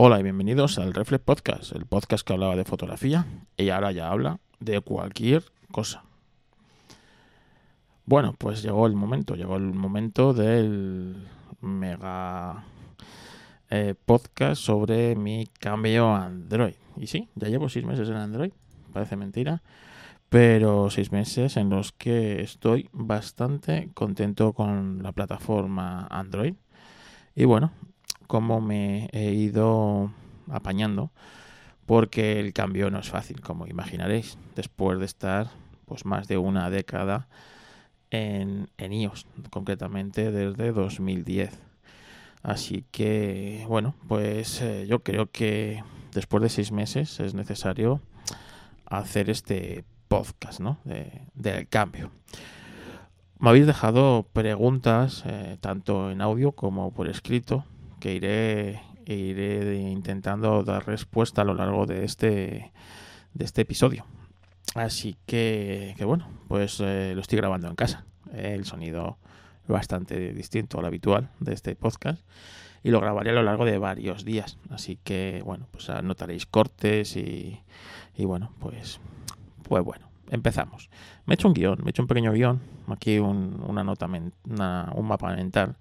Hola y bienvenidos al Reflex Podcast, el podcast que hablaba de fotografía y ahora ya habla de cualquier cosa. Bueno, pues llegó el momento, llegó el momento del mega eh, podcast sobre mi cambio a Android. Y sí, ya llevo seis meses en Android, parece mentira, pero seis meses en los que estoy bastante contento con la plataforma Android. Y bueno, cómo me he ido apañando, porque el cambio no es fácil, como imaginaréis, después de estar pues más de una década en, en iOS, concretamente desde 2010. Así que, bueno, pues eh, yo creo que después de seis meses es necesario hacer este podcast, ¿no? De, del cambio. Me habéis dejado preguntas, eh, tanto en audio como por escrito, que iré, iré intentando dar respuesta a lo largo de este, de este episodio. Así que, que bueno, pues eh, lo estoy grabando en casa. El sonido bastante distinto al habitual de este podcast y lo grabaré a lo largo de varios días. Así que, bueno, pues anotaréis cortes y, y bueno, pues, pues bueno, empezamos. Me he hecho un guion, me he hecho un pequeño guion, aquí un, una nota, una, un mapa mental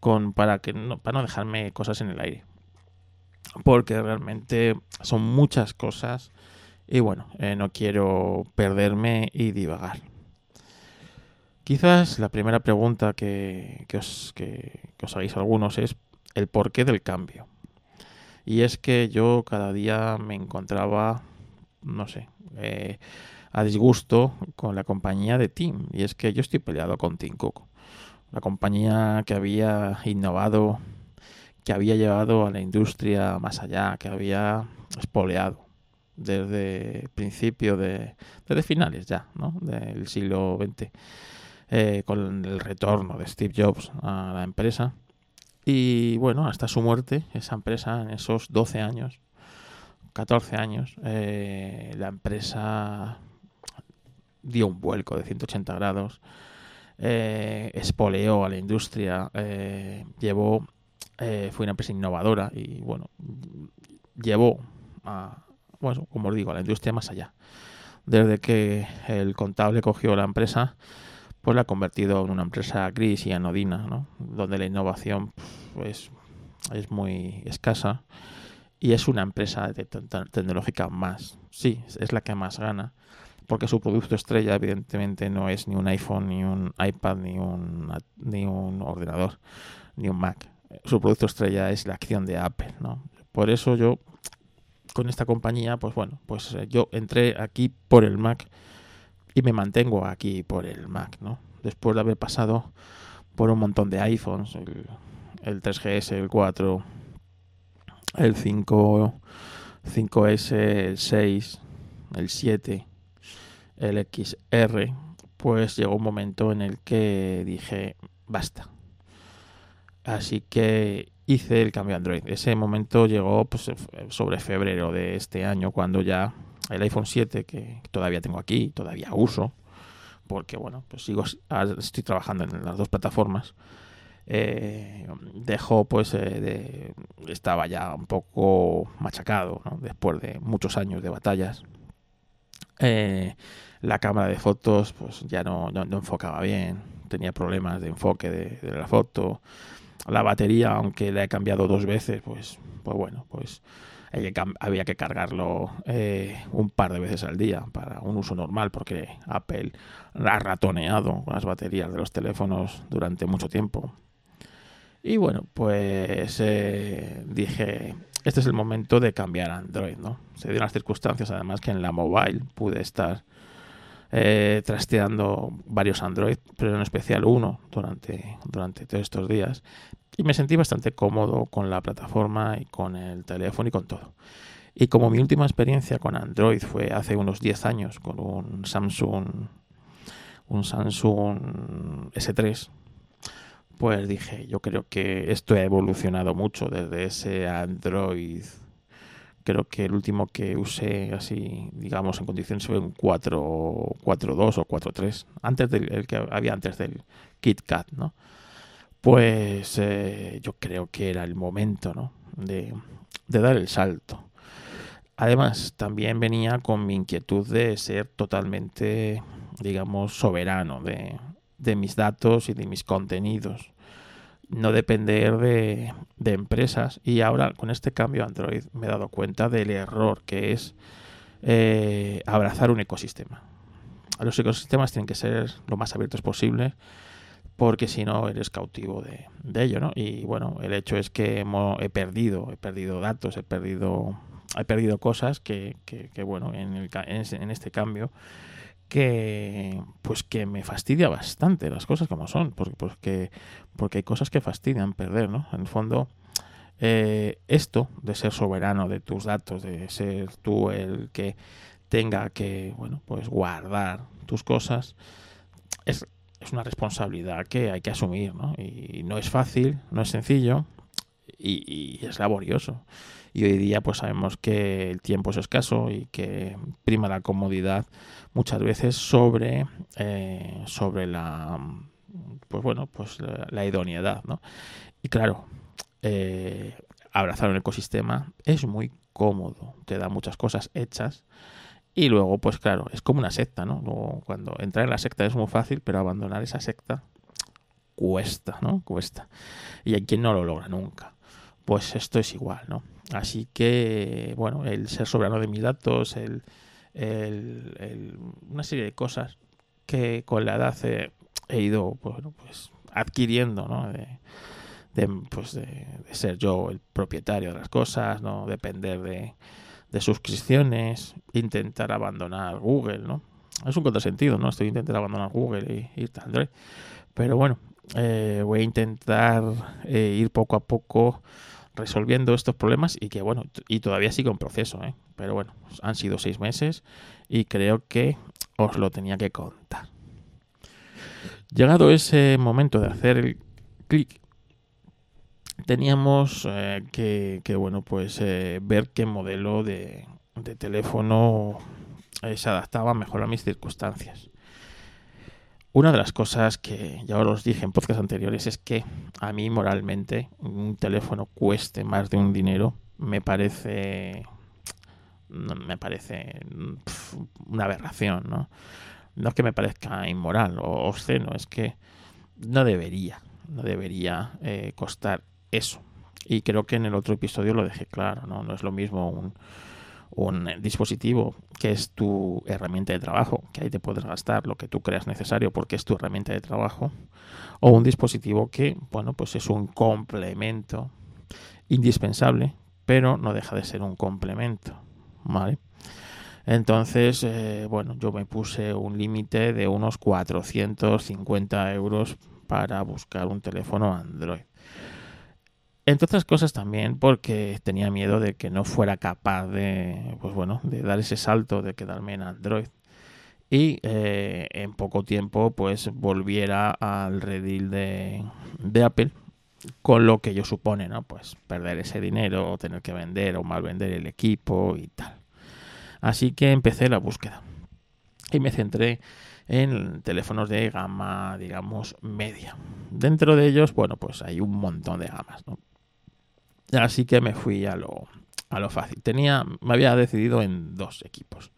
con, para, que no, para no dejarme cosas en el aire. Porque realmente son muchas cosas y bueno, eh, no quiero perderme y divagar. Quizás la primera pregunta que, que, os, que, os hagáis algunos es el porqué del cambio. Y es que yo cada día me encontraba, no sé, eh, a disgusto con la compañía de Team. Y es que yo estoy peleado con Tim Cook la compañía que había innovado, que había llevado a la industria más allá, que había espoleado desde principio de, desde finales ya, ¿no? del siglo XX, eh, con el retorno de Steve Jobs a la empresa. Y bueno, hasta su muerte, esa empresa en esos 12 años, 14 años, eh, la empresa dio un vuelco de 180 grados eh, espoleó a la industria, eh, llevó, eh, fue una empresa innovadora y bueno, llevó a, bueno, como os digo, a la industria más allá. Desde que el contable cogió la empresa, pues la ha convertido en una empresa gris y anodina, ¿no? donde la innovación pues, es muy escasa y es una empresa tecnológica más. Sí, es la que más gana, porque su producto estrella evidentemente no es ni un iPhone, ni un iPad, ni un, ni un ordenador, ni un Mac. Su producto estrella es la acción de Apple, ¿no? Por eso yo con esta compañía, pues bueno, pues eh, yo entré aquí por el Mac y me mantengo aquí por el Mac, ¿no? Después de haber pasado por un montón de iPhones, el, el 3GS, el 4, el 5, 5S, el 6, el 7, el XR, pues llegó un momento en el que dije, basta. Así que hice el cambio a Android. Ese momento llegó pues, sobre febrero de este año, cuando ya el iPhone 7, que todavía tengo aquí, todavía uso, porque bueno, pues sigo, estoy trabajando en las dos plataformas, eh, dejó pues eh, de, estaba ya un poco machacado después de muchos años de batallas eh, la cámara de fotos pues ya no, no, enfocaba bien, tenía problemas de enfoque de, la foto. La batería, aunque la he cambiado dos veces, pues, pues bueno, pues había que cargarlo eh, un par de veces al día para un uso normal, porque Apple ha ratoneado con las baterías de los teléfonos durante mucho tiempo. Y bueno, pues eh, dije, este es el momento de cambiar Android, ¿no? Se dieron las circunstancias, además, que en la mobile pude estar eh, trasteando varios Android, pero en especial uno durante, durante todos estos días. Y me sentí bastante cómodo con la plataforma y con el teléfono y con todo. Y como mi última experiencia con Android fue hace unos 10 años con un Samsung, un Samsung S3, pues dije, yo creo que esto ha evolucionado mucho desde ese Android. Creo que el último que usé así, digamos, en condiciones fue un 4.2 o 4.3, antes del el que había antes del KitKat, ¿no? Pues eh, yo creo que era el momento, ¿no? De de dar el salto. Además, también venía con mi inquietud de ser totalmente, digamos, soberano de, de mis datos y de mis contenidos. No depender de, de, empresas. Y ahora, con este cambio Android, me he dado cuenta del error que es eh, abrazar un ecosistema. Los ecosistemas tienen que ser lo más abiertos posible porque si no eres cautivo de, de, ello, ¿no? Y bueno, el hecho es que hemos, he perdido, he perdido datos, he perdido, he perdido cosas que, que, que bueno, en, el, en, este cambio que pues que me fastidia bastante las cosas como son, porque, porque, porque hay cosas que fastidian perder, ¿no? En el fondo, eh, esto de ser soberano de tus datos, de ser tú el que tenga que, bueno, pues guardar tus cosas, es, es una responsabilidad que hay que asumir, ¿no? Y no es fácil, no es sencillo y, y es laborioso. Y hoy día pues sabemos que el tiempo es escaso y que prima la comodidad muchas veces sobre, eh, sobre la pues bueno, pues la, la idoneidad, ¿no? Y claro, eh, abrazar un ecosistema es muy cómodo, te da muchas cosas hechas y luego, pues claro, es como una secta, ¿no? Luego, cuando entrar en la secta es muy fácil, pero abandonar esa secta cuesta, ¿no? Cuesta. Y hay quien no lo logra nunca. Pues esto es igual, ¿no? Así que, bueno, el ser soberano de mis datos, el, una serie de cosas que con la edad he, he ido pues, pues adquiriendo, ¿no? De, pues de, ser yo el propietario de las cosas, no depender de, suscripciones, intentar abandonar Google, ¿no? Es un contrasentido, ¿no? Estoy intentando abandonar Google y ir a Android. Pero bueno, eh, voy a intentar eh, ir poco a poco resolviendo estos problemas y que bueno, y todavía sigue un proceso, ¿eh? pero bueno, han sido seis meses y creo que os lo tenía que contar. Llegado ese momento de hacer el clic, teníamos eh, que, bueno, pues eh, ver qué modelo de, teléfono se adaptaba mejor a mis circunstancias. Una de las cosas que ya os dije en podcast anteriores es que a mí moralmente un teléfono cueste más de un dinero me parece me parece una aberración, ¿no? No es que me parezca inmoral o obsceno, es que no debería, no debería eh, costar eso. Y creo que en el otro episodio lo dejé claro, ¿no? No es lo mismo un, un dispositivo que es tu herramienta de trabajo, que ahí te puedes gastar lo que tú creas necesario porque es tu herramienta de trabajo, o un dispositivo que, bueno, pues es un complemento indispensable, pero no deja de ser un complemento, ¿vale? Entonces, eh, bueno, yo me puse un límite de unos 450 euros para buscar un teléfono Android. Entre otras cosas también porque tenía miedo de que no fuera capaz de, pues bueno, de dar ese salto de quedarme en Android. Y eh, en poco tiempo pues volviera al redil de, Apple con lo que ello supone, ¿no? Pues perder ese dinero, o tener que vender o mal vender el equipo y tal. Así que empecé la búsqueda y me centré en teléfonos de gama, digamos, media. Dentro de ellos, bueno, pues hay un montón de gamas, ¿no? Así que me fui a lo, a lo fácil. Tenía, me había decidido en dos equipos.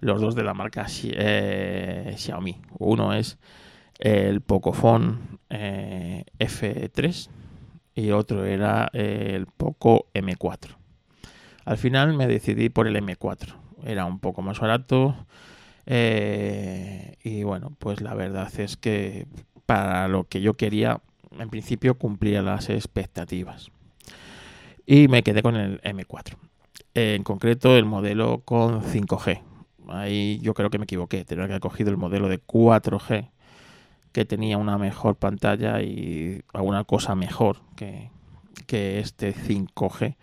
Los dos de la marca eh, Xiaomi. Uno es el Pocophone eh, F3 y otro era el Poco M4. Al final me decidí por el M4. Era un poco más barato. Eh, y bueno, pues la verdad es que para lo que yo quería, en principio cumplía las expectativas y me quedé con el M4. En concreto el modelo con 5G. Ahí yo creo que me equivoqué, tenía que haber cogido el modelo de 4G que tenía una mejor pantalla y alguna cosa mejor que, que este 5G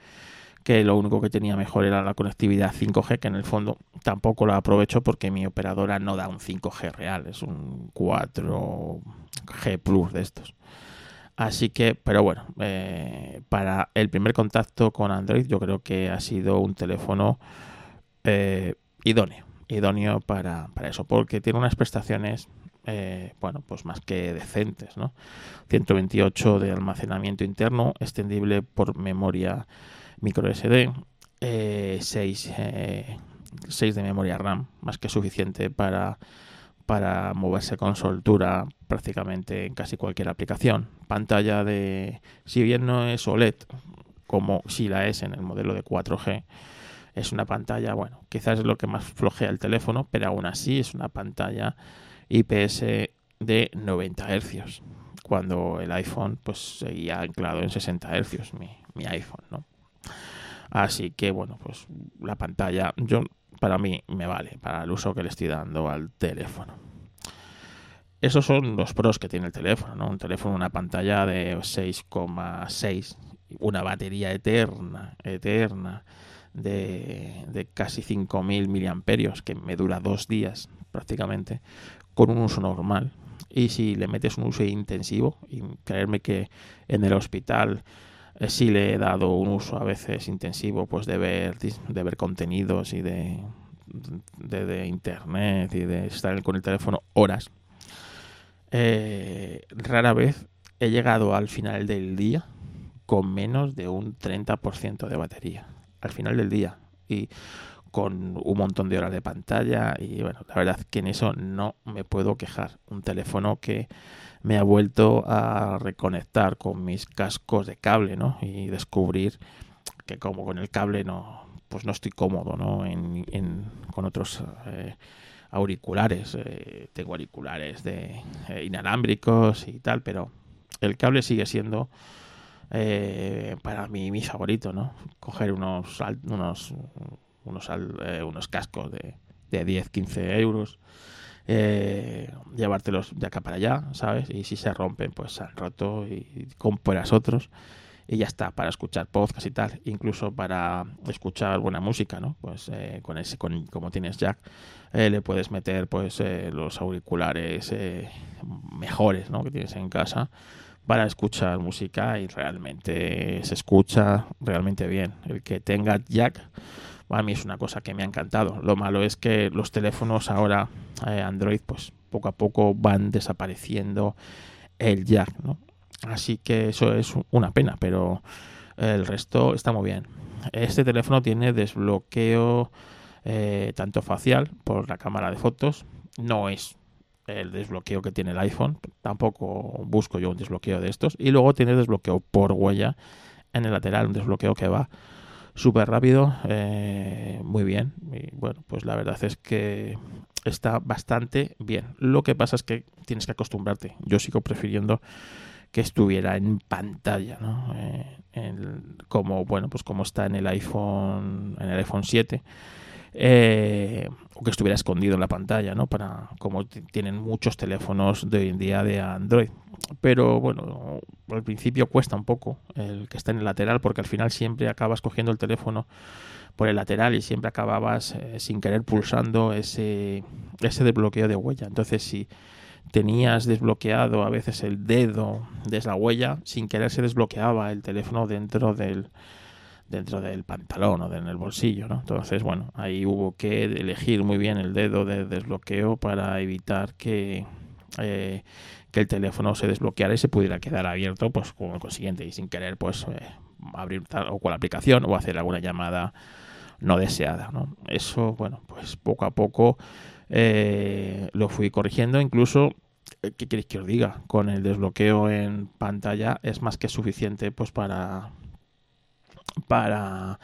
que lo único que tenía mejor era la conectividad 5G, que en el fondo tampoco lo aprovecho porque mi operadora no da un 5G real, es un 4G Plus de estos. Así que, pero bueno, eh, para el primer contacto con Android yo creo que ha sido un teléfono eh, idóneo, idóneo para, para, eso, porque tiene unas prestaciones, eh, bueno, pues más que decentes, ¿no? 128 de almacenamiento interno, extendible por memoria micro SD, 6, eh, de memoria RAM, más que suficiente para, para moverse con soltura prácticamente en casi cualquier aplicación. Pantalla de, si bien no es OLED, como si la es en el modelo de 4G, es una pantalla, bueno, quizás es lo que más flojea el teléfono, pero aún así es una pantalla IPS de 90 Hz, cuando el iPhone pues seguía anclado en 60 Hz, mi, mi iPhone, ¿no? Así que bueno, pues la pantalla, yo para mí me vale para el uso que le estoy dando al teléfono. Esos son los pros que tiene el teléfono, ¿no? Un teléfono, una pantalla de 6,6, una batería eterna, eterna, de, de casi 5.000 miliamperios, que me dura dos días prácticamente, con un uso normal. Y si le metes un uso intensivo, y creerme que en el hospital eh, sí le he dado un uso a veces intensivo, pues de ver, de ver contenidos y de, de, internet y de estar con el teléfono horas. Eh, rara vez he llegado al final del día con menos de un 30% de batería al final del día y con un montón de horas de pantalla y bueno, la verdad que en eso no me puedo quejar. Un teléfono que me ha vuelto a reconectar con mis cascos de cable, ¿no? Y descubrir que como con el cable no, pues no estoy cómodo, ¿no? En, con otros eh, auriculares. Eh, tengo auriculares de eh, inalámbricos y tal, pero el cable sigue siendo eh, para mí mi favorito, ¿no? Coger unos unos unos, unos cascos de, de 10, 15 euros, eh, llevártelos de acá para allá, ¿sabes? Y si se rompen, pues se han roto y compras otros y ya está, para escuchar podcast y tal, incluso para escuchar buena música, ¿no? Pues eh, con ese, con, como tienes jack, le puedes meter pues los auriculares mejores, ¿no? Que tienes en casa para escuchar música y realmente se escucha realmente bien. El que tenga jack, a mí es una cosa que me ha encantado. Lo malo es que los teléfonos ahora eh, Android, pues poco a poco van desapareciendo el jack, ¿no? Así que eso es una pena, pero el resto está muy bien. Este teléfono tiene desbloqueo eh, tanto facial por la cámara de fotos, no es el desbloqueo que tiene el iPhone. Tampoco busco yo un desbloqueo de estos. Y luego tiene desbloqueo por huella en el lateral, un desbloqueo que va súper rápido, eh, muy bien. Y bueno, pues la verdad es que está bastante bien. Lo que pasa es que tienes que acostumbrarte. Yo sigo prefiriendo que estuviera en pantalla, ¿no? Eh, como bueno, pues como está en el iPhone, en el iPhone 7 eh, o que estuviera escondido en la pantalla, ¿no? Para como tienen muchos teléfonos de hoy en día de Android. Pero bueno, al principio cuesta un poco el que está en el lateral porque al final siempre acabas cogiendo el teléfono por el lateral y siempre acababas eh, sin querer pulsando ese, ese desbloqueo de huella. Entonces si tenías desbloqueado a veces el dedo de esa huella, sin querer se desbloqueaba el teléfono dentro del, dentro del pantalón o en el bolsillo, ¿no? Entonces, bueno, ahí hubo que elegir muy bien el dedo de desbloqueo para evitar que, eh, que el teléfono se desbloqueara y se pudiera quedar abierto, pues como consiguiente y sin querer, pues eh, abrir tal o cual aplicación o hacer alguna llamada no deseada, ¿no? Eso, bueno, pues poco a poco eh, lo fui corrigiendo, incluso ¿qué queréis que os diga? Con el desbloqueo en pantalla es más que suficiente pues para para,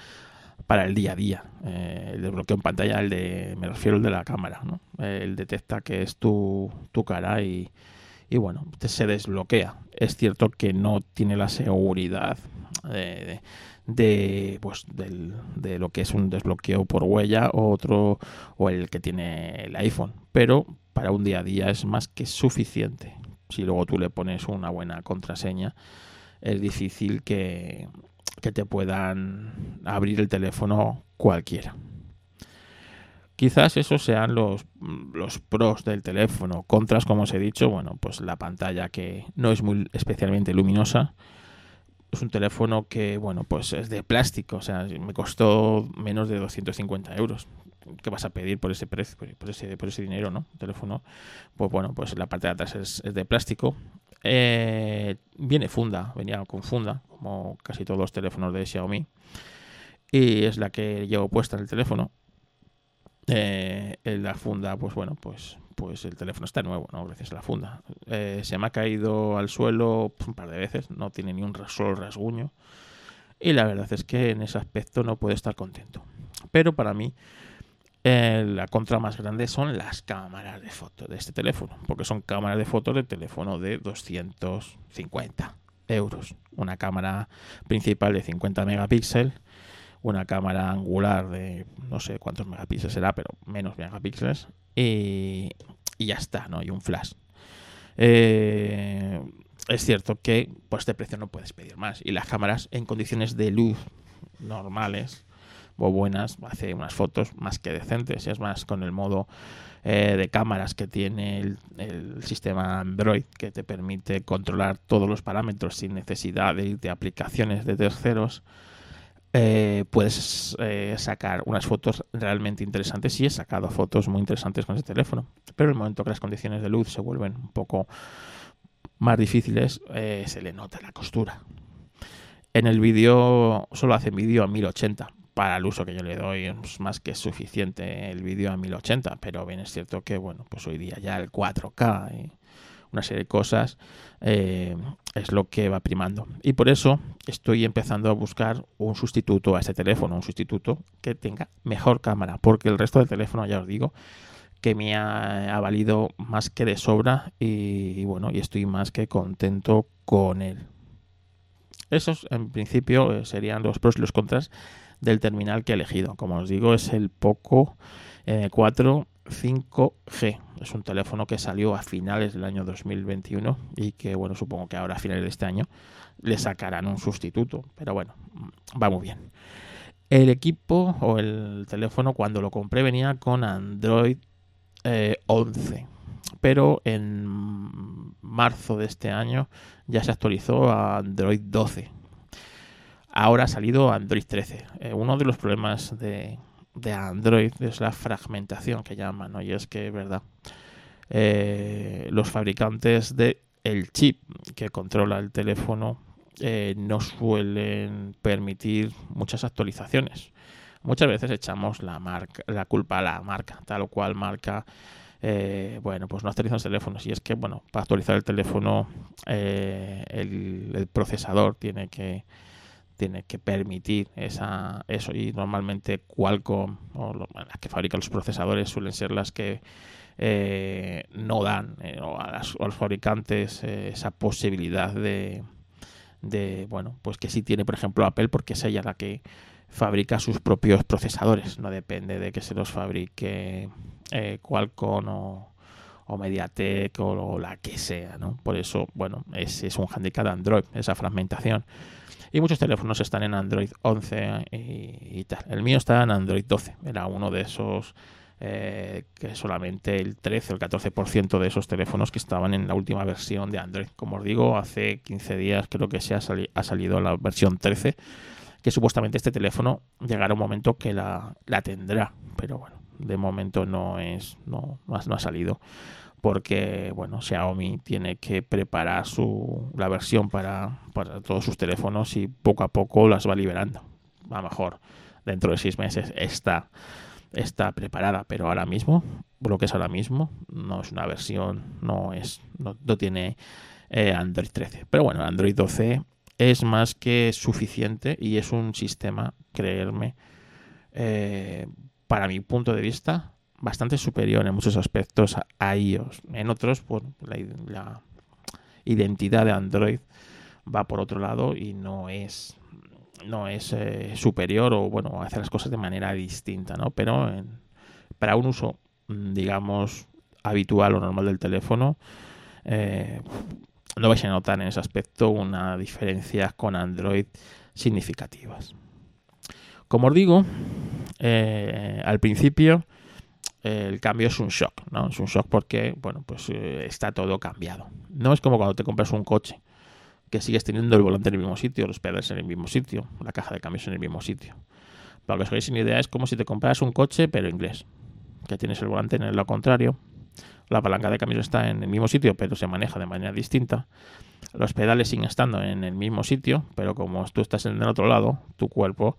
para el día a día. Eh, el desbloqueo en pantalla, el de, me refiero al de la cámara, ¿no? él detecta que es tu, tu cara y, y bueno, se desbloquea. Es cierto que no tiene la seguridad de, de, pues, del, de lo que es un desbloqueo por huella o otro o el que tiene el iPhone, pero para un día a día es más que suficiente. Si luego tú le pones una buena contraseña, es difícil que, que te puedan abrir el teléfono cualquiera. Quizás esos sean los, los, pros del teléfono. Contras, como os he dicho, bueno, pues la pantalla que no es muy especialmente luminosa. Es un teléfono que, bueno, pues es de plástico. O sea, me costó menos de 250 euros. ¿Qué vas a pedir por ese precio, por ese, por ese dinero, no? teléfono. Pues bueno, pues la parte de atrás es, es de plástico. Eh, viene funda, venía con funda, como casi todos los teléfonos de Xiaomi. y es la que llevo puesta en el teléfono. Eh, en la funda, pues bueno, pues, pues el teléfono está nuevo, ¿no? Gracias a la funda. Eh, se me ha caído al suelo un par de veces, no tiene ni un solo rasguño. Y la verdad es que en ese aspecto no puedo estar contento. Pero para mí, eh, la contra más grande son las cámaras de fotos de este teléfono, porque son cámaras de fotos de teléfono de 250 euros. Una cámara principal de 50 megapíxeles, una cámara angular de no sé cuántos megapíxeles será, pero menos megapíxeles, y, ya está, ¿no? Y un flash. Eh, es cierto que por este precio no puedes pedir más. Y las cámaras en condiciones de luz normales o buenas hace unas fotos más que decentes. Es más con el modo eh, de cámaras que tiene el, sistema Android que te permite controlar todos los parámetros sin necesidad de, de aplicaciones de terceros. Eh, puedes eh, sacar unas fotos realmente interesantes y he sacado fotos muy interesantes con ese teléfono. Pero en el momento que las condiciones de luz se vuelven un poco más difíciles, se le nota la costura. En el vídeo solo hace vídeo a 1080, para el uso que yo le doy es más que suficiente el vídeo a 1080, pero bien es cierto que, bueno, pues hoy día ya el 4K y una serie de cosas eh, es lo que va primando. Y por eso estoy empezando a buscar un sustituto a este teléfono, un sustituto que tenga mejor cámara, porque el resto del teléfono, ya os digo, que me ha, valido más que de sobra y, bueno, y estoy más que contento con él. Esos en principio eh, serían los pros y los contras del terminal que he elegido. Como os digo, es el Poco 4 5G. Es un teléfono que salió a finales del año 2021 y que, bueno, supongo que ahora a finales de este año le sacarán un sustituto. Pero bueno, va muy bien. El equipo o el teléfono cuando lo compré venía con Android 11. Eh, pero en marzo de este año ya se actualizó a Android 12 Ahora ha salido Android 13. Eh, uno de los problemas de, Android es la fragmentación que llaman, ¿no? Y es que, verdad, eh, los fabricantes del el chip que controla el teléfono eh, no suelen permitir muchas actualizaciones. Muchas veces echamos la, marca, la culpa a la marca, tal o cual marca bueno, pues no actualizan los teléfonos. Y es que, bueno, para actualizar el teléfono, el, procesador tiene que tiene que permitir esa, eso y normalmente Qualcomm o las que fabrican los procesadores suelen ser las que eh, no dan eh, a, los fabricantes eh, esa posibilidad de, de, bueno, pues que sí tiene por ejemplo Apple porque es ella la que fabrica sus propios procesadores, no depende de que se los fabrique Qualcomm o, o Mediatek o, la que sea, ¿no? Por eso, bueno, ese es un handicap de Android, esa fragmentación. Y muchos teléfonos están en Android 11 y, tal. El mío está en Android 12. Era uno de esos eh, que solamente el 13 o el 14% de esos teléfonos que estaban en la última versión de Android. Como os digo, hace 15 días creo que se ha, salido la versión 13, que supuestamente este teléfono llegará un momento que la, tendrá. Pero bueno, de momento no es no, no ha salido porque bueno, Xiaomi tiene que preparar su, la versión para, todos sus teléfonos y poco a poco las va liberando. A lo mejor dentro de seis meses está, está preparada, pero ahora mismo, lo que es ahora mismo, no es una versión, no es, no, tiene eh, Android 13. Pero bueno, Android 12 es más que suficiente y es un sistema, creerme, eh, para mi punto de vista, bastante superior en muchos aspectos a, iOS. En otros, bueno, la, identidad de Android va por otro lado y no es no es eh, superior o bueno hace las cosas de manera distinta no pero para un uso mm, digamos habitual o normal del teléfono eh, no vais a notar en ese aspecto una diferencia con Android significativas como os digo eh, al principio el cambio es un shock, ¿no? Es un shock porque, bueno, pues eh, está todo cambiado. No es como cuando te compras un coche, que sigues teniendo el volante en el mismo sitio, los pedales en el mismo sitio, la caja de cambios en el mismo sitio. Para que os hagáis una idea, es como si te compras un coche, pero inglés, que tienes el volante en el lado contrario, la palanca de cambios está en el mismo sitio, pero se maneja de manera distinta. Los pedales siguen estando en el mismo sitio, pero como tú estás en el otro lado, tu cuerpo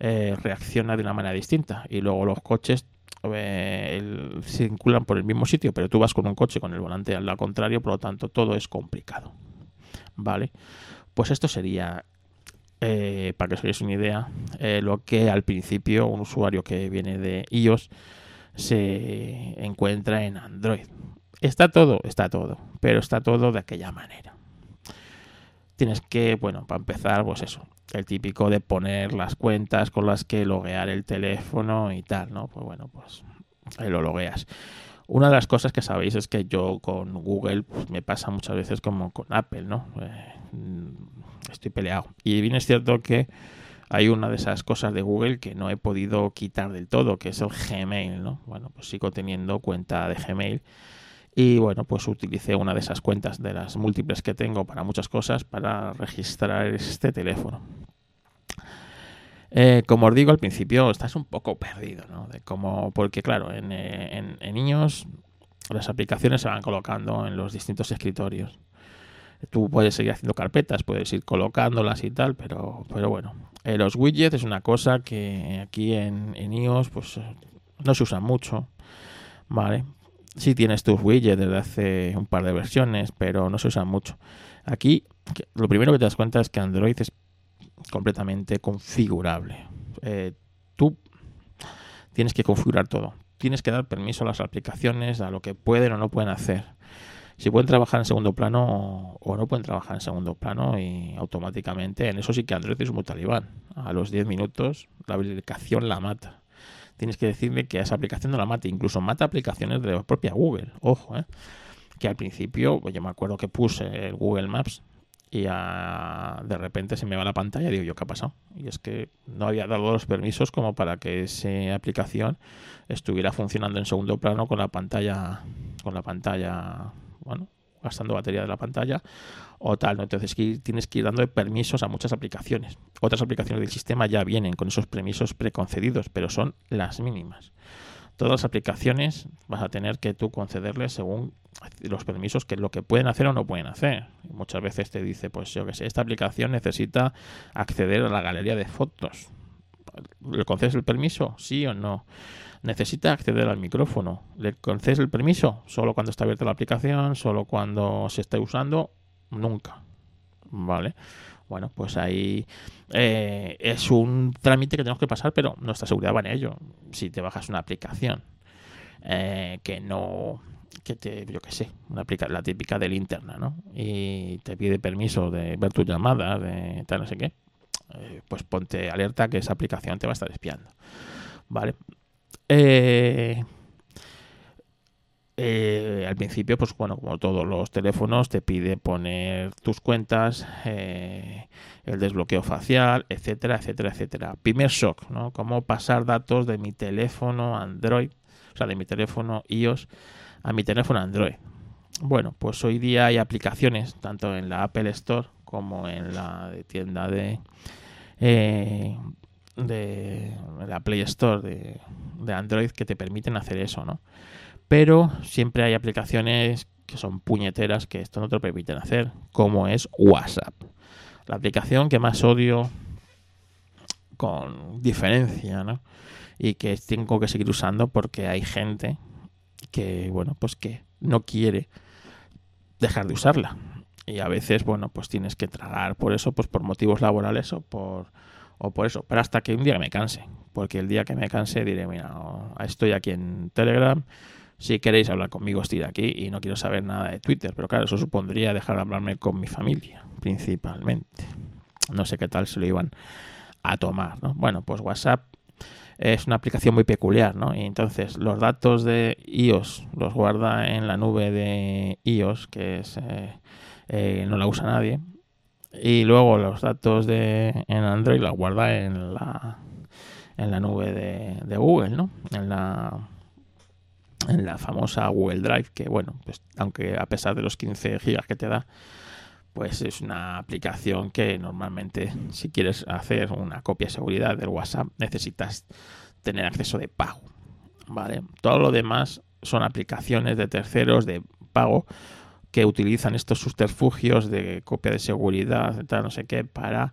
eh, reacciona de una manera distinta. Y luego los coches eh, circulan por el mismo sitio, pero tú vas con un coche con el volante al lado contrario, por lo tanto todo es complicado. ¿Vale? Pues esto sería, eh, para que os hagáis una idea, lo que al principio un usuario que viene de iOS se encuentra en Android. Está todo, está todo, pero está todo de aquella manera. Tienes que, bueno, para empezar, pues eso, el típico de poner las cuentas con las que loguear el teléfono y tal, ¿no? Pues bueno, pues lo logueas. Una de las cosas que sabéis es que yo con Google pues, me pasa muchas veces como con Apple, ¿no? Eh, estoy peleado. Y bien es cierto que hay una de esas cosas de Google que no he podido quitar del todo, que es el Gmail, ¿no? Bueno, pues sigo teniendo cuenta de Gmail. Y bueno, pues utilicé una de esas cuentas de las múltiples que tengo para muchas cosas para registrar este teléfono. Eh, como os digo al principio, estás un poco perdido, ¿no? De cómo, porque claro, en, eh, niños las aplicaciones se van colocando en los distintos escritorios. Tú puedes seguir haciendo carpetas, puedes ir colocándolas y tal, pero, pero bueno. Eh, los widgets es una cosa que aquí en, en iOS pues no se usa mucho, ¿vale? Sí tienes tus widgets desde hace un par de versiones, pero no se usan mucho. Aquí lo primero que te das cuenta es que Android es completamente configurable. Eh, tú tienes que configurar todo. Tienes que dar permiso a las aplicaciones, a lo que pueden o no pueden hacer. Si pueden trabajar en segundo plano o, no pueden trabajar en segundo plano y automáticamente, en eso sí que Android es muy talibán. A los 10 minutos la aplicación la mata. Tienes que decirle que esa aplicación no la mate, incluso mata aplicaciones de la propia Google. Ojo, ¿eh? que al principio, pues yo me acuerdo que puse el Google Maps y de repente se me va la pantalla y digo yo, ¿qué ha pasado? Y es que no había dado los permisos como para que esa aplicación estuviera funcionando en segundo plano con la pantalla, con la pantalla, bueno, gastando batería de la pantalla o tal, ¿no? Entonces tienes que ir dando permisos a muchas aplicaciones. Otras aplicaciones del sistema ya vienen con esos permisos preconcedidos, pero son las mínimas todas las aplicaciones vas a tener que tú concederles según los permisos que lo que pueden hacer o no pueden hacer. muchas veces te dice, pues yo que sé, esta aplicación necesita acceder a la galería de fotos. ¿Le concedes el permiso? Sí o no. Necesita acceder al micrófono. ¿Le concedes el permiso? Solo cuando está abierta la aplicación, solo cuando se esté usando, nunca. ¿Vale? Bueno, pues ahí eh, es un trámite que tenemos que pasar, pero nuestra seguridad va en ello. Si te bajas una aplicación eh, que no, que te, yo qué sé, una la típica del interna, ¿no? Y te pide permiso de ver tu llamada, de tal, no sé qué, eh, pues ponte alerta que esa aplicación te va a estar espiando. ¿Vale? Eh, eh, al principio, pues bueno, como todos los teléfonos, te pide poner tus cuentas, eh, el desbloqueo facial, etcétera, etcétera, etcétera. Primer shock, ¿no? Cómo pasar datos de mi teléfono Android, o sea, de mi teléfono iOS a mi teléfono Android. Bueno, pues hoy día hay aplicaciones, tanto en la Apple Store como en la tienda de, de la Play Store de, de Android que te permiten hacer eso, ¿no? pero siempre hay aplicaciones que son puñeteras que esto no te lo permiten hacer, como es WhatsApp. La aplicación que más odio con diferencia, ¿no? Y que tengo que seguir usando porque hay gente que, bueno, pues que no quiere dejar de usarla. Y a veces, bueno, pues tienes que tragar por eso, pues por motivos laborales o por, o por eso. Pero hasta que un día me canse. Porque el día que me canse diré, mira, estoy aquí en Telegram si queréis hablar conmigo, estoy aquí y no quiero saber nada de Twitter. Pero claro, eso supondría dejar de hablarme con mi familia, principalmente. No sé qué tal se lo iban a tomar, ¿no? Bueno, pues WhatsApp es una aplicación muy peculiar, ¿no? Y entonces los datos de iOS los guarda en la nube de iOS, que es eh, eh, no la usa nadie. Y luego los datos de en Android los guarda en la en la nube de, Google, ¿no? En la en la famosa Google Drive, que bueno, pues aunque a pesar de los 15 gigas que te da, pues es una aplicación que normalmente si quieres hacer una copia de seguridad del WhatsApp necesitas tener acceso de pago, ¿vale? Todo lo demás son aplicaciones de terceros de pago que utilizan estos subterfugios de copia de seguridad, tal, no sé qué, para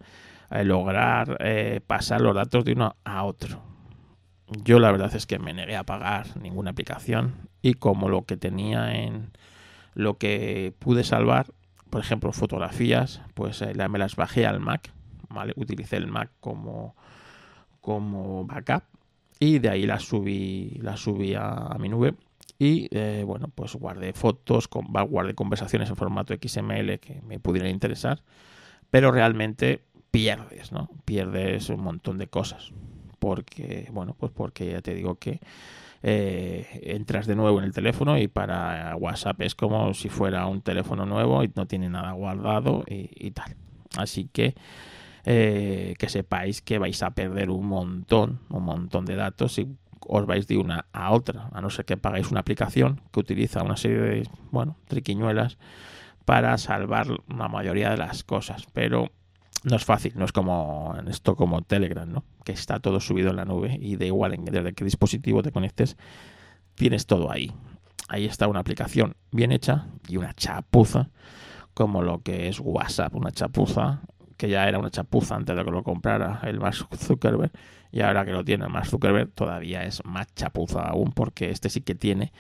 eh, lograr eh, pasar los datos de uno a otro. Yo la verdad es que me negué a pagar ninguna aplicación y como lo que tenía en lo que pude salvar, por ejemplo, fotografías, pues me las bajé al Mac. Utilicé el Mac como, como backup y de ahí las subí, las subí a mi nube y eh, bueno, pues guardé fotos, guardé conversaciones en formato XML que me pudieran interesar, pero realmente pierdes, ¿no? Pierdes un montón de cosas. Porque, bueno, pues porque ya te digo que eh, entras de nuevo en el teléfono y para WhatsApp es como si fuera un teléfono nuevo y no tiene nada guardado y, tal. Así que eh, que sepáis que vais a perder un montón, un montón de datos y os vais de una a otra, a no ser que pagáis una aplicación que utiliza una serie de, bueno, triquiñuelas para salvar la mayoría de las cosas, pero no es fácil, no es como esto como Telegram, ¿no? Que está todo subido en la nube y da igual en, desde qué dispositivo te conectes, tienes todo ahí. Ahí está una aplicación bien hecha y una chapuza como lo que es WhatsApp, una chapuza que ya era una chapuza antes de que lo comprara el Mark Zuckerberg y ahora que lo tiene el Mark Zuckerberg todavía es más chapuza aún porque este sí que tiene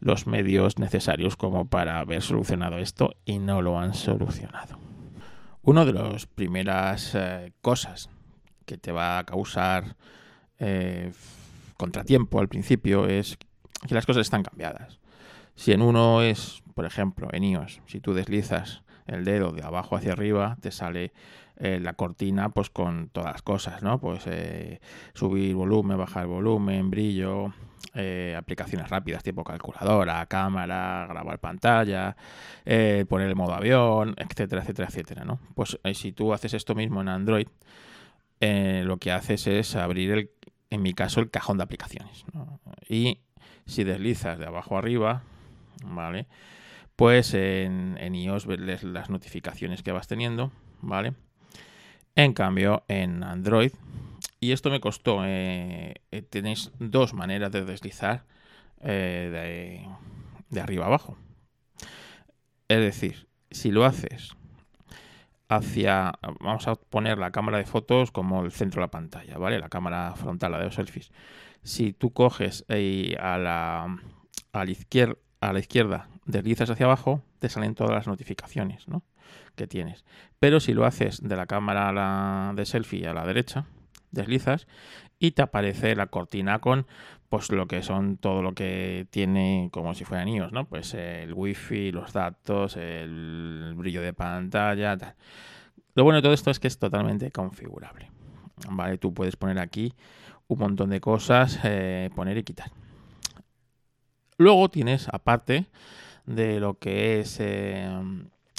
los medios necesarios como para haber solucionado esto y no lo han solucionado. Una de las primeras eh, cosas que te va a causar eh, contratiempo al principio es que las cosas están cambiadas. Si en uno es, por ejemplo, en iOS, si tú deslizas el dedo de abajo hacia arriba, te sale eh, la cortina pues con todas las cosas, ¿no? Pues eh, subir volumen, bajar volumen, brillo, eh, aplicaciones rápidas tipo calculadora, cámara, grabar pantalla, poner el modo avión, etcétera, etcétera, etcétera, ¿no? Pues si tú haces esto mismo en Android, lo que haces es abrir el, en mi caso, el cajón de aplicaciones, Y si deslizas de abajo arriba, ¿vale? Pues en, en iOS ves las notificaciones que vas teniendo, ¿vale? En cambio, en Android, y esto me costó, eh, eh, tenéis dos maneras de deslizar eh, de, arriba abajo. Es decir, si lo haces hacia, vamos a poner la cámara de fotos como el centro de la pantalla, ¿vale? La cámara frontal, la de los selfies. Si tú coges a, la, a, la izquierda, a la izquierda, deslizas hacia abajo, te salen todas las notificaciones, ¿no? Que tienes. Pero si lo haces de la cámara la de selfie a la derecha, deslizas y te aparece la cortina con pues lo que son todo lo que tiene como si fueran iOS, ¿no? Pues el wifi, los datos, el brillo de pantalla, tal. Lo bueno de todo esto es que es totalmente configurable. Vale, tú puedes poner aquí un montón de cosas, eh, poner y quitar. Luego tienes, aparte de lo que es eh,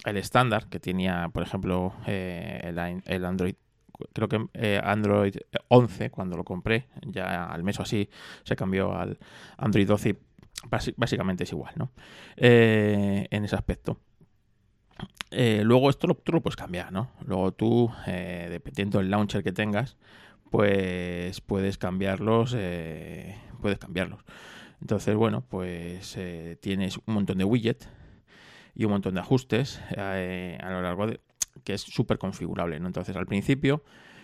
el estándar que tenía, por ejemplo, eh, el, Android creo que eh, Android 11 cuando lo compré, ya al mes o así se cambió al Android 12 y básicamente es igual, ¿no? Eh, en ese aspecto. luego esto lo, tú lo puedes cambiar, ¿no? Luego tú, dependiendo del launcher que tengas, pues puedes cambiarlos, puedes cambiarlos. Entonces, bueno, pues tienes un montón de widgets y un montón de ajustes eh, a lo largo de que es súper configurable. ¿no? Entonces, al principio,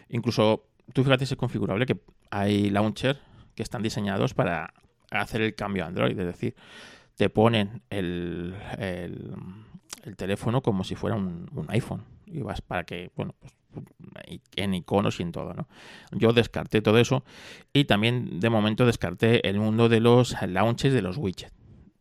incluso tú fíjate si es configurable que hay launcher que están diseñados para hacer el cambio a Android, es decir, te ponen el, el, teléfono como si fuera un, iPhone y vas para que, bueno, pues, en iconos y en todo, ¿no? Yo descarté todo eso y también de momento descarté el mundo de los launchers de los widgets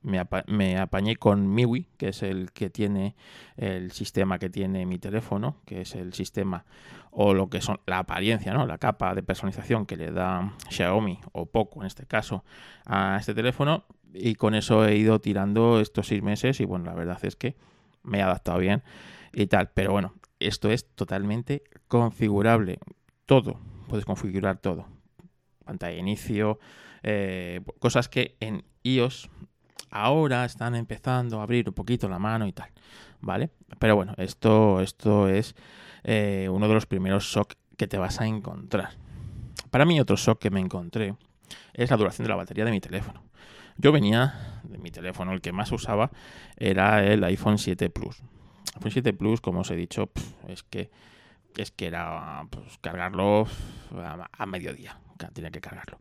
me, apañé con MIUI, que es el que tiene el sistema que tiene mi teléfono, que es el sistema o lo que son la apariencia, ¿no? la capa de personalización que le da Xiaomi o Poco en este caso a este teléfono. Y con eso he ido tirando estos seis meses y bueno, la verdad es que me he adaptado bien y tal, pero bueno, esto es totalmente configurable, todo, puedes configurar todo, pantalla de inicio, eh, cosas que en iOS ahora están empezando a abrir un poquito la mano y tal, ¿vale? Pero bueno, esto, esto es eh, uno de los primeros shock que te vas a encontrar. Para mí otro shock que me encontré es la duración de la batería de mi teléfono. Yo venía de mi teléfono, el que más usaba era el iPhone 7 Plus. iPhone 7 Plus, como os he dicho, es que es que era pues, cargarlo a, mediodía. Tiene que cargarlo.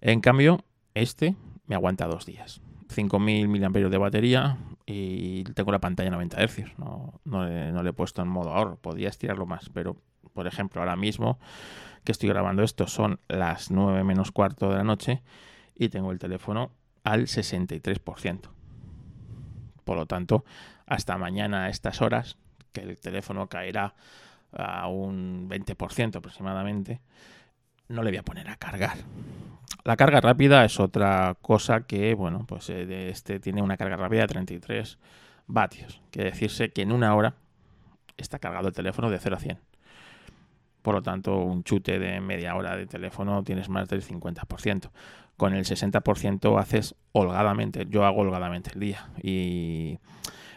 En cambio, este me aguanta dos días. 5.000 mAh de batería y tengo la pantalla 90 Hz. No, no, le, he puesto en modo ahorro. Podría estirarlo más, pero por ejemplo, ahora mismo que estoy grabando esto son las 9 menos cuarto de la noche y tengo el teléfono al 63%. Por lo tanto, hasta mañana a estas horas, que el teléfono caerá a un 20% aproximadamente, no le voy a poner a cargar. La carga rápida es otra cosa que, bueno, pues eh, este tiene una carga rápida de 33 vatios. Quiere decirse que en una hora está cargado el teléfono de 0 a 100. Por lo tanto, un chute de media hora de teléfono tienes más del 50%. Con el 60% haces holgadamente, yo hago holgadamente el día. Y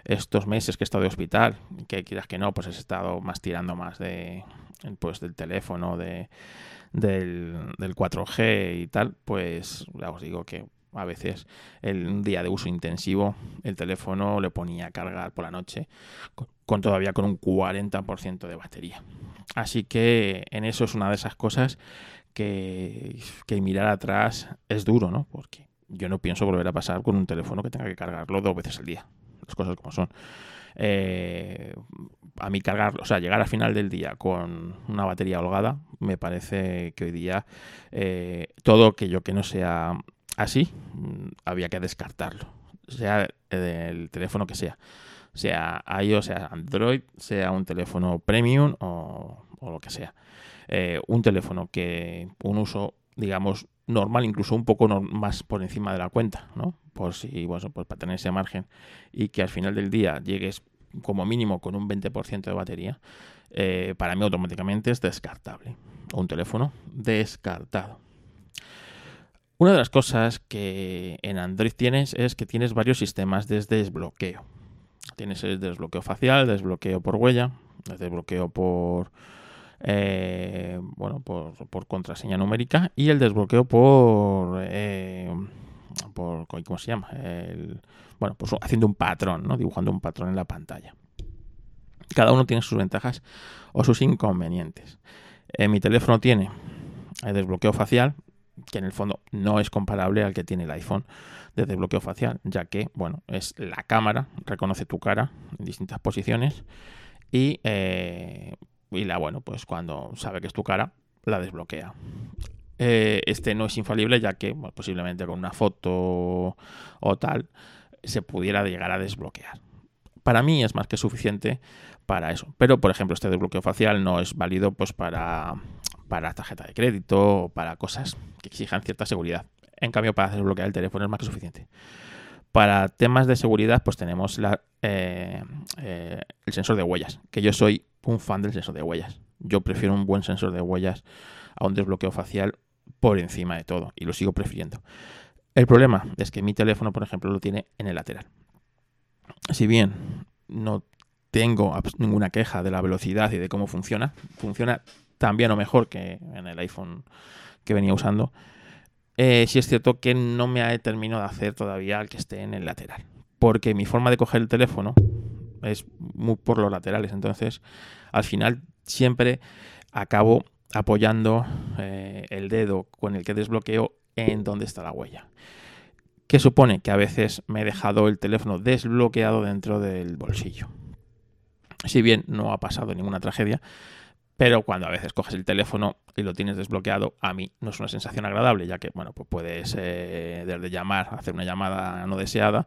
estos meses que he estado de hospital, que quieras que no, pues he estado más tirando más de pues del teléfono, de, del, 4G y tal, pues ya os digo que a veces el, día de uso intensivo el teléfono le ponía a cargar por la noche con, todavía con un 40% de batería. Así que en eso es una de esas cosas que, que mirar atrás es duro, ¿no? Porque yo no pienso volver a pasar con un teléfono que tenga que cargarlo dos veces al día las cosas como son. Eh, a mí cargar, o sea, llegar al final del día con una batería holgada, me parece que hoy día eh, todo aquello que no sea así, mm, había que descartarlo, sea el teléfono que sea, sea iOS, sea Android, sea un teléfono premium o, lo que sea. Eh, un teléfono que un uso, digamos, normal, incluso un poco más por encima de la cuenta, ¿no? Por si, bueno, pues para tener ese margen y que al final del día llegues como mínimo con un 20% de batería, eh, para mí automáticamente es descartable. un teléfono descartado. Una de las cosas que en Android tienes es que tienes varios sistemas de desbloqueo. Tienes el desbloqueo facial, desbloqueo por huella, el desbloqueo por eh, bueno, por, contraseña numérica y el desbloqueo por, eh, por ¿cómo se llama? bueno, pues haciendo un patrón, ¿no? Dibujando un patrón en la pantalla. Cada uno tiene sus ventajas o sus inconvenientes. Eh, mi teléfono tiene el desbloqueo facial, que en el fondo no es comparable al que tiene el iPhone de desbloqueo facial, ya que, bueno, es la cámara, reconoce tu cara en distintas posiciones y y la, bueno, pues cuando sabe que es tu cara, la desbloquea. Eh, este no es infalible ya que posiblemente con una foto o tal se pudiera llegar a desbloquear. Para mí es más que suficiente para eso. Pero, por ejemplo, este desbloqueo facial no es válido pues para, para tarjeta de crédito o para cosas que exijan cierta seguridad. En cambio, para desbloquear el teléfono es más que suficiente. Para temas de seguridad, pues tenemos eh, eh, el sensor de huellas, que yo soy un fan del sensor de huellas. Yo prefiero un buen sensor de huellas a un desbloqueo facial por encima de todo, y lo sigo prefiriendo. El problema es que mi teléfono, por ejemplo, lo tiene en el lateral. Si bien no tengo ninguna queja de la velocidad y de cómo funciona, funciona tan bien o mejor que en el iPhone que venía usando, eh, sí es cierto que no me ha terminado de hacer todavía el que esté en el lateral. Porque mi forma de coger el teléfono es muy por los laterales. Entonces, al final siempre acabo apoyando eh, el dedo con el que desbloqueo en donde está la huella. Que supone que a veces me he dejado el teléfono desbloqueado dentro del bolsillo. Si bien no ha pasado ninguna tragedia, pero cuando a veces coges el teléfono y lo tienes desbloqueado, a mí no es una sensación agradable, ya que, bueno, pues puedes eh, desde llamar, hacer una llamada no deseada,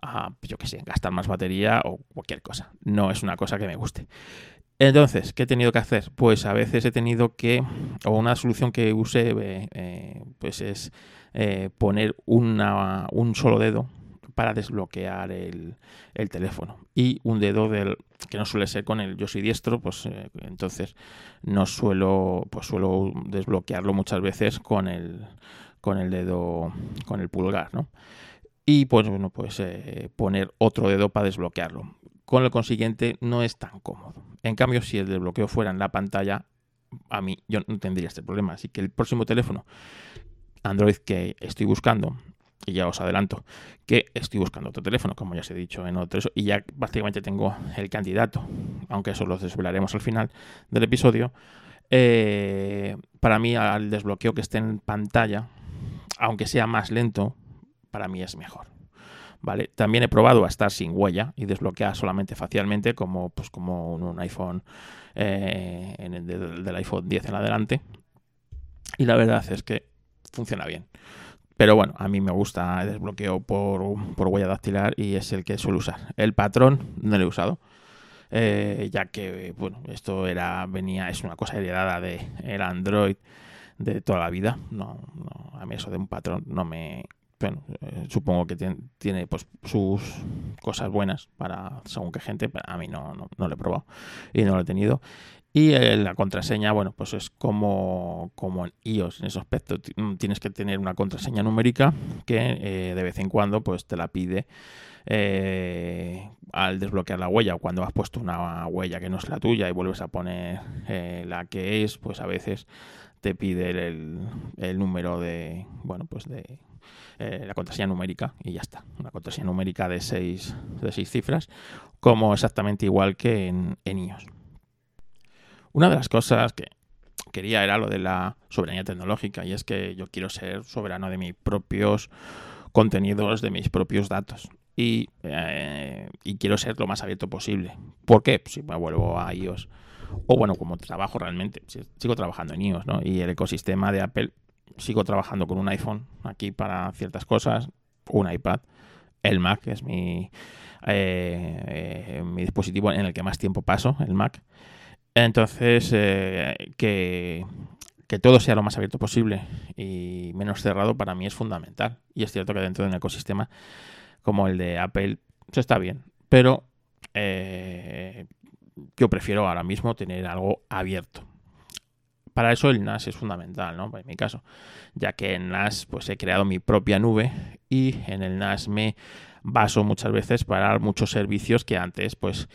a, yo qué sé, gastar más batería o cualquier cosa. No es una cosa que me guste. Entonces, ¿qué he tenido que hacer? Pues a veces he tenido que, o una solución que usé, eh, eh, pues es poner una, un solo dedo para desbloquear el, teléfono. Y un dedo del que no suele ser con el yo soy diestro, pues eh, entonces no suelo, pues suelo desbloquearlo muchas veces con el, con el dedo, con el pulgar, ¿no? Y pues bueno, pues eh, poner otro dedo para desbloquearlo. Con lo consiguiente no es tan cómodo. En cambio, si el desbloqueo fuera en la pantalla, a mí yo no tendría este problema. Así que el próximo teléfono Android que estoy buscando ya os adelanto que estoy buscando otro teléfono, como ya os he dicho en otros, y ya básicamente tengo el candidato, aunque eso lo desvelaremos al final del episodio. Eh, para mí, al desbloqueo que esté en pantalla, aunque sea más lento, para mí es mejor. ¿Vale? También he probado a estar sin huella y desbloquear solamente facialmente, como, pues, como un, iPhone eh, en el del iPhone 10 en adelante. Y la verdad es que funciona bien. Pero bueno, a mí me gusta el desbloqueo por, huella dactilar y es el que suelo usar. El patrón no lo he usado. Eh, ya que bueno esto era venía es una cosa heredada de el Android de toda la vida no, a mí eso de un patrón no me eh, supongo que tiene, pues sus cosas buenas para según qué gente, pero a mí no, no, no, lo he probado y no lo he tenido. Y eh, la contraseña, bueno, pues es como, como en iOS en ese aspecto. Mm, tienes que tener una contraseña numérica que eh, de vez en cuando pues te la pide eh, al desbloquear la huella o cuando has puesto una huella que no es la tuya y vuelves a poner la que es, pues a veces te pide el, número de, bueno, pues de la contraseña numérica y ya está. Una contraseña numérica de seis, de seis cifras, como exactamente igual que en iOS. Una de las cosas que quería era lo de la soberanía tecnológica y es que yo quiero ser soberano de mis propios contenidos, de mis propios datos. Y, eh, quiero ser lo más abierto posible. ¿Por qué? Pues si me vuelvo a iOS. O bueno, como trabajo realmente, sigo trabajando en iOS, ¿no? Y el ecosistema de Apple, sigo trabajando con un iPhone aquí para ciertas cosas, un iPad, el Mac es mi, eh, eh, mi dispositivo en el que más tiempo paso, el Mac. Entonces, eh, que, todo sea lo más abierto posible y menos cerrado para mí es fundamental. Y es cierto que dentro de un ecosistema como el de Apple, eso está bien. Pero eh, yo prefiero ahora mismo tener algo abierto. Para eso el NAS es fundamental, ¿no? En mi caso, ya que en NAS pues he creado mi propia nube y en el NAS me baso muchas veces para muchos servicios que antes pues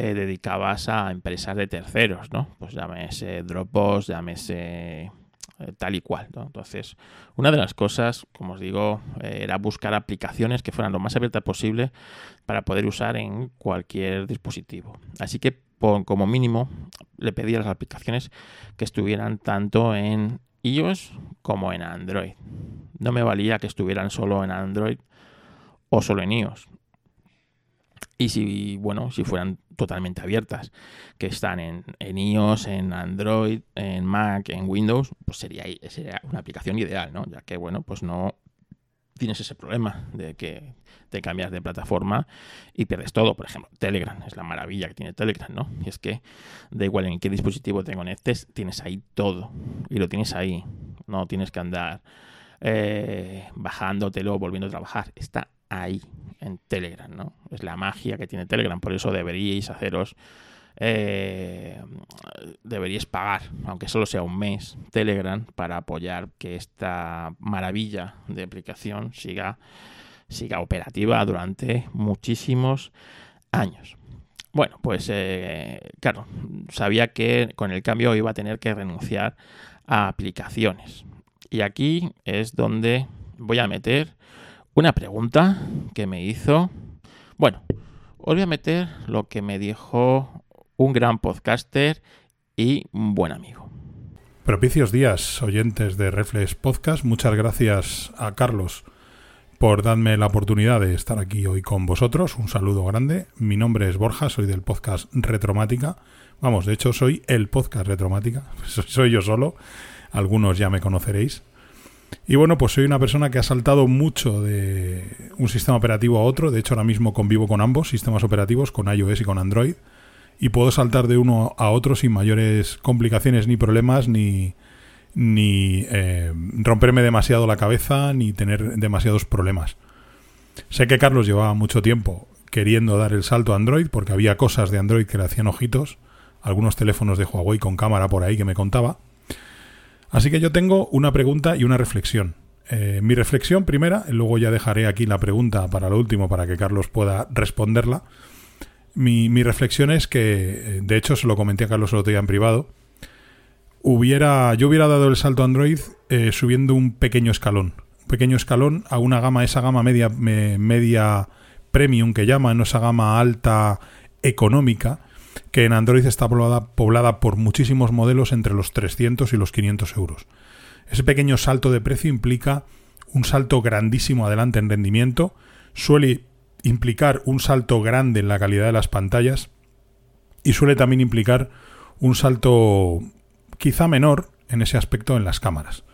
eh, dedicabas a empresas de terceros, ¿no? Pues llámese Dropbox, llámese eh, tal y cual, ¿no? Entonces, una de las cosas, como os digo, eh, era buscar aplicaciones que fueran lo más abiertas posible para poder usar en cualquier dispositivo. Así que, como mínimo, le pedí a las aplicaciones que estuvieran tanto en iOS como en Android. No me valía que estuvieran solo en Android o solo en iOS. Y si, bueno, si fueran totalmente abiertas, que están en, en, iOS, en Android, en Mac, en Windows, pues sería, sería una aplicación ideal, ¿no? Ya que, bueno, pues no tienes ese problema de que te cambias de plataforma y pierdes todo. Por ejemplo, Telegram es la maravilla que tiene Telegram, ¿no? Y es que da igual en qué dispositivo te conectes, tienes ahí todo y lo tienes ahí. No tienes que andar eh, bajándotelo, volviendo a trabajar. Está ahí en Telegram, ¿no? Es la magia que tiene Telegram, por eso deberíais haceros, eh, deberíais pagar, aunque solo sea un mes, Telegram para apoyar que esta maravilla de aplicación siga, siga operativa durante muchísimos años. Bueno, pues eh, claro, sabía que con el cambio iba a tener que renunciar a aplicaciones. Y aquí es donde voy a meter una pregunta que me hizo. Bueno, os voy a meter lo que me dijo un gran podcaster y un buen amigo. Propicios días, oyentes de Reflex Podcast. Muchas gracias a Carlos por darme la oportunidad de estar aquí hoy con vosotros. Un saludo grande. Mi nombre es Borja, soy del podcast Retromática. Vamos, de hecho soy el podcast Retromática. Soy yo solo. Algunos ya me conoceréis. Y bueno, pues soy una persona que ha saltado mucho de un sistema operativo a otro. De hecho, ahora mismo convivo con ambos sistemas operativos, con iOS y con Android. Y puedo saltar de uno a otro sin mayores complicaciones ni problemas, ni, ni eh, romperme demasiado la cabeza, ni tener demasiados problemas. Sé que Carlos llevaba mucho tiempo queriendo dar el salto a Android porque había cosas de Android que le hacían ojitos. Algunos teléfonos de Huawei con cámara por ahí que me contaba. Así que yo tengo una pregunta y una reflexión. Eh, mi reflexión primera, luego ya dejaré aquí la pregunta para lo último para que Carlos pueda responderla. Mi, reflexión es que, eh, de hecho, se lo comenté a Carlos el otro día en privado. Hubiera, yo hubiera dado el salto a Android eh, subiendo un pequeño escalón. pequeño escalón a una gama, esa gama media, media premium que llaman, esa gama alta económica, que en Android está poblada, poblada por muchísimos modelos entre los 300 y los 500 euros. Ese pequeño salto de precio implica un salto grandísimo adelante en rendimiento, suele implicar un salto grande en la calidad de las pantallas y suele también implicar un salto quizá menor en ese aspecto en las cámaras.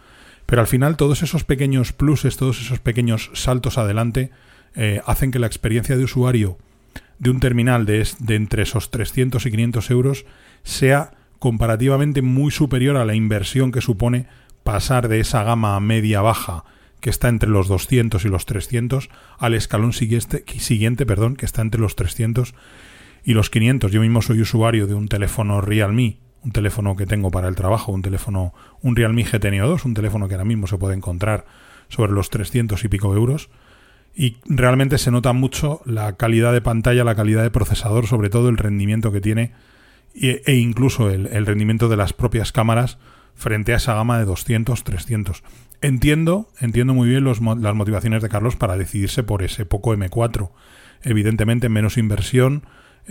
Pero al final todos esos pequeños pluses, todos esos pequeños saltos adelante eh, hacen que la experiencia de usuario de un terminal de, de entre esos 300 y 500 euros sea comparativamente muy superior a la inversión que supone pasar de esa gama media-baja que está entre los 200 y los 300 al escalón siguiente, perdón, que está entre los 300 y los 500. Yo mismo soy usuario de un teléfono Realme, un teléfono que tengo para el trabajo, un teléfono, un Realme GT Neo 2, un teléfono que ahora mismo se puede encontrar sobre los 300 y pico euros y realmente se nota mucho la calidad de pantalla, la calidad de procesador, sobre todo el rendimiento que tiene e, incluso el, rendimiento de las propias cámaras frente a esa gama de 200, 300. Entiendo, entiendo muy bien las motivaciones de Carlos para decidirse por ese poco M4. Evidentemente menos inversión,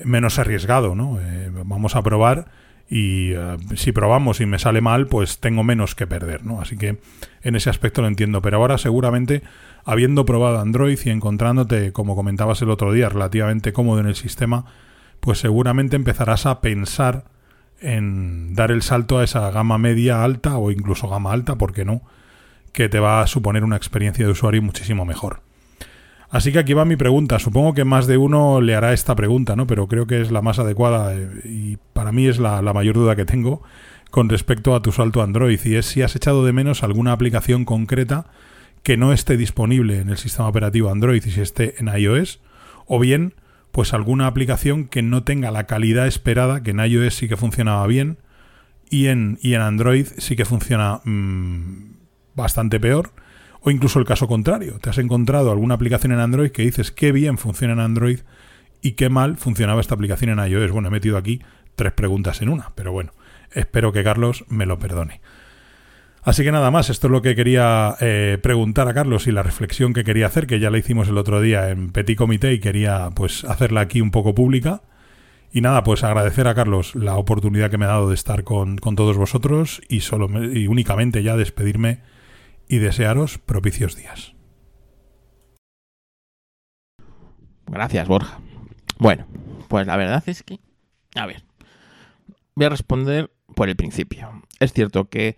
menos arriesgado, ¿no? Eh, vamos a probar y eh, si probamos y me sale mal, pues tengo menos que perder, ¿no? Así que en ese aspecto lo entiendo. Pero ahora seguramente habiendo probado Android y encontrándote, como comentabas el otro día, relativamente cómodo en el sistema, pues seguramente empezarás a pensar en dar el salto a esa gama media alta o incluso gama alta, ¿por qué no? Que te va a suponer una experiencia de usuario muchísimo mejor. Así que aquí va mi pregunta. Supongo que más de uno le hará esta pregunta, ¿no? Pero creo que es la más adecuada eh, y para mí es la, mayor duda que tengo con respecto a tu salto Android y es si has echado de menos alguna aplicación concreta que no esté disponible en el sistema operativo Android y si esté en iOS, o bien pues alguna aplicación que no tenga la calidad esperada, que en iOS sí que funcionaba bien y en, y en Android sí que funciona mm, bastante peor, o incluso el caso contrario, te has encontrado alguna aplicación en Android que dices qué bien funciona en Android y qué mal funcionaba esta aplicación en iOS. Bueno, he metido aquí tres preguntas en una, pero bueno, espero que Carlos me lo perdone. Así que nada más, esto es lo que quería eh, preguntar a Carlos y la reflexión que quería hacer, que ya la hicimos el otro día en Petit Comité y quería pues hacerla aquí un poco pública. Y nada, pues agradecer a Carlos la oportunidad que me ha dado de estar con, todos vosotros y, solo y únicamente ya despedirme y desearos propicios días. Gracias, Borja. Bueno, pues la verdad es que, a ver, voy a responder por el principio. Es cierto que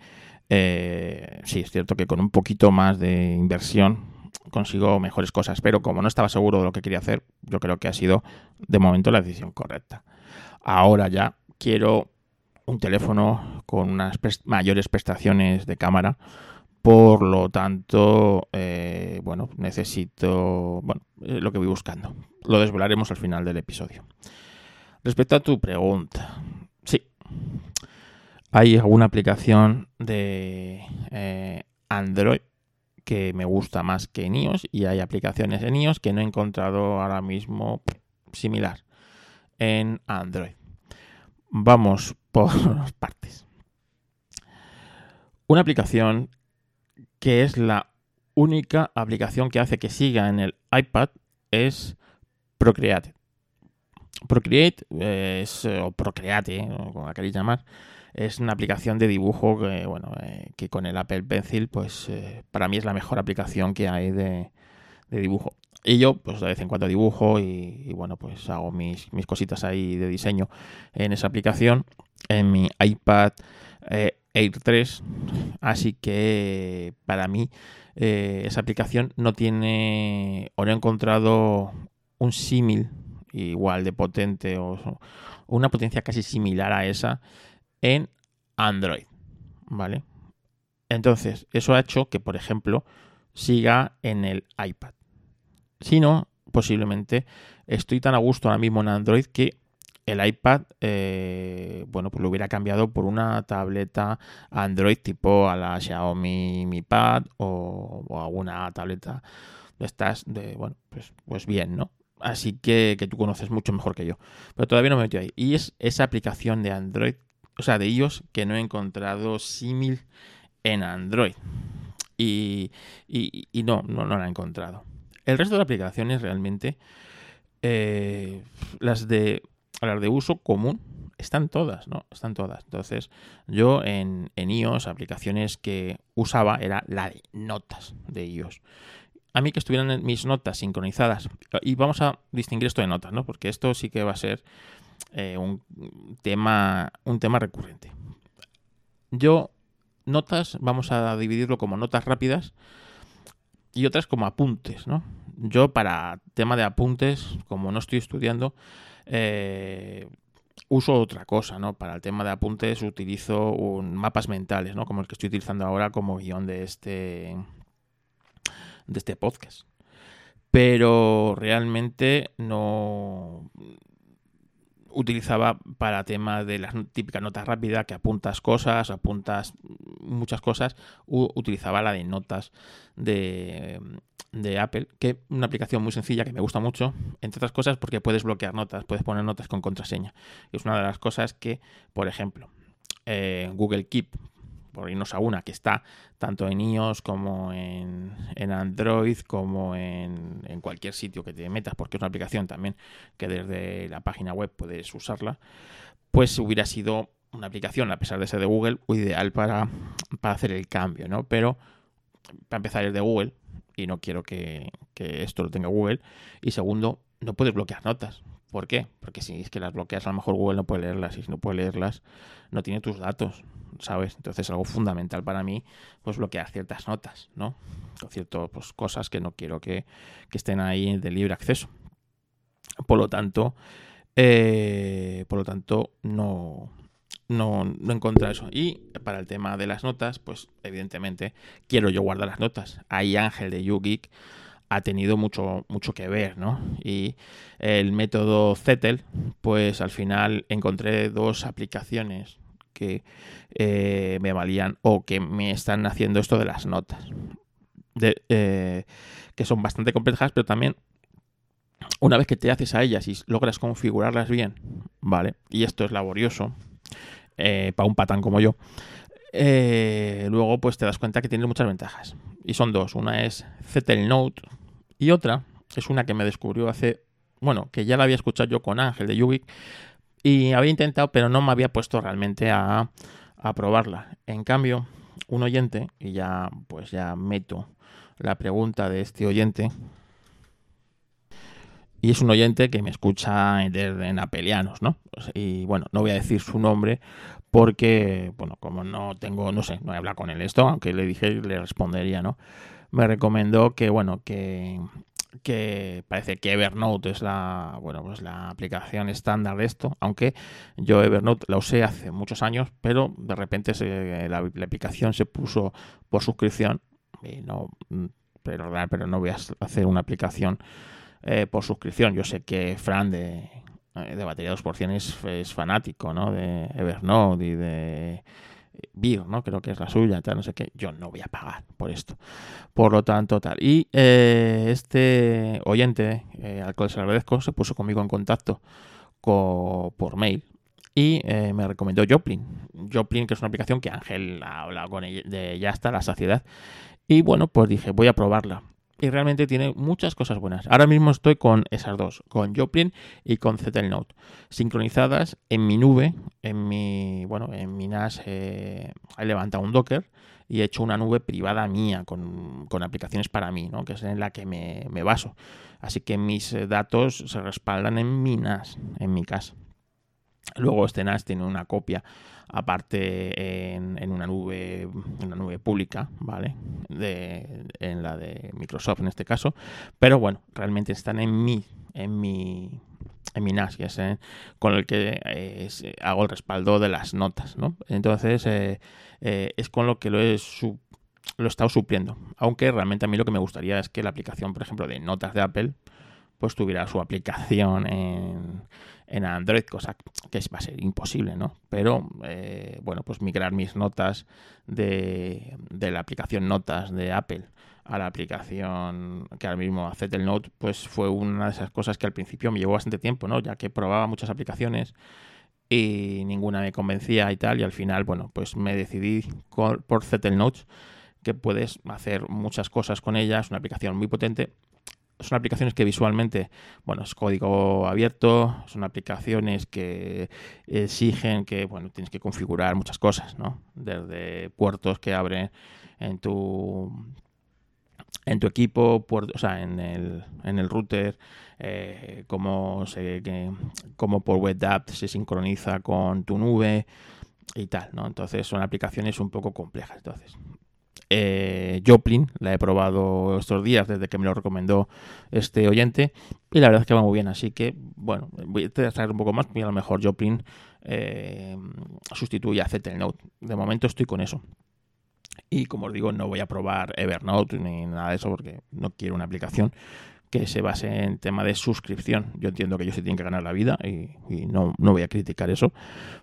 eh, sí, es cierto que con un poquito más de inversión consigo mejores cosas, pero como no estaba seguro de lo que quería hacer, yo creo que ha sido de momento la decisión correcta. Ahora ya quiero un teléfono con unas mayores prestaciones de cámara, por lo tanto, eh, bueno, necesito, bueno, eh, lo que voy buscando. Lo desvelaremos al final del episodio. Respecto a tu pregunta, sí, hay alguna aplicación de eh, Android que me gusta más que en iOS y hay aplicaciones en iOS que no he encontrado ahora mismo similar en Android. Vamos por partes. Una aplicación que es la única aplicación que hace que siga en el iPad es Procreate. Procreate es, o Procreate, como la queréis llamar, es una aplicación de dibujo que, bueno, eh, que con el Apple Pencil, pues eh, para mí es la mejor aplicación que hay de, dibujo. Y yo, pues de vez en cuando dibujo y, bueno, pues hago mis, cositas ahí de diseño en esa aplicación, en mi iPad eh, Air 3. Así que para mí esa aplicación no tiene o no he encontrado un símil igual de potente o una potencia casi similar a esa en Android. ¿Vale? Entonces, eso ha hecho que, por ejemplo, siga en el iPad. Si no, posiblemente estoy tan a gusto ahora mismo en Android que el iPad, eh, bueno, pues lo hubiera cambiado por una tableta Android tipo a la Xiaomi Mi Pad o, alguna tableta de estas de, bueno, pues, pues bien, ¿no? Así que, que tú conoces mucho mejor que yo. Pero todavía no me metido ahí. Y es esa aplicación de Android o sea, de ellos que no he encontrado símil en Android. y, y, no, no, no la he encontrado. El resto de aplicaciones realmente, eh, las de las de uso común, están todas, ¿no? Están todas. Entonces, yo en, en iOS, aplicaciones que usaba era la de notas de iOS. A mí que estuvieran mis notas sincronizadas, y vamos a distinguir esto de notas, ¿no? Porque esto sí que va a ser eh, un, tema, un tema recurrente. Yo, notas, vamos a dividirlo como notas rápidas y otras como apuntes, ¿no? Yo para tema de apuntes, como no estoy estudiando, eh, uso otra cosa, ¿no? Para el tema de apuntes utilizo mapas mentales, ¿no? Como el que estoy utilizando ahora como guion de este de este podcast. Pero realmente no utilizaba para temas de las típicas notas rápidas que apuntas cosas, apuntas muchas cosas, utilizaba la de notas de, de Apple, que es una aplicación muy sencilla que me gusta mucho, entre otras cosas porque puedes bloquear notas, puedes poner notas con contraseña. Es una de las cosas que, por ejemplo, eh, Google Keep, por irnos a una que está tanto en iOS como en, Android, como en, en, cualquier sitio que te metas, porque es una aplicación también que desde la página web puedes usarla, pues hubiera sido una aplicación, a pesar de ser de Google, ideal para, para hacer el cambio, ¿no? Pero para empezar es de Google, y no quiero que, esto lo tenga Google. Y segundo, no puedes bloquear notas. ¿Por qué? Porque si es que las bloqueas, a lo mejor Google no puede leerlas y si no puede leerlas, no tiene tus datos, ¿sabes? Entonces es algo fundamental para mí, pues bloquear ciertas notas, ¿no? Con ciertas pues, cosas que no quiero que, estén ahí de libre acceso. Por lo tanto, eh, por lo tanto, no, no, no encontrar eso. Y para el tema de las notas, pues evidentemente quiero yo guardar las notas. Ahí Ángel de YouGeek ha tenido mucho, mucho que ver, ¿no? Y el método Zettel, pues al final encontré dos aplicaciones que eh, me valían o que me están haciendo esto de las notas. Eh, que son bastante complejas, pero también una vez que te haces a ellas y logras configurarlas bien, ¿vale? Y esto es laborioso, eh, para un patán como yo, eh, luego pues te das cuenta que tiene muchas ventajas. Y son dos. Una es Zettel Note y otra es una que me descubrió hace, bueno, que ya la había escuchado yo con Ángel de Yubik y había intentado, pero no me había puesto realmente a, a probarla. En cambio, un oyente, y ya pues ya meto la pregunta de este oyente, y es un oyente que me escucha en, en apelianos, ¿no? Y bueno, no voy a decir su nombre porque, bueno, como no tengo, no sé, no he hablado con él esto, aunque le dije, le respondería, ¿no? Me recomendó que, bueno, que, que parece que Evernote es la, bueno, pues la aplicación estándar de esto, aunque yo Evernote la usé hace muchos años, pero de repente se, la, aplicación se puso por suscripción y no, pero, pero no voy a hacer una aplicación eh, por suscripción. Yo sé que Fran de, de Batería 2% es, es fanático, ¿no? De Evernote y de Vir, ¿no? Creo que es la suya, tal, no sé qué. Yo no voy a pagar por esto. Por lo tanto, tal. Y eh, este oyente, eh, al cual se agradezco, se puso conmigo en contacto por mail y me recomendó Joplin. Joplin, que es una aplicación que Ángel ha hablado con ella, de ya hasta la saciedad. Y bueno, pues dije, voy a probarla y realmente tiene muchas cosas buenas. Ahora mismo estoy con esas dos, con Joplin y con Zettelnote, sincronizadas en mi nube, en mi, bueno, en mi NAS eh, he levantado un Docker y he hecho una nube privada mía con, aplicaciones para mí, ¿no? que es en la que me, me baso. Así que mis eh, datos se respaldan en mi NAS, en mi casa. Luego este NAS tiene una copia aparte en, una nube una nube pública vale de, en la de Microsoft en este caso. Pero bueno realmente están en mi en mi en mi NAS es con el que eh, hago el respaldo de las notas ¿no? entonces eh, eh, es con lo que lo he lo he estado supliendo. Aunque realmente a mí lo que me gustaría es que la aplicación por ejemplo de notas de Apple pues tuviera su aplicación en en Android, cosa que va a ser imposible, ¿no? Pero, eh, bueno, pues migrar mis notas de, la aplicación Notas de Apple a la aplicación que ahora mismo hace el Note, pues fue una de esas cosas que al principio me llevó bastante tiempo, ¿no? Ya que probaba muchas aplicaciones y ninguna me convencía y tal, y al final, bueno, pues me decidí por Zettel Notes, que puedes hacer muchas cosas con ella. Es una aplicación muy potente son aplicaciones que visualmente, bueno, es código abierto, son aplicaciones que exigen que, bueno, tienes que configurar muchas cosas, ¿no? Desde puertos que abren en tu en tu equipo, o sea, en el, en el router, eh, cómo, se, que, cómo por WebDAV se sincroniza con tu nube y tal, ¿no? Entonces son aplicaciones un poco complejas. Entonces, eh, Joplin, la he probado estos días desde que me lo recomendó este oyente y la verdad es que va muy bien, así que bueno, voy a traer un poco más y a lo mejor Joplin eh, sustituye a Zettelnote. De momento estoy con eso. Y como os digo, no voy a probar Evernote ni nada de eso porque no quiero una aplicación que se base en tema de suscripción. Yo entiendo que ellos se tienen que ganar la vida y, no, no, voy a criticar eso.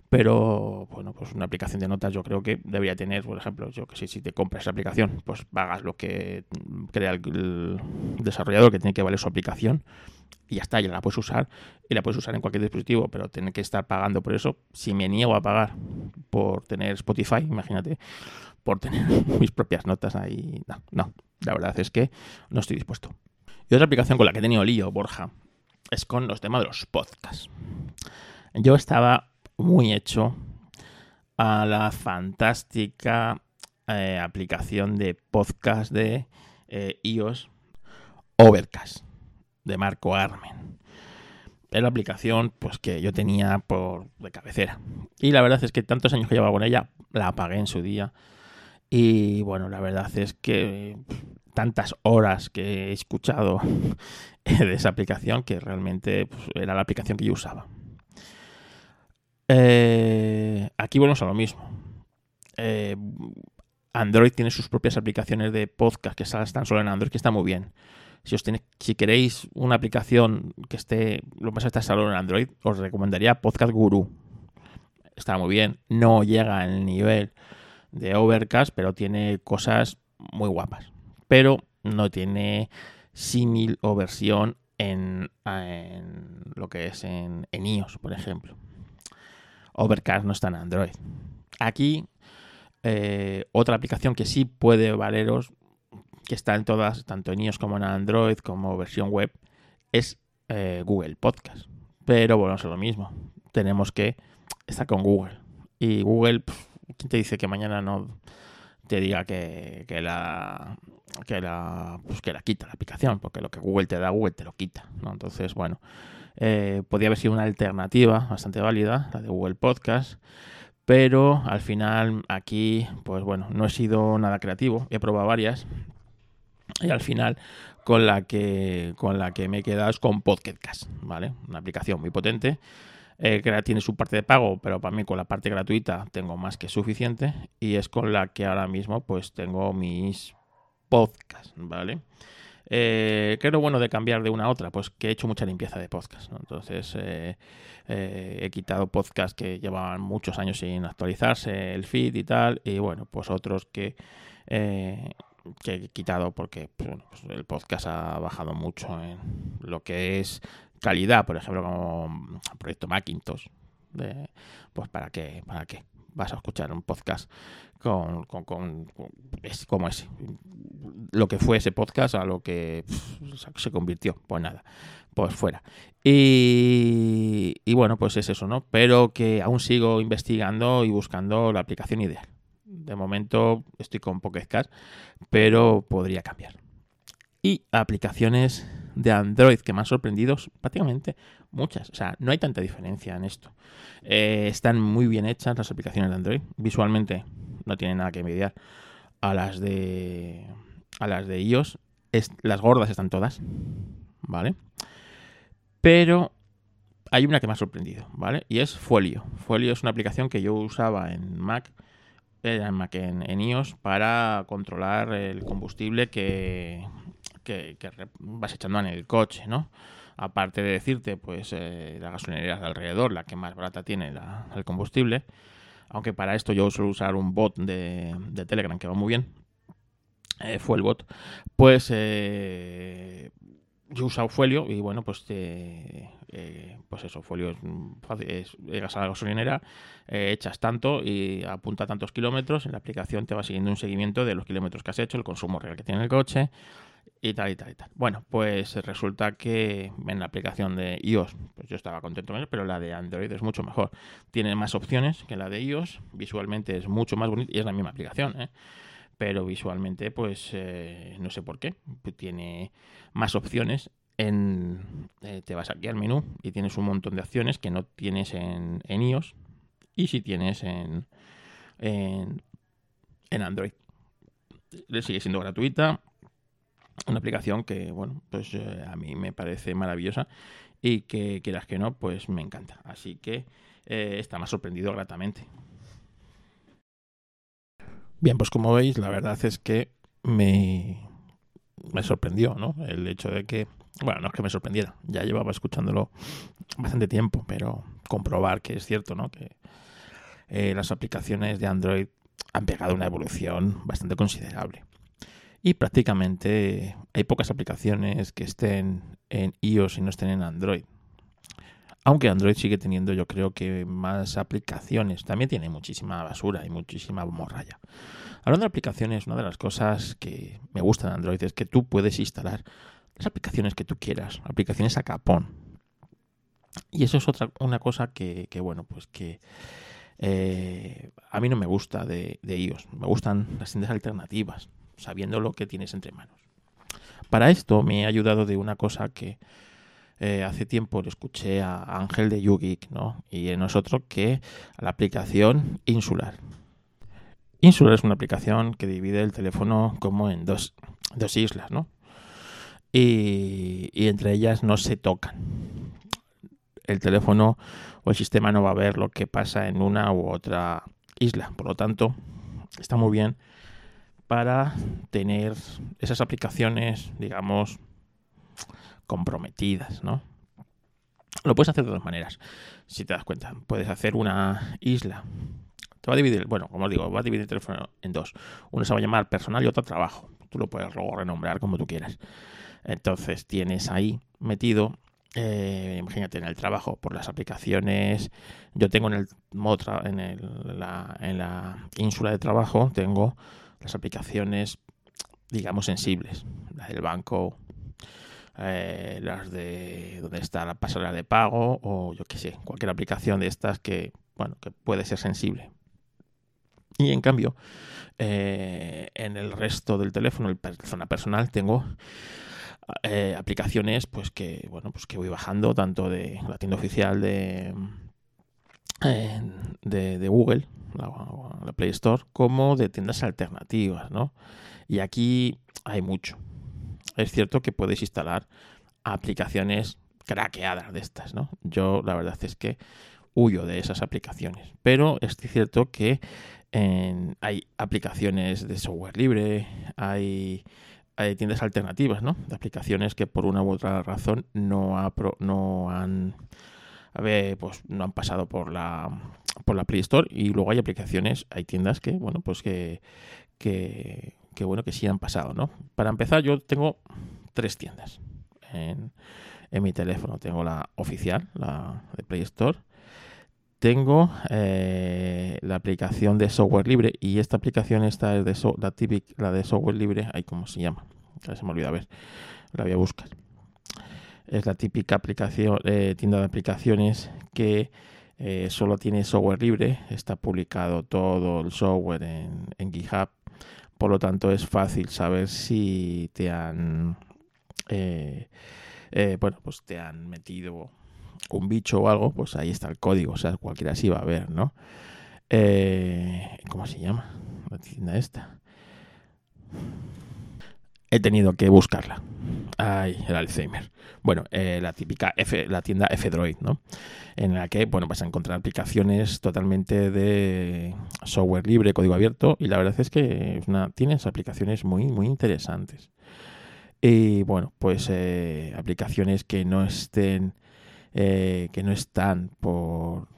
Pero bueno, pues una aplicación de notas yo creo que debería tener, por ejemplo, yo que sé, si te compras la aplicación, pues pagas lo que crea el, desarrollador que tiene que valer su aplicación y ya está, ya la puedes usar y la puedes usar en cualquier dispositivo, pero tener que estar pagando por eso, si me niego a pagar por tener Spotify, imagínate, por tener mis propias notas ahí, no, no, la verdad es que no estoy dispuesto. Y otra aplicación con la que he tenido lío, Borja, es con los temas de los podcasts. Yo estaba muy hecho a la fantástica eh, aplicación de podcast de eh, iOS Overcast de Marco Armen. Es la aplicación pues, que yo tenía por de cabecera. Y la verdad es que tantos años que llevaba con ella, la apagué en su día. Y bueno, la verdad es que tantas horas que he escuchado de esa aplicación que realmente pues, era la aplicación que yo usaba. Eh, aquí volvemos a lo mismo. Eh, Android tiene sus propias aplicaciones de podcast que están solo en Android, que está muy bien. Si, os si queréis una aplicación que esté, lo más está solo en Android, os recomendaría Podcast Guru. Está muy bien. No llega al nivel de Overcast, pero tiene cosas muy guapas pero no tiene símil o versión en, lo que es en, iOS, por ejemplo. Overcast no está en Android. Aquí, eh, otra aplicación que sí puede valeros, que está en todas, tanto en iOS como en Android, como versión web, es eh, Google Podcast. Pero bueno, es lo mismo. Tenemos que estar con Google. Y Google, ¿quién te dice que mañana no te diga que, que la que la, pues que la quita la aplicación, porque lo que Google te da, Google te lo quita. ¿no? Entonces, bueno, eh, podría haber sido una alternativa bastante válida, la de Google Podcast, pero al final aquí, pues bueno, no he sido nada creativo, he probado varias y al final con la que con la que me he quedado es con Podcast, ¿vale? Una aplicación muy potente. Eh, que tiene su parte de pago, pero para mí con la parte gratuita tengo más que suficiente y es con la que ahora mismo pues tengo mis podcast, ¿vale? Eh, ¿Qué es lo bueno de cambiar de una a otra? Pues que he hecho mucha limpieza de podcast. Entonces eh, eh, he quitado podcasts que llevaban muchos años sin actualizarse, el feed y tal, y bueno, pues otros que, que he quitado porque pues, pues el podcast ha bajado mucho en lo que es calidad, por ejemplo, como Proyecto Macintosh. pues para qué, para qué vas a escuchar un podcast con, es como ese. Lo que fue ese podcast a lo que se convirtió. Pues nada, pues fuera. Y, y, bueno, pues es eso, ¿no? Pero que aún sigo investigando y buscando la aplicación ideal. De momento estoy con Pocket pero podría cambiar. Y aplicaciones de Android que me han sorprendido prácticamente muchas. O sea, no hay tanta diferencia en esto. Eh, están muy bien hechas las aplicaciones de Android. Visualmente no tienen nada que envidiar a las de a las de iOS. las gordas están todas, ¿vale? Pero hay una que me ha sorprendido, ¿vale? Y es Folio. Folio es una aplicación que yo usaba en Mac, eh, en Mac en iOS para controlar el combustible que que, vas echando en el coche, ¿no? Aparte de decirte, pues, eh, la gasolinera de alrededor, la que más barata tiene el combustible. Aunque para esto yo suelo usar un bot de, Telegram que va muy bien. Eh, fue el bot. Pues eh, yo uso Folio y bueno, pues te, pues eso, Folio es fácil, es, llegas a la gasolinera, echas tanto y apunta tantos kilómetros, en la aplicación te va siguiendo un seguimiento de los kilómetros que has hecho, el consumo real que tiene el coche, y tal y tal y tal. Bueno, pues resulta que en la aplicación de iOS, pues yo estaba contento con pero la de Android es mucho mejor. Tiene más opciones que la de iOS, visualmente es mucho más bonita y es la misma aplicación, ¿eh? pero visualmente pues eh, no sé por qué. Tiene más opciones en, eh, te vas aquí al menú y tienes un montón de opciones que no tienes en, en iOS y si tienes en, en, en Android. Le sigue siendo gratuita, una aplicación que, bueno, pues eh, a mí me parece maravillosa y que quieras que no, pues me encanta. Así que eh, está más sorprendido gratamente. Bien, pues como veis, la verdad es que me, me sorprendió, ¿no? El hecho de que, bueno, no es que me sorprendiera, ya llevaba escuchándolo bastante tiempo, pero comprobar que es cierto, ¿no? Que eh, las aplicaciones de Android han pegado una evolución bastante considerable y prácticamente hay pocas aplicaciones que estén en iOS y no estén en Android. Aunque Android sigue teniendo yo creo que más aplicaciones. También tiene muchísima basura y muchísima morralla. Hablando de aplicaciones, una de las cosas que me gusta de Android es que tú puedes instalar las aplicaciones que tú quieras, aplicaciones a capón. Y eso es otra una cosa que, bueno, pues que eh, a mí no me gusta de, de iOS. Me gustan las tiendas alternativas sabiendo lo que tienes entre manos. Para esto me he ayudado de una cosa que eh, hace tiempo le escuché a Ángel de YouGeek, ¿no? Y en nosotros que la aplicación Insular. Insular es una aplicación que divide el teléfono como en dos, dos islas, ¿no? Y, y, entre ellas no se tocan. El teléfono o el sistema no va a ver lo que pasa en una u otra isla. Por lo tanto, está muy bien para tener esas aplicaciones, digamos, comprometidas, ¿no? Lo puedes hacer de dos maneras, si te das cuenta. Puedes hacer una isla. Te va a dividir, bueno, como os digo, va a dividir el teléfono en dos. Uno se va a llamar personal y otro trabajo. Tú lo puedes luego renombrar como tú quieras. Entonces tienes ahí metido, eh, imagínate en el trabajo, por las aplicaciones. Yo tengo en el en, el, en la ínsula de trabajo, tengo las aplicaciones, digamos, sensibles, las del banco, eh, las de donde está la pasarela de pago o yo qué sé, cualquier aplicación de estas que, bueno, que puede ser sensible. Y en cambio, eh, en el resto del teléfono, el zona personal, tengo eh, aplicaciones pues que, bueno, pues que voy bajando tanto de la tienda oficial de, de Google, la, Play Store, como de tiendas alternativas, ¿no? Y aquí hay mucho. Es cierto que puedes instalar aplicaciones craqueadas de estas, ¿no? Yo la verdad es que huyo de esas aplicaciones. Pero es cierto que hay aplicaciones de software libre, hay, hay, tiendas alternativas, ¿no? De aplicaciones que por una u otra razón no, no han pues no han pasado por la por la Play Store y luego hay aplicaciones, hay tiendas que, bueno, pues que, que, bueno, que sí han pasado, ¿no? Para empezar, yo tengo tres tiendas en, en mi teléfono. Tengo la oficial, la de Play Store. Tengo eh, la aplicación de software libre y esta aplicación esta es de la, típica, la de software libre, ahí cómo se llama, se me olvida ver, la voy a buscar. Es la típica aplicación, eh, tienda de aplicaciones que eh, solo tiene software libre, está publicado todo el software en, GitHub, por lo tanto es fácil saber si te han, eh, eh, bueno, pues te han metido un bicho o algo, pues ahí está el código, o sea, cualquiera sí va a ver, ¿no? ¿Cómo se llama la tienda esta? He tenido que buscarla. Ay, el Alzheimer. Bueno, eh, la típica F, la tienda F-Droid, ¿no? En la que, bueno, vas a encontrar aplicaciones totalmente de software libre, código abierto, y la verdad es que tienes aplicaciones muy, muy interesantes. Y bueno, pues eh, aplicaciones que no estén, eh, que no están por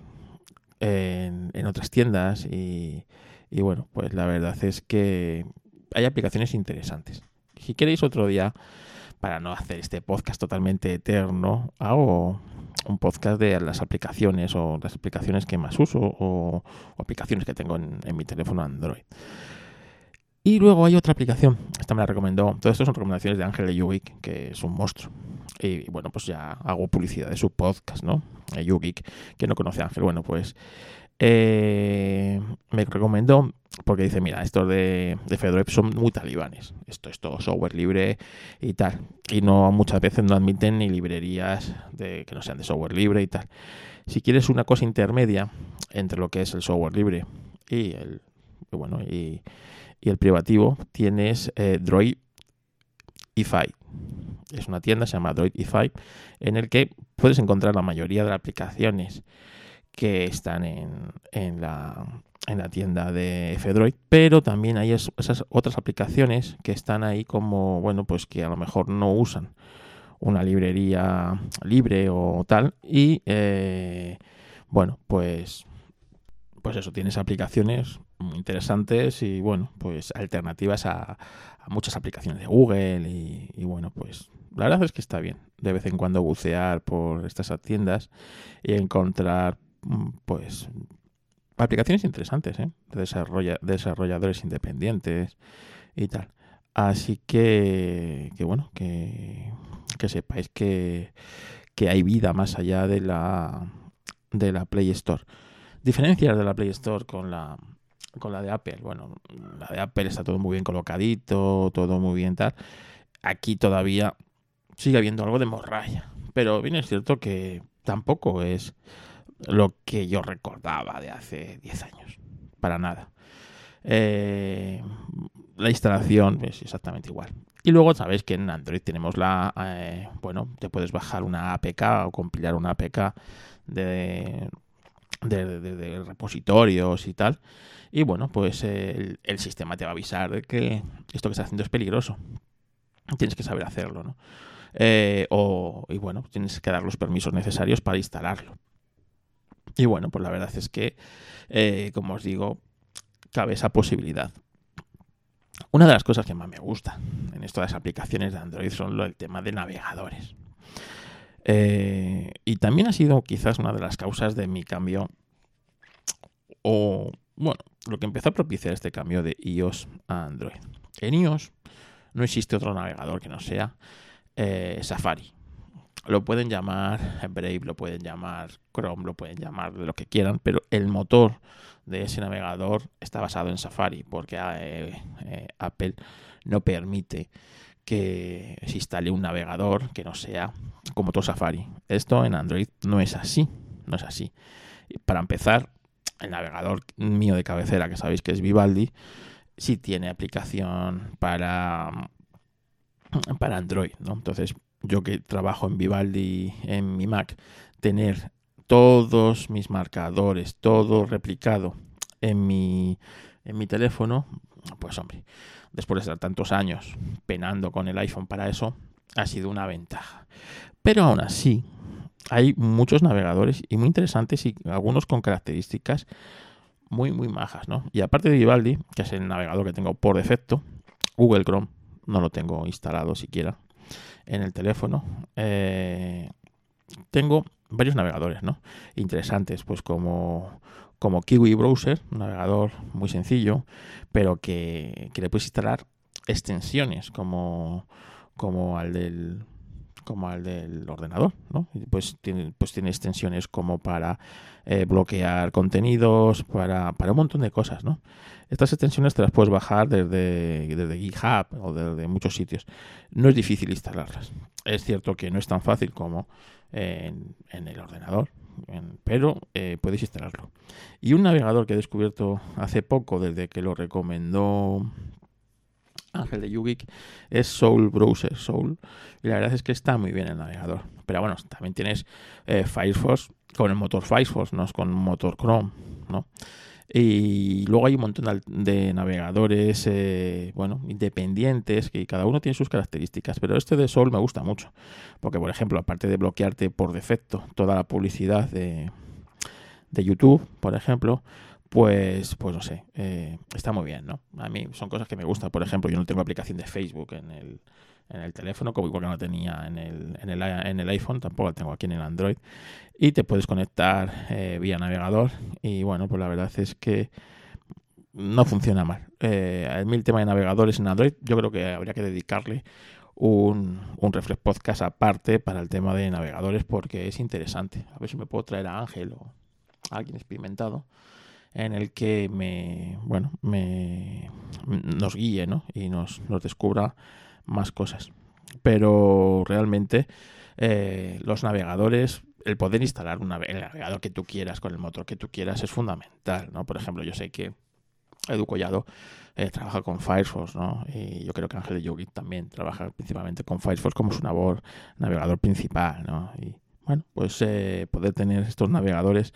en, otras tiendas y bueno, pues la verdad es que hay aplicaciones interesantes. Si queréis otro día para no hacer este podcast totalmente eterno, hago un podcast de las aplicaciones o las aplicaciones que más uso o, aplicaciones que tengo en, mi teléfono Android. Y luego hay otra aplicación, esta me la recomendó. Todo esto son recomendaciones de Ángel Yugik, que es un monstruo. Y bueno, pues ya hago publicidad de su podcast, ¿no? Yugik, que no conoce a Ángel. Bueno, pues eh, me recomendó porque dice, mira, estos de, de son muy talibanes. Esto es todo software libre y tal. Y no muchas veces no admiten ni librerías de, que no sean de software libre y tal. Si quieres una cosa intermedia entre lo que es el software libre y el bueno y, el privativo, tienes eh, Droid EFI. Es una tienda, se llama Droid EFI, en el que puedes encontrar la mayoría de las aplicaciones que están en, la, en la tienda de Fedroid, pero también hay esas otras aplicaciones que están ahí como, bueno, pues que a lo mejor no usan una librería libre o tal, y eh, bueno, pues, pues eso, tienes aplicaciones interesantes y bueno, pues alternativas a, muchas aplicaciones de Google y, bueno, pues la verdad es que está bien de vez en cuando bucear por estas tiendas y encontrar pues aplicaciones interesantes, ¿eh? de desarrolladores independientes y tal. Así que, que bueno, que, que sepáis que, que, hay vida más allá de la, de la Play Store. Diferencias de la Play Store con la, con la de Apple. Bueno, la de Apple está todo muy bien colocadito, todo muy bien tal. Aquí todavía sigue habiendo algo de morralla. Pero bien es cierto que tampoco es lo que yo recordaba de hace 10 años. Para nada. Eh, la instalación es exactamente igual. Y luego sabéis que en Android tenemos la, eh, bueno, te puedes bajar una APK o compilar una APK de, de, repositorios y tal. Y bueno, pues el, el, sistema te va a avisar de que esto que estás haciendo es peligroso. Tienes que saber hacerlo, ¿no? Eh, o, y bueno, tienes que dar los permisos necesarios para instalarlo. Y bueno, pues la verdad es que, eh, como os digo, cabe esa posibilidad. Una de las cosas que más me gusta en esto de las aplicaciones de Android son lo, el tema de navegadores. Eh, y también ha sido quizás una de las causas de mi cambio, o bueno, lo que empezó a propiciar este cambio de iOS a Android. En iOS no existe otro navegador que no sea eh, Safari lo pueden llamar Brave, lo pueden llamar Chrome, lo pueden llamar lo que quieran, pero el motor de ese navegador está basado en Safari, porque eh, eh, Apple no permite que se instale un navegador que no sea como todo Safari. Esto en Android no es así, no es así. Para empezar, el navegador mío de cabecera, que sabéis que es Vivaldi, sí tiene aplicación para para Android, ¿no? Entonces, yo que trabajo en Vivaldi en mi Mac, tener todos mis marcadores, todo replicado en mi, en mi teléfono, pues hombre, después de estar tantos años penando con el iPhone para eso, ha sido una ventaja. Pero aún así, hay muchos navegadores y muy interesantes y algunos con características muy, muy majas, ¿no? Y aparte de Vivaldi, que es el navegador que tengo por defecto, Google Chrome, no lo tengo instalado siquiera en el teléfono. Eh, tengo varios navegadores, ¿no? Interesantes, pues como, como Kiwi Browser, un navegador muy sencillo, pero que, que le puedes instalar extensiones como, como al del como al del ordenador. Pues tiene, pues tiene extensiones como para eh, bloquear contenidos, para, para, un montón de cosas. Estas extensiones te las puedes bajar desde, GitHub o desde muchos sitios. No es difícil instalarlas. Es cierto que no es tan fácil como en, el ordenador, pero eh, puedes instalarlo. Y un navegador que he descubierto hace poco, desde que lo recomendó Ángel de Yugik es Soul Browser, Soul. Y la verdad es que está muy bien el navegador. Pero bueno, también tienes eh, Firefox con el motor Firefox, no es con motor Chrome, ¿no? Y luego hay un montón de navegadores, eh, bueno, independientes, que cada uno tiene sus características. Pero este de Soul me gusta mucho. Porque, por ejemplo, aparte de bloquearte por defecto toda la publicidad de, de YouTube, por ejemplo, pues, pues no sé, eh, está muy bien, ¿no? A mí son cosas que me gustan. Por ejemplo, yo no tengo aplicación de Facebook en el, en el teléfono, como igual que no tenía en el, en el, en el iPhone, tampoco lo tengo aquí en el Android. Y te puedes conectar eh, vía navegador. Y bueno, pues la verdad es que no funciona mal. Eh, a mí tema de navegadores en Android, yo creo que habría que dedicarle un, un Reflex Podcast aparte para el tema de navegadores porque es interesante. A ver si me puedo traer a Ángel o a alguien experimentado en el que me, bueno, me, nos guíe ¿no? y nos, nos descubra más cosas. Pero realmente eh, los navegadores, el poder instalar un el navegador que tú quieras con el motor que tú quieras es fundamental. ¿no? Por ejemplo, yo sé que Edu Collado eh, trabaja con Firefox, ¿no? Y yo creo que Ángel Yogi también trabaja principalmente con Firefox como su navegador principal, ¿no? Bueno, pues eh, poder tener estos navegadores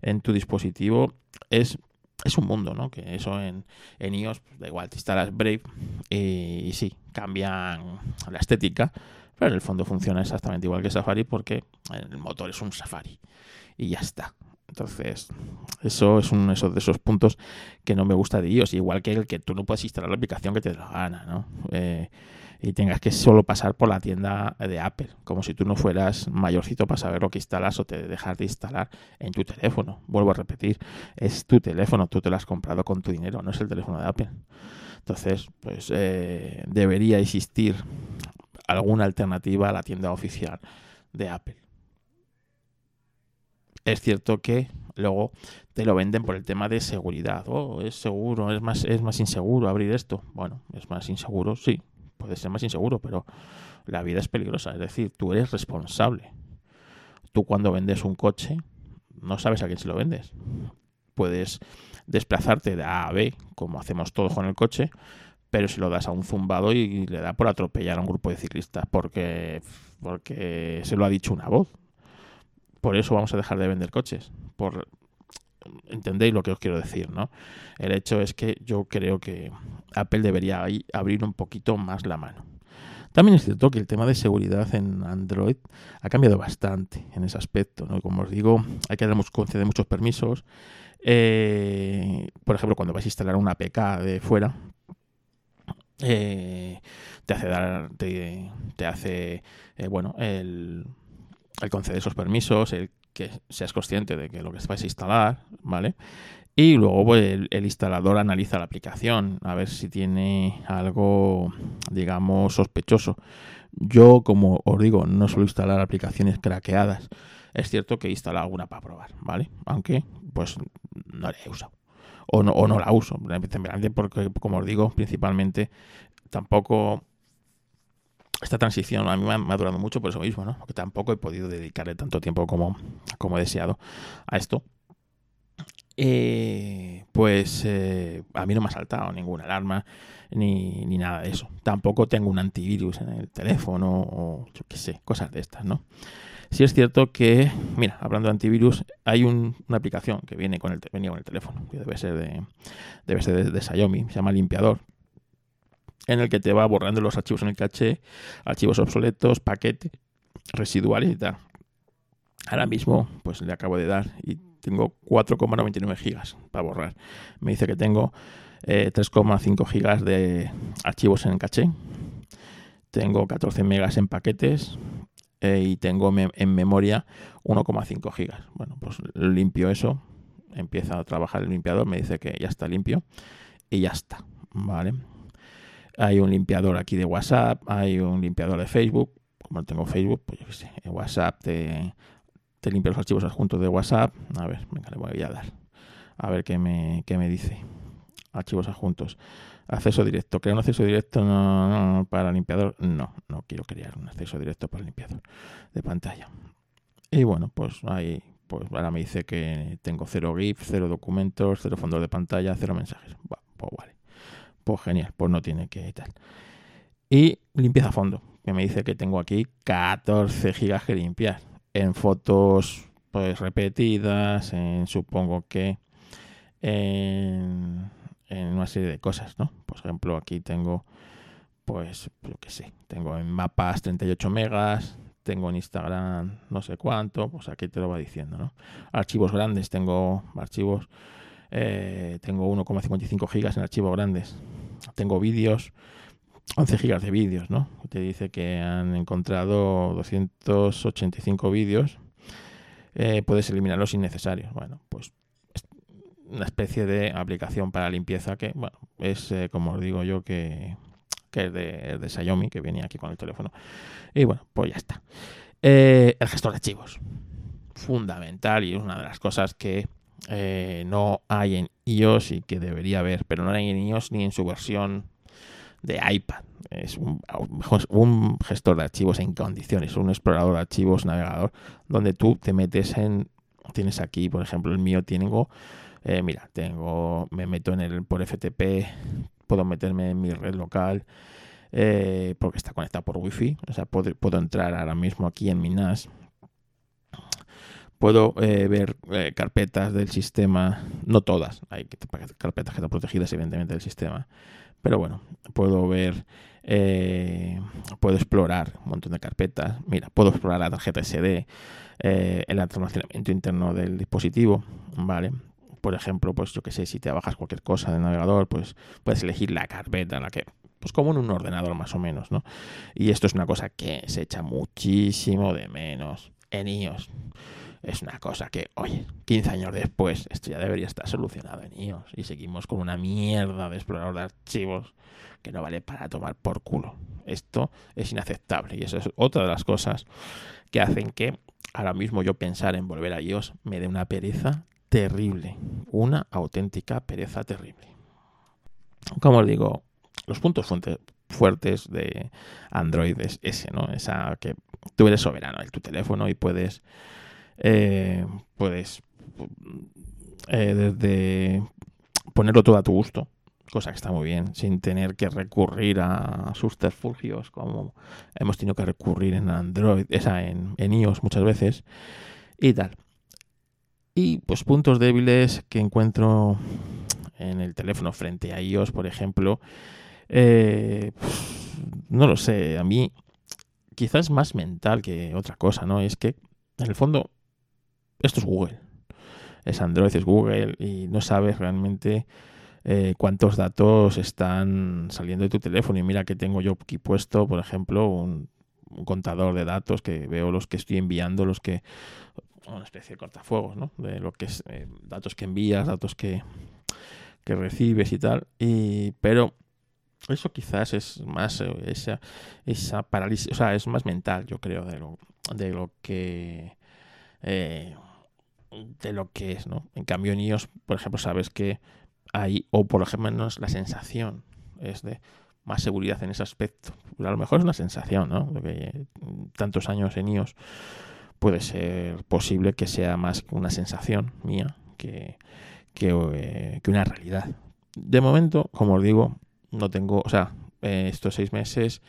en tu dispositivo es, es un mundo, ¿no? Que eso en, en iOS, pues, da igual, te instalas Brave y, sí, cambian la estética, pero en el fondo funciona exactamente igual que Safari porque el motor es un Safari y ya está. Entonces, eso es uno de esos puntos que no me gusta de iOS, igual que el que tú no puedes instalar la aplicación que te dé la gana, ¿no? Eh, y tengas que solo pasar por la tienda de Apple, como si tú no fueras mayorcito para saber lo que instalas o te dejas de instalar en tu teléfono. Vuelvo a repetir, es tu teléfono, tú te lo has comprado con tu dinero, no es el teléfono de Apple. Entonces, pues eh, debería existir alguna alternativa a la tienda oficial de Apple. Es cierto que luego te lo venden por el tema de seguridad. Oh, es seguro, es más, es más inseguro abrir esto. Bueno, es más inseguro, sí, puede ser más inseguro, pero la vida es peligrosa. Es decir, tú eres responsable. Tú cuando vendes un coche, no sabes a quién se lo vendes. Puedes desplazarte de A a B, como hacemos todos con el coche, pero si lo das a un zumbado y le da por atropellar a un grupo de ciclistas porque, porque se lo ha dicho una voz. Por eso vamos a dejar de vender coches. Por entendéis lo que os quiero decir, ¿no? El hecho es que yo creo que Apple debería abrir un poquito más la mano. También es cierto que el tema de seguridad en Android ha cambiado bastante en ese aspecto. ¿no? Como os digo, hay que conceder muchos permisos. Eh, por ejemplo, cuando vas a instalar una APK de fuera, eh, te hace dar, te, hace, eh, bueno, el, el conceder esos permisos, el que seas consciente de que lo que vas a instalar, ¿vale? Y luego pues, el, instalador analiza la aplicación a ver si tiene algo, digamos, sospechoso. Yo, como os digo, no suelo instalar aplicaciones craqueadas. Es cierto que he instalado alguna para probar, ¿vale? Aunque, pues, no la he usado. O no, o no la uso, porque, como os digo, principalmente tampoco esta transición a mí me ha, durado mucho por eso mismo, ¿no? Porque tampoco he podido dedicarle tanto tiempo como, como he deseado a esto. Eh, pues eh, a mí no me ha saltado ninguna alarma ni, ni, nada de eso. Tampoco tengo un antivirus en el teléfono o yo qué sé, cosas de estas, ¿no? Sí es cierto que, mira, hablando de antivirus, hay una aplicación que viene con el, venía con el teléfono, que debe ser de, debe ser de Xiaomi, se llama Limpiador en el que te va borrando los archivos en el caché, archivos obsoletos, paquetes residuales y tal. Ahora mismo, pues le acabo de dar y tengo 4,99 gigas para borrar. Me dice que tengo 3,5 eh, gigas de archivos en el caché. Tengo 14 megas en paquetes eh, y tengo en memoria 1,5 gigas. Bueno, pues limpio eso. Empieza a trabajar el limpiador. Me dice que ya está limpio y ya está. Vale. Hay un limpiador aquí de WhatsApp, hay un limpiador de Facebook. Como no tengo Facebook, pues yo qué sé, en WhatsApp te, te limpia los archivos adjuntos de WhatsApp. A ver, venga, le voy a dar. A ver qué me, qué me dice. Archivos adjuntos. Acceso directo. ¿Crear un acceso directo para limpiador? No, no quiero crear un acceso directo para limpiador de pantalla. Y bueno, pues ahí, pues ahora me dice que tengo cero GIF, cero documentos, cero fondos de pantalla, cero mensajes. pues vale pues genial, pues no tiene que tal. Y limpieza a fondo, que me dice que tengo aquí 14 gigas que limpiar. En fotos pues repetidas, en, supongo que en, una serie de cosas, ¿no? Por ejemplo, aquí tengo, pues, yo qué sé, tengo en mapas 38 megas, tengo en Instagram no sé cuánto, pues aquí te lo va diciendo, ¿no? Archivos grandes, tengo archivos eh, tengo 1,55 gigas en archivos grandes. Tengo vídeos, 11 gigas de vídeos, ¿no? Te dice que han encontrado 285 vídeos. Eh, puedes eliminarlos innecesarios. Bueno, pues es una especie de aplicación para limpieza que, bueno, es eh, como os digo yo que, que es de, de, Xiaomi, que venía aquí con el teléfono. Y bueno, pues ya está. Eh, el gestor de archivos. Fundamental y una de las cosas que eh, no hay en iOS y que debería haber, pero no hay en iOS ni en su versión de iPad. Es un, gestor de archivos en condiciones, un explorador de archivos navegador, donde tú te metes en. Tienes aquí, por ejemplo, el mío tengo. Eh, mira, tengo. Me meto en el por FTP, puedo meterme en mi red local. Eh, porque está conectado por wifi o sea puedo, puedo entrar ahora mismo aquí en mi NAS puedo eh, ver eh, carpetas del sistema, no todas, hay carpetas que están protegidas evidentemente del sistema, pero bueno, puedo ver, eh, puedo explorar un montón de carpetas, mira, puedo explorar la tarjeta SD, el almacenamiento interno del dispositivo, ¿vale? Por ejemplo, pues yo que sé, si te bajas cualquier cosa del navegador, pues puedes elegir la carpeta en la que pues como en un ordenador más o menos, ¿no? Y esto es una cosa que se echa muchísimo de menos en iOS es una cosa que, oye, 15 años después, esto ya debería estar solucionado en iOS y seguimos con una mierda de explorador de archivos que no vale para tomar por culo. Esto es inaceptable y eso es otra de las cosas que hacen que ahora mismo yo pensar en volver a iOS me dé una pereza terrible, una auténtica pereza terrible. Como os digo, los puntos fuertes de Android es ese, ¿no? Esa que tú eres soberano en tu teléfono y puedes eh, puedes eh, desde ponerlo todo a tu gusto, cosa que está muy bien, sin tener que recurrir a subterfugios como hemos tenido que recurrir en Android, esa en, en iOS muchas veces y tal. Y pues puntos débiles que encuentro en el teléfono frente a iOS, por ejemplo, eh, no lo sé, a mí quizás más mental que otra cosa, ¿no? Es que en el fondo esto es Google. Es Android, es Google y no sabes realmente eh, cuántos datos están saliendo de tu teléfono. Y mira que tengo yo aquí puesto, por ejemplo, un, contador de datos que veo los que estoy enviando, los que una especie de cortafuegos, ¿no? De lo que es eh, datos que envías, datos que, que recibes y tal. Y, pero eso quizás es más eh, esa, esa parálisis, o sea, es más mental, yo creo, de lo, de lo que de lo que es, ¿no? En cambio, en iOS, por ejemplo, sabes que hay, o por ejemplo, la sensación es de más seguridad en ese aspecto. A lo mejor es una sensación, ¿no? De que tantos años en iOS puede ser posible que sea más una sensación mía que, que, eh, que una realidad. De momento, como os digo, no tengo, o sea, eh, estos seis meses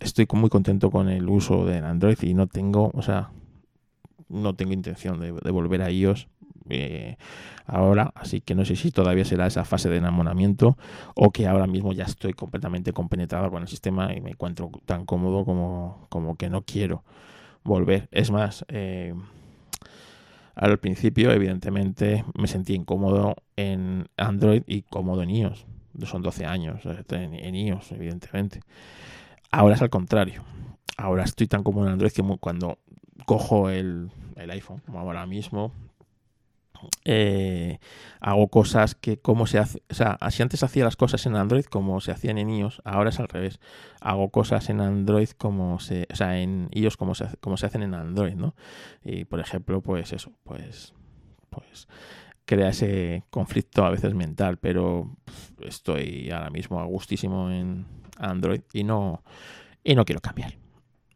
estoy muy contento con el uso del Android y no tengo, o sea, no tengo intención de, volver a iOS eh, ahora, así que no sé si todavía será esa fase de enamoramiento o que ahora mismo ya estoy completamente compenetrado con el sistema y me encuentro tan cómodo como, como que no quiero volver. Es más, eh, al principio evidentemente me sentí incómodo en Android y cómodo en iOS. Son 12 años eh, en, en iOS, evidentemente. Ahora es al contrario. Ahora estoy tan cómodo en Android que cuando cojo el, iPhone, como ahora mismo, eh, hago cosas que como se hace, o sea, si antes hacía las cosas en Android como se hacían en iOS, ahora es al revés. Hago cosas en Android como se, o sea, en iOS como se, como se hacen en Android, ¿no? Y por ejemplo, pues eso, pues, pues crea ese conflicto a veces mental, pero estoy ahora mismo a gustísimo en Android y no, y no quiero cambiar.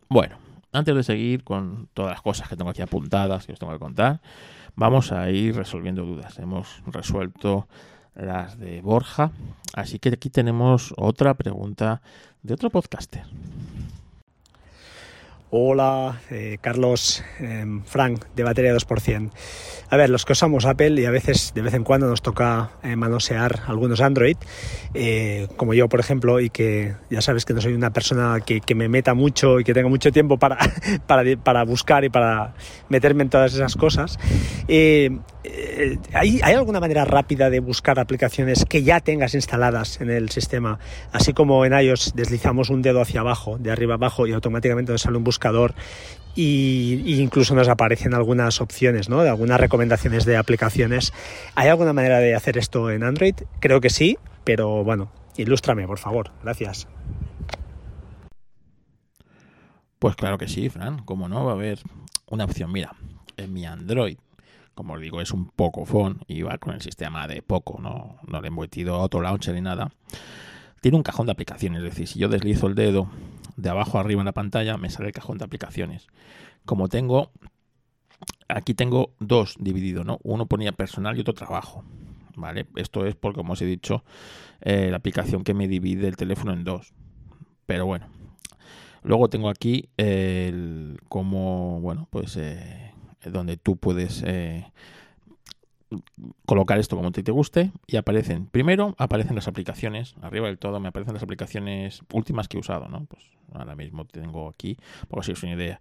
Bueno, antes de seguir con todas las cosas que tengo aquí apuntadas, que os tengo que contar, vamos a ir resolviendo dudas. Hemos resuelto las de Borja, así que aquí tenemos otra pregunta de otro podcaster. Hola, eh, Carlos, em, Frank, de batería 2%. A ver, los que usamos Apple y a veces, de vez en cuando, nos toca eh, manosear algunos Android, eh, como yo, por ejemplo, y que ya sabes que no soy una persona que, me meta mucho y que tenga mucho tiempo para, para, buscar y para meterme en todas esas cosas. Eh, ¿hay, ¿hay, alguna manera rápida de buscar aplicaciones que ya tengas instaladas en el sistema? Así como en iOS deslizamos un dedo hacia abajo, de arriba abajo, y automáticamente nos sale un buscador y, incluso nos aparecen algunas opciones, ¿no? De algunas recomendaciones de aplicaciones. ¿Hay alguna manera de hacer esto en Android? Creo que sí, pero bueno, ilústrame, por favor. Gracias. Pues claro que sí, Fran. Como no, va a haber una opción. Mira, en mi Android, como os digo, es un Poco Phone y va con el sistema de Poco, no, no le he metido otro launcher ni nada. Tiene un cajón de aplicaciones, es decir, si yo deslizo el dedo de abajo arriba en la pantalla, me sale el cajón de aplicaciones. Como tengo, aquí tengo dos divididos, ¿no? Uno ponía personal y otro trabajo. ¿Vale? Esto es porque, como os he dicho, eh, la aplicación que me divide el teléfono en dos. Pero bueno, Luego tengo aquí el como, bueno, pues eh, donde tú puedes eh, colocar esto como te, te guste y aparecen, primero aparecen las aplicaciones, arriba del todo me aparecen las aplicaciones últimas que he usado, ¿no? Pues ahora mismo tengo aquí, por si os una idea,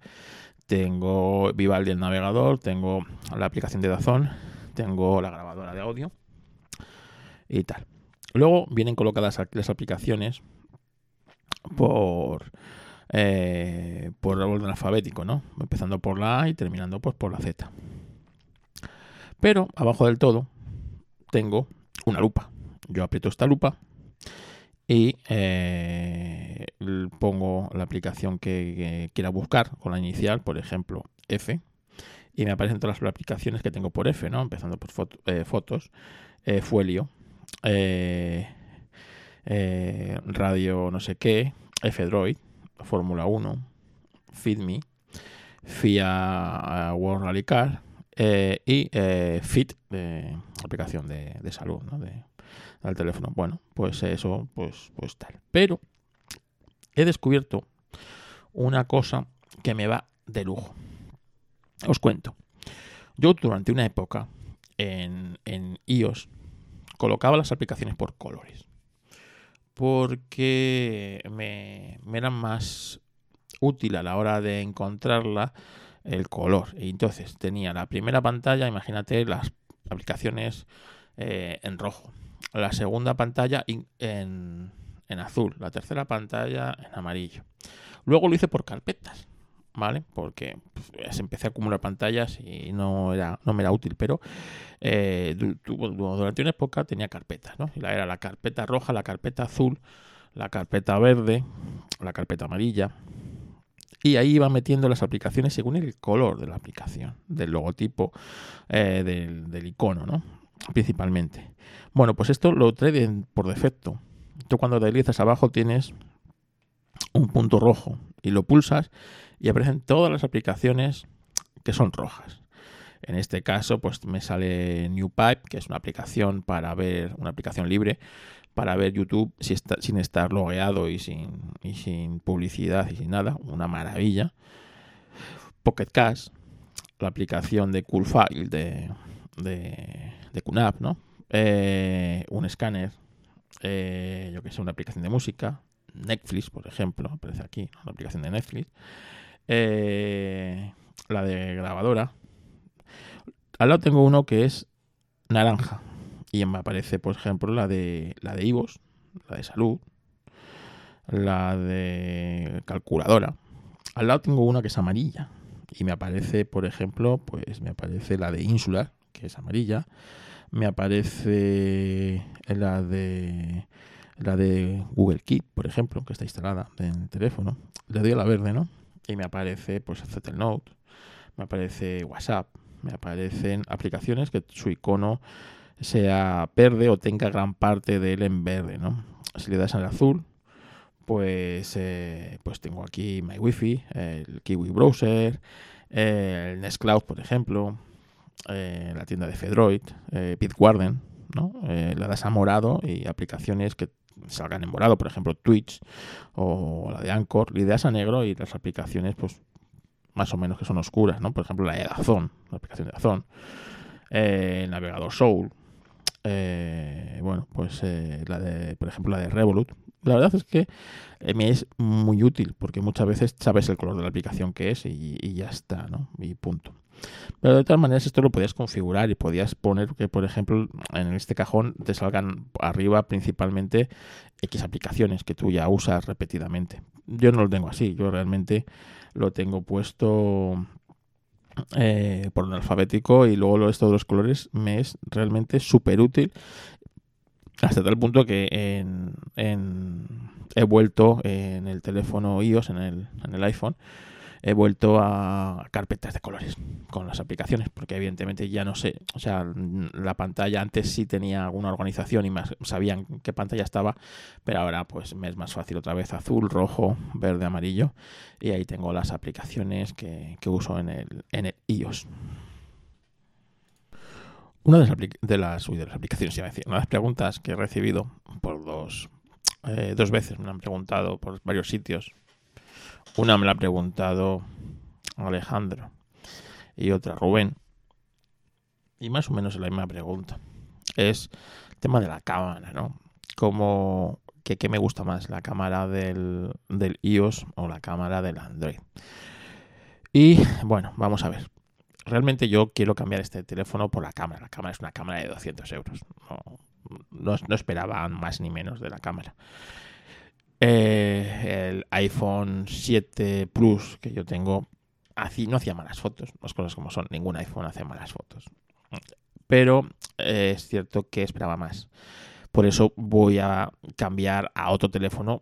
tengo Vivaldi el navegador, tengo la aplicación de Dazón, tengo la grabadora de audio y tal. Luego vienen colocadas las aplicaciones por eh, por orden alfabético, ¿no? Empezando por la A y terminando pues, por la Z. Pero abajo del todo tengo una lupa. Yo aprieto esta lupa y eh, pongo la aplicación que, quiera buscar con la inicial, por ejemplo, F, y me aparecen todas las aplicaciones que tengo por F, ¿no? Empezando por eh, fotos, Fuelio, radio no sé qué, F-Droid, Fórmula 1, FitMe, FIA World Rally Car eh, y eh, Fit, de aplicación de, salud. De, del teléfono. Bueno, pues eso, pues, pues tal. Pero he descubierto una cosa que me va de lujo. Os cuento. Yo durante una época en, en iOS colocaba las aplicaciones por colores porque me, me era más útil a la hora de encontrarla el color. Y entonces tenía la primera pantalla, imagínate las aplicaciones eh, en rojo, la segunda pantalla en, en azul, la tercera pantalla en amarillo. Luego lo hice por carpetas. ¿Vale? Porque pues, empecé a acumular pantallas y no, era, no me era útil, pero eh, durante una época tenía carpetas, ¿no? Era la carpeta roja, la carpeta azul, la carpeta verde, la carpeta amarilla. Y ahí iba metiendo las aplicaciones según el color de la aplicación, del logotipo, eh, del, icono, ¿no? Principalmente. Bueno, pues esto lo trae por defecto. Tú cuando deslizas abajo tienes un punto rojo y lo pulsas y aparecen todas las aplicaciones que son rojas. En este caso, pues me sale NewPipe, que es una aplicación para ver, una aplicación libre para ver YouTube sin estar logueado y sin, sin publicidad y sin nada. Una maravilla. Pocket Cash, la aplicación de Coolfile de, de, de ¿no? Eh, un escáner, eh, yo que sé, una aplicación de música. Netflix, por ejemplo, aparece aquí, una aplicación de Netflix. Eh, la de grabadora. Al lado tengo uno que es naranja. Y me aparece, por ejemplo, la de la de Ivos, la de salud, la de calculadora. Al lado tengo una que es amarilla. Y me aparece, por ejemplo, pues me aparece la de Insular, que es amarilla. Me aparece la de la de Google Keep, por ejemplo, que está instalada en el teléfono. Le doy a la verde, ¿no? Y me aparece pues Note, me aparece WhatsApp, me aparecen aplicaciones que su icono sea verde o tenga gran parte de él en verde, ¿no? Si le das al azul, pues, eh, pues tengo aquí My Wi-Fi, el Kiwi Browser, el Nest Cloud, por ejemplo, eh, la tienda de Fedroid, eh, Bitwarden, ¿no? le das a morado y aplicaciones que salgan en morado, por ejemplo Twitch o la de Anchor, la idea es a negro y las aplicaciones pues más o menos que son oscuras, ¿no? Por ejemplo la de Dazón, la aplicación de Dazón, eh, el navegador Soul, eh, bueno, pues eh, la de, por ejemplo la de Revolut. La verdad es que me es muy útil porque muchas veces sabes el color de la aplicación que es y, y ya está, ¿no? Y punto. Pero de todas maneras esto lo podías configurar y podías poner que, por ejemplo, en este cajón te salgan arriba principalmente X aplicaciones que tú ya usas repetidamente. Yo no lo tengo así, yo realmente lo tengo puesto eh, por un alfabético y luego lo esto de los colores me es realmente súper útil hasta tal punto que en, he vuelto en el teléfono iOS, en el, en el iPhone, he vuelto a carpetas de colores con las aplicaciones, porque evidentemente ya no sé, o sea, la pantalla antes sí tenía alguna organización y más sabían qué pantalla estaba, pero ahora pues me es más fácil otra vez azul, rojo, verde, amarillo, y ahí tengo las aplicaciones que, uso en el, en el iOS. Una de las, de las, de las aplicaciones, iba a decir, una de las preguntas que he recibido por dos, eh, dos veces, me han preguntado por varios sitios una me la ha preguntado Alejandro y otra Rubén. Y más o menos la misma pregunta. Es el tema de la cámara, ¿no? Como que qué me gusta más, la cámara del, del iOS o la cámara del Android. Y bueno, vamos a ver. Realmente yo quiero cambiar este teléfono por la cámara. La cámara es una cámara de 200 euros. No, no, esperaba más ni menos de la cámara. Eh, el iPhone 7 Plus que yo tengo no hacía malas fotos, las cosas como son, ningún iPhone hace malas fotos. Pero eh, es cierto que esperaba más. Por eso voy a cambiar a otro teléfono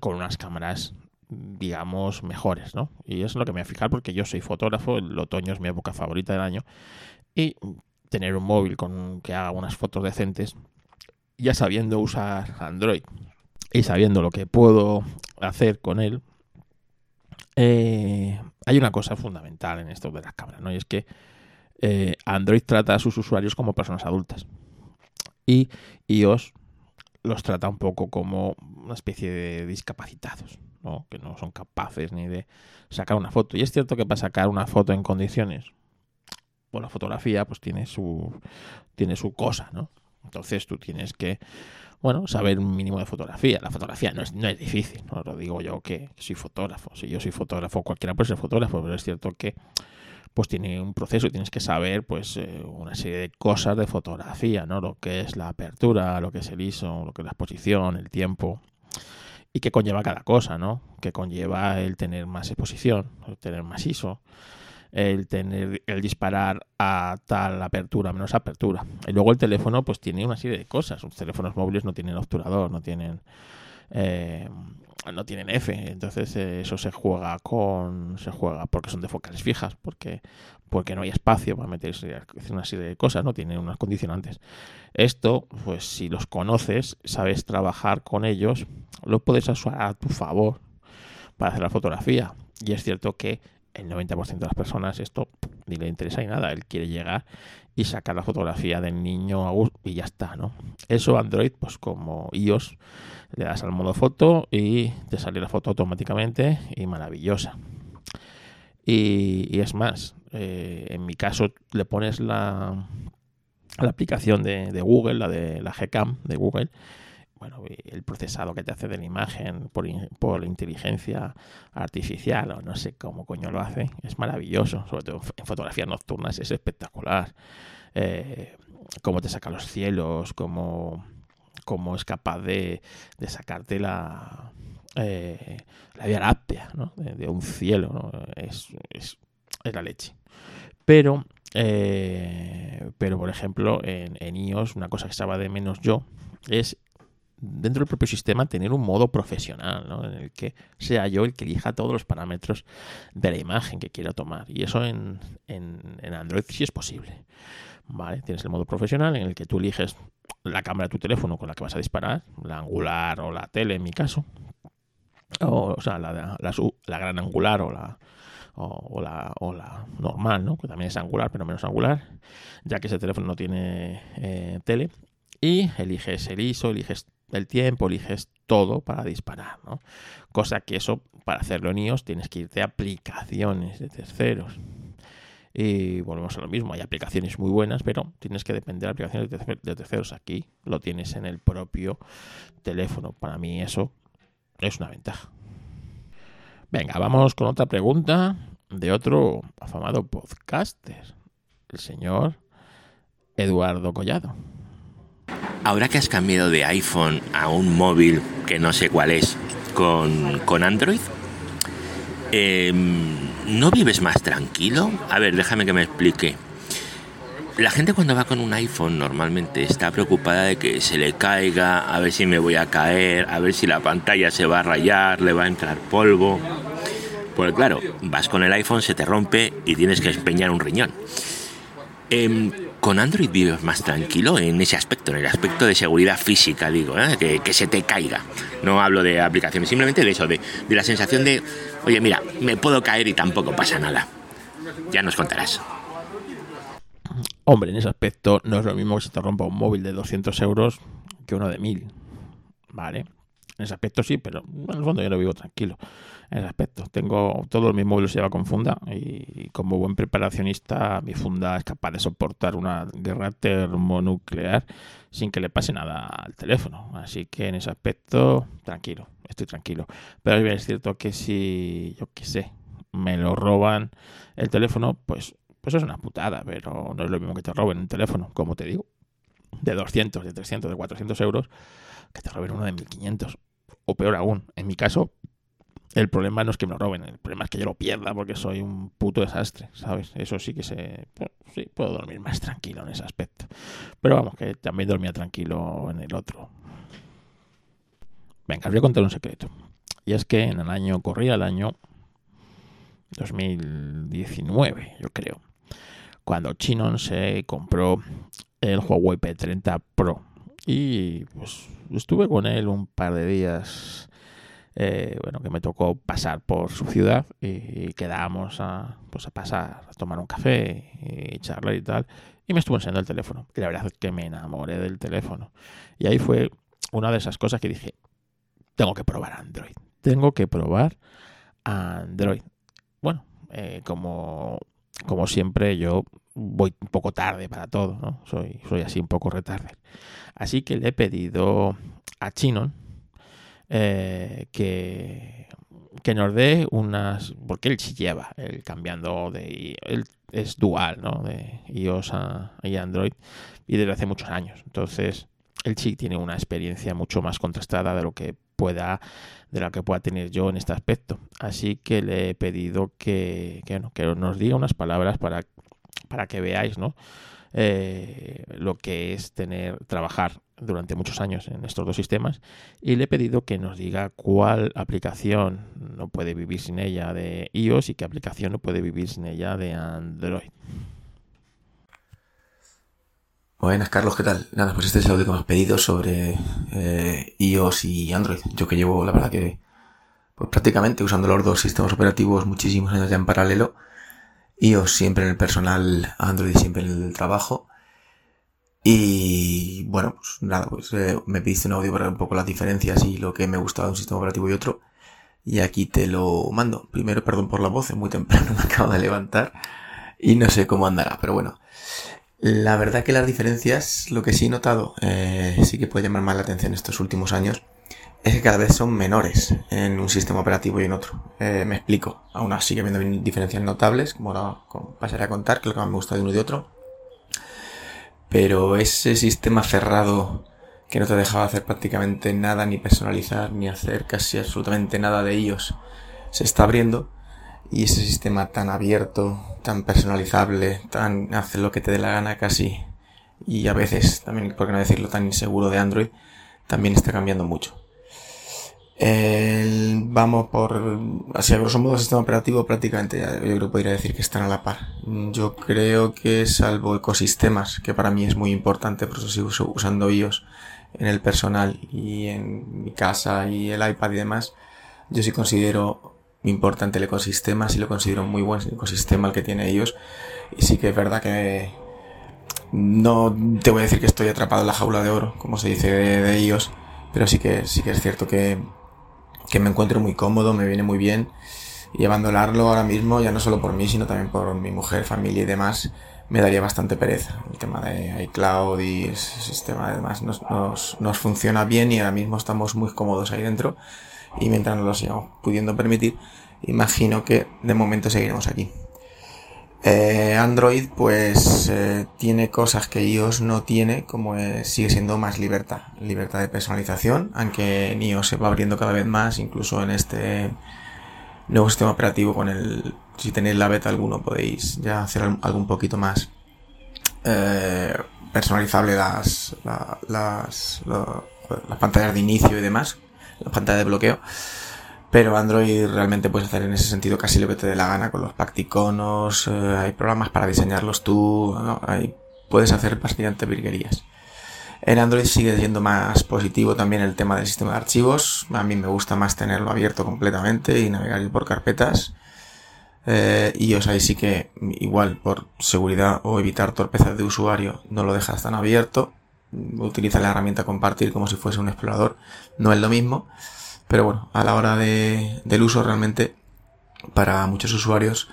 con unas cámaras, digamos, mejores, ¿no? Y eso es lo que me voy a fijar porque yo soy fotógrafo, el otoño es mi época favorita del año. Y tener un móvil con que haga unas fotos decentes, ya sabiendo usar Android, y sabiendo lo que puedo hacer con él, eh, hay una cosa fundamental en esto de las cámaras, ¿no? Y es que eh, Android trata a sus usuarios como personas adultas. Y iOS los trata un poco como una especie de discapacitados, ¿no? que no son capaces ni de sacar una foto. Y es cierto que para sacar una foto en condiciones, o la fotografía, pues tiene su, tiene su cosa, ¿no? Entonces tú tienes que bueno, saber un mínimo de fotografía. La fotografía no es, no es difícil, no lo digo yo que soy fotógrafo. Si yo soy fotógrafo, cualquiera puede ser fotógrafo, pero es cierto que pues tiene un proceso y tienes que saber pues eh, una serie de cosas de fotografía, ¿no? Lo que es la apertura, lo que es el ISO, lo que es la exposición, el tiempo y qué conlleva cada cosa, ¿no? Que conlleva el tener más exposición, el tener más ISO, el tener el disparar a tal apertura menos apertura. Y luego el teléfono pues tiene una serie de cosas. Los teléfonos móviles no tienen obturador, no tienen eh, no tienen F, entonces eh, eso se juega con se juega porque son de focales fijas, porque porque no hay espacio para meterse una serie de cosas, no tienen unas condicionantes. Esto, pues si los conoces, sabes trabajar con ellos, lo puedes usar a tu favor para hacer la fotografía. Y es cierto que el 90% de las personas esto ni le interesa ni nada. Él quiere llegar y sacar la fotografía del niño y ya está, ¿no? Eso Android, pues como iOS, le das al modo foto y te sale la foto automáticamente y maravillosa. Y, es más, eh, en mi caso le pones la, la aplicación de, de, Google, la de la Gcam de Google, bueno, el procesado que te hace de la imagen por, por inteligencia artificial o no sé cómo coño lo hace, es maravilloso, sobre todo en fotografías nocturnas es espectacular. Eh, cómo te saca los cielos, cómo, cómo es capaz de, de sacarte la, eh, la Vía Láctea ¿no? de, un cielo, ¿no? es, es, es, la leche. Pero, eh, pero por ejemplo, en, en iOS, una cosa que estaba de menos yo es dentro del propio sistema tener un modo profesional, ¿no? en el que sea yo el que elija todos los parámetros de la imagen que quiera tomar. Y eso en, en, Android sí es posible. ¿Vale? Tienes el modo profesional en el que tú eliges la cámara de tu teléfono con la que vas a disparar, la angular o la tele en mi caso, o, o sea, la, la, gran angular o la, o, la, o la normal, ¿no? que también es angular pero menos angular, ya que ese teléfono no tiene eh, tele. Y eliges el ISO, eliges el tiempo, eliges todo para disparar, ¿no? Cosa que eso, para hacerlo en iOS, tienes que irte a aplicaciones de terceros. Y volvemos a lo mismo, hay aplicaciones muy buenas, pero tienes que depender de aplicaciones de terceros. Aquí lo tienes en el propio teléfono. Para mí eso es una ventaja. Venga, vamos con otra pregunta. de otro afamado podcaster, el señor Eduardo Collado. Ahora que has cambiado de iPhone a un móvil que no sé cuál es, con, con Android, em, ¿no vives más tranquilo? A ver, déjame que me explique. La gente cuando va con un iPhone normalmente está preocupada de que se le caiga, a ver si me voy a caer, a ver si la pantalla se va a rayar, le va a entrar polvo. Pues claro, vas con el iPhone, se te rompe y tienes que empeñar un riñón. Em, con Android vives más tranquilo en ese aspecto, en el aspecto de seguridad física, digo, ¿eh? que, se te caiga. No hablo de aplicaciones, simplemente de eso, de, de la sensación de, oye, mira, me puedo caer y tampoco pasa nada. Ya nos contarás. Hombre, en ese aspecto no es lo mismo que se te rompa un móvil de 200 euros que uno de 1000. ¿Vale? En ese aspecto sí, pero en el fondo yo lo vivo tranquilo. En ese aspecto. Tengo todos mis móviles se lleva con funda y como buen preparacionista mi funda es capaz de soportar una guerra termonuclear sin que le pase nada al teléfono. Así que en ese aspecto tranquilo, estoy tranquilo. Pero es cierto que si, yo qué sé, me lo roban el teléfono, pues pues es una putada, pero no es lo mismo que te roben un teléfono, como te digo, de 200, de 300, de 400 euros, que te roben uno de 1500. O peor aún, en mi caso, el problema no es que me lo roben, el problema es que yo lo pierda porque soy un puto desastre, ¿sabes? Eso sí que se... Sí, puedo dormir más tranquilo en ese aspecto. Pero vamos, que también dormía tranquilo en el otro. Venga, os voy a contar un secreto. Y es que en el año, corría el año 2019, yo creo cuando Chinon se compró el Huawei P30 Pro. Y pues estuve con él un par de días. Eh, bueno, que me tocó pasar por su ciudad y quedábamos a, pues a pasar, a tomar un café y charlar y tal. Y me estuvo enseñando el teléfono. Y la verdad es que me enamoré del teléfono. Y ahí fue una de esas cosas que dije, tengo que probar Android. Tengo que probar Android. Bueno, eh, como como siempre, yo voy un poco tarde para todo, ¿no? Soy, soy así un poco retarde. Así que le he pedido a Chinon eh, que, que nos dé unas. Porque él sí lleva, el cambiando de. Él es dual, ¿no? De iOS a, y Android y desde hace muchos años. Entonces, él sí tiene una experiencia mucho más contrastada de lo que pueda de la que pueda tener yo en este aspecto. Así que le he pedido que, que, nos diga unas palabras para, para que veáis ¿no? Eh, lo que es tener trabajar durante muchos años en estos dos sistemas y le he pedido que nos diga cuál aplicación no puede vivir sin ella de iOS y qué aplicación no puede vivir sin ella de Android. Buenas, Carlos, ¿qué tal? Nada, pues este es el audio que me has pedido sobre eh, iOS y Android. Yo que llevo, la verdad que, pues prácticamente usando los dos sistemas operativos muchísimos años ya en paralelo. iOS siempre en el personal, Android siempre en el trabajo. Y bueno, pues nada, pues eh, me pediste un audio para ver un poco las diferencias y lo que me gustaba de un sistema operativo y otro. Y aquí te lo mando. Primero, perdón por la voz, es muy temprano, me acabo de levantar. Y no sé cómo andará, pero bueno. La verdad que las diferencias, lo que sí he notado, eh, sí que puede llamar más la atención estos últimos años, es que cada vez son menores en un sistema operativo y en otro. Eh, me explico. Aún así sigue habiendo diferencias notables, como ahora pasaré a contar, que es lo que más me gusta de uno y de otro. Pero ese sistema cerrado que no te dejaba hacer prácticamente nada, ni personalizar, ni hacer casi absolutamente nada de ellos, se está abriendo y ese sistema tan abierto, tan personalizable, tan hace lo que te dé la gana casi y a veces también, por qué no decirlo, tan inseguro de Android, también está cambiando mucho. Vamos por, así a grosso modo, el sistema operativo prácticamente, yo creo que podría decir que están a la par. Yo creo que salvo ecosistemas, que para mí es muy importante, por eso sigo usando iOS en el personal y en mi casa y el iPad y demás, yo sí considero importante el ecosistema, sí lo considero muy buen ecosistema el que tiene ellos. Y sí que es verdad que no te voy a decir que estoy atrapado en la jaula de oro, como se dice de, ellos, pero sí que, sí que es cierto que, que me encuentro muy cómodo, me viene muy bien. Y abandonarlo ahora mismo, ya no solo por mí, sino también por mi mujer, familia y demás, me daría bastante pereza. El tema de iCloud y ese sistema además nos, nos, nos funciona bien y ahora mismo estamos muy cómodos ahí dentro y mientras nos lo sigamos pudiendo permitir, imagino que de momento seguiremos aquí. Eh, Android pues eh, tiene cosas que iOS no tiene, como sigue siendo más libertad, libertad de personalización, aunque en iOS se va abriendo cada vez más, incluso en este nuevo sistema operativo si tenéis la beta alguno podéis ya hacer algo un poquito más eh, personalizable las, las, las pantallas de inicio y demás, la pantalla de bloqueo. Pero Android realmente puedes hacer en ese sentido casi lo que te dé la gana con los practiconos, eh, hay programas para diseñarlos tú, puedes hacer bastante virguerías. En Android sigue siendo más positivo también el tema del sistema de archivos. A mí me gusta más tenerlo abierto completamente y navegar por carpetas. Eh, y os ahí sí que igual por seguridad o evitar torpezas de usuario no lo dejas tan abierto. Utiliza la herramienta compartir como si fuese un explorador. No es lo mismo. Pero bueno, a la hora de, del uso realmente para muchos usuarios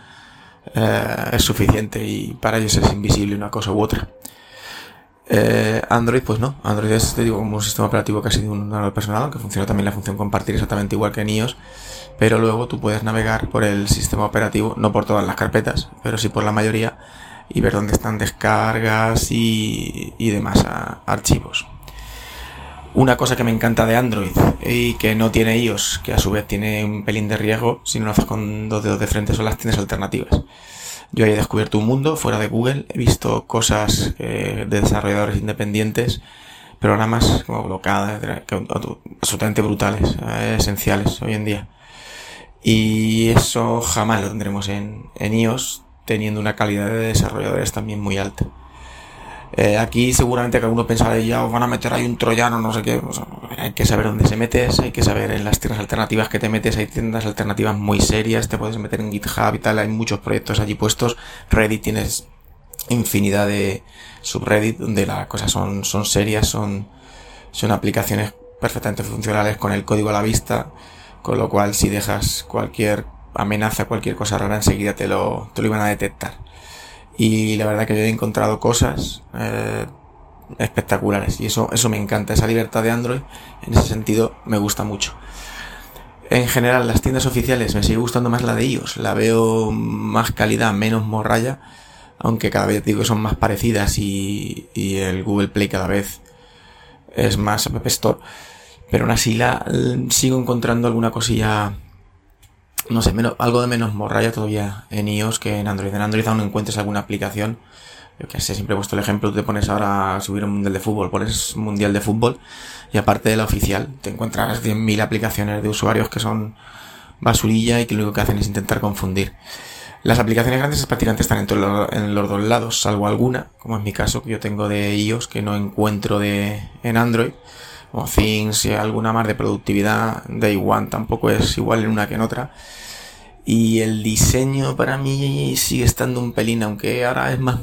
eh, es suficiente y para ellos es invisible una cosa u otra. Eh, Android, pues no. Android es, te digo, como un sistema operativo casi de un ordenador personal, aunque funciona también la función compartir exactamente igual que en iOS. Pero luego tú puedes navegar por el sistema operativo, no por todas las carpetas, pero sí por la mayoría, y ver dónde están descargas y, y demás archivos. Una cosa que me encanta de Android y que no tiene iOS, que a su vez tiene un pelín de riesgo, si no lo haces con dos dedos de frente, son las tienes alternativas. Yo he descubierto un mundo fuera de Google, he visto cosas eh, de desarrolladores independientes, programas como blocadas, absolutamente brutales, eh, esenciales hoy en día. Y eso jamás lo tendremos en, en iOS, teniendo una calidad de desarrolladores también muy alta. Eh, aquí seguramente que alguno pensará, ya os van a meter ahí un troyano, no sé qué. hay que saber dónde se metes, hay que saber en las tiendas alternativas que te metes, hay tiendas alternativas muy serias, te puedes meter en GitHub y tal, hay muchos proyectos allí puestos. Reddit tienes infinidad de subreddit donde las cosas son, son serias, son, son aplicaciones perfectamente funcionales con el código a la vista, con lo cual si dejas cualquier amenaza, cualquier cosa rara, enseguida te lo, te lo iban a detectar y la verdad que he encontrado cosas eh, espectaculares y eso, eso me encanta, esa libertad de Android en ese sentido me gusta mucho. En general, las tiendas oficiales me sigue gustando más la de iOS, la veo más calidad, menos morralla, aunque cada vez digo que son más parecidas y, y el Google Play cada vez es más App Store, pero aún así la, sigo encontrando alguna cosilla no sé, menos, algo de menos morralla todavía en iOS que en Android. En Android aún encuentres alguna aplicación. Yo que sé, siempre he puesto el ejemplo, tú te pones ahora a subir un mundial de fútbol, pones mundial de fútbol y aparte de la oficial, te encuentras 10.000 aplicaciones de usuarios que son basurilla y que lo único que hacen es intentar confundir. Las aplicaciones grandes prácticamente están en, en los dos lados, salvo alguna, como es mi caso, que yo tengo de iOS que no encuentro de, en Android o Things alguna más de productividad. Day One tampoco es igual en una que en otra. Y el diseño para mí sigue estando un pelín, aunque ahora es más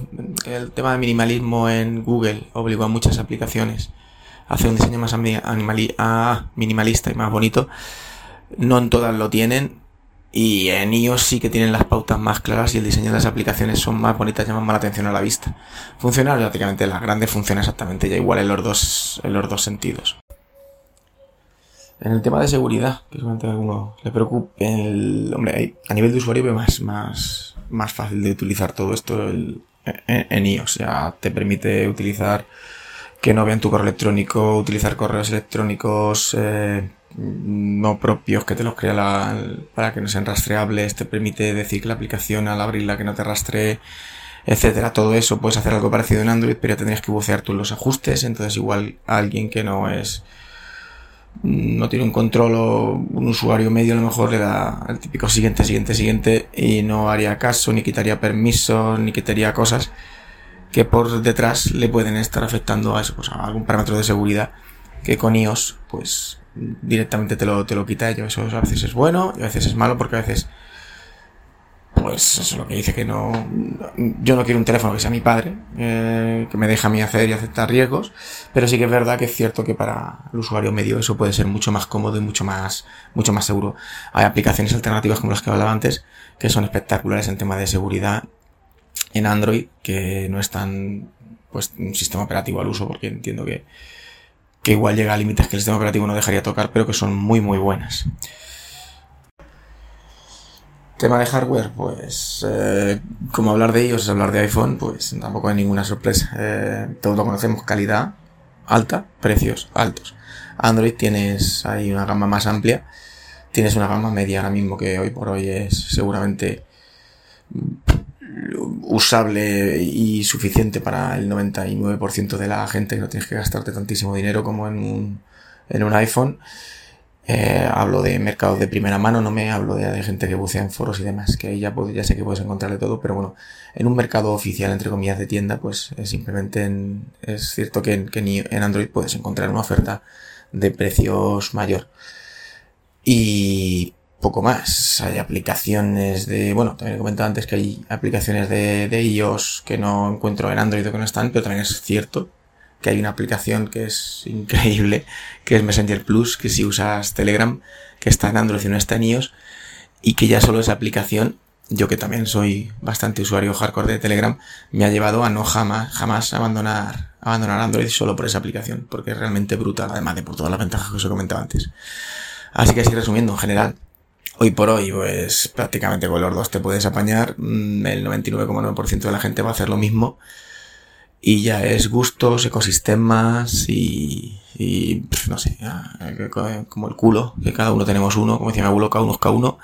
el tema de minimalismo en Google obligó a muchas aplicaciones a hacer un diseño más ah, minimalista y más bonito. No en todas lo tienen. Y en iOS sí que tienen las pautas más claras y el diseño de las aplicaciones son más bonitas, llaman más la atención a la vista. Funciona prácticamente, las grandes funciona exactamente ya igual en los dos, en los dos sentidos. En el tema de seguridad, que seguramente a alguno le preocupe, el, hombre, a nivel de usuario es más, más, más fácil de utilizar todo esto en, en, iOS. Ya te permite utilizar que no vean tu correo electrónico, utilizar correos electrónicos eh, no propios que te los crea la, para que no sean rastreables, te permite decir que la aplicación al abrirla que no te rastree, etcétera. Todo eso puedes hacer algo parecido en Android, pero tendrías que bucear tú los ajustes, entonces igual alguien que no es no tiene un control o un usuario medio a lo mejor le da el típico siguiente, siguiente, siguiente y no haría caso, ni quitaría permisos, ni quitaría cosas que por detrás le pueden estar afectando a eso, pues a algún parámetro de seguridad que con iOS pues directamente te lo, te lo quita y eso a veces es bueno y a veces es malo porque a veces pues eso es lo que dice que no yo no quiero un teléfono que sea mi padre eh, que me deja a mí hacer y aceptar riesgos pero sí que es verdad que es cierto que para el usuario medio eso puede ser mucho más cómodo y mucho más mucho más seguro. Hay aplicaciones alternativas como las que hablaba antes que son espectaculares en tema de seguridad en Android que no están pues un sistema operativo al uso porque entiendo que que igual llega a límites que el sistema operativo no dejaría tocar, pero que son muy muy buenas. Tema de hardware, pues eh, como hablar de ellos es hablar de iPhone, pues tampoco hay ninguna sorpresa. Eh, todos lo conocemos, calidad alta, precios altos. Android tienes ahí una gama más amplia, tienes una gama media ahora mismo que hoy por hoy es seguramente usable y suficiente para el 99% de la gente que no tienes que gastarte tantísimo dinero como en un, en un iPhone. Eh, hablo de mercados de primera mano, no me hablo de, gente que bucea en foros y demás, que ahí ya, ya sé que puedes encontrar de todo, pero bueno, en un mercado oficial, entre comillas, de tienda, pues simplemente es cierto que, en, en Android puedes encontrar una oferta de precios mayor. Y poco más. Hay aplicaciones de, bueno, también he comentado antes que hay aplicaciones de, de iOS que no encuentro en Android o que no están, pero también es cierto que hay una aplicación que es increíble, que es Messenger Plus, que si usas Telegram, que está en Android y no está en iOS, y que ya solo esa aplicación, yo que también soy bastante usuario hardcore de Telegram, me ha llevado a no jamás, jamás abandonar, abandonar Android solo por esa aplicación, porque es realmente brutal, además de por todas las ventajas que os he comentado antes. Así que así resumiendo, en general, hoy por hoy, pues prácticamente con los dos te puedes apañar, mm, el 99,9% de la gente va a hacer lo mismo, y ya es gustos, ecosistemas y, y no sé, como el culo, que cada uno tenemos uno, como decía mi abuelo, cada uno es cada uno,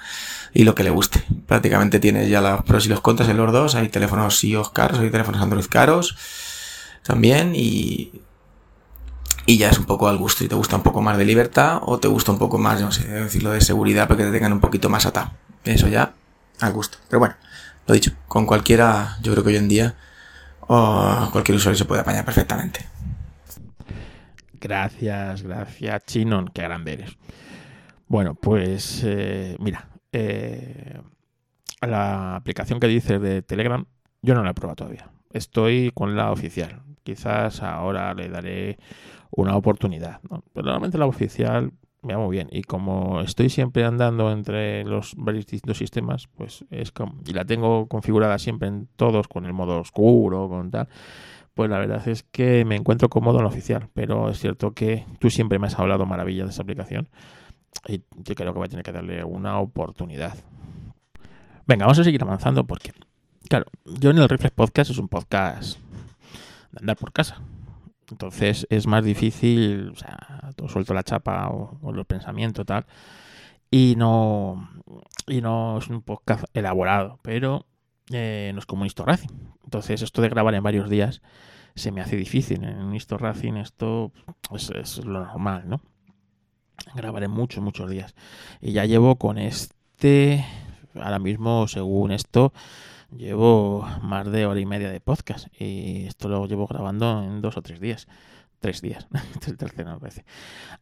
y lo que le guste. Prácticamente tienes ya los pros y los contras en los dos, hay teléfonos iOS caros, hay teléfonos Android caros también, y, y ya es un poco al gusto, y te gusta un poco más de libertad, o te gusta un poco más, no sé, decirlo de seguridad, para que te tengan un poquito más atado. Eso ya, al gusto. Pero bueno, lo dicho, con cualquiera, yo creo que hoy en día, o cualquier usuario se puede apañar perfectamente. Gracias, gracias, Chinon, qué grande eres. Bueno, pues eh, mira, eh, la aplicación que dices de Telegram, yo no la he probado todavía. Estoy con la oficial. Quizás ahora le daré una oportunidad. Pero normalmente la oficial me va muy bien. Y como estoy siempre andando entre los varios distintos sistemas, pues es como, y la tengo configurada siempre en todos con el modo oscuro, con tal, pues la verdad es que me encuentro cómodo en la oficial. Pero es cierto que tú siempre me has hablado maravilla de esa aplicación. Y yo creo que voy a tener que darle una oportunidad. Venga, vamos a seguir avanzando porque, claro, yo en el Reflex Podcast es un podcast de andar por casa. Entonces es más difícil, o sea, suelto la chapa o, o los pensamientos tal. Y no, y no es un podcast elaborado, pero eh, no es como un Racing. Entonces esto de grabar en varios días se me hace difícil. En un Racing esto es, es lo normal, ¿no? Grabaré muchos, muchos días. Y ya llevo con este, ahora mismo, según esto, llevo más de hora y media de podcast y esto lo llevo grabando en dos o tres días. Tres días, el tercero veces.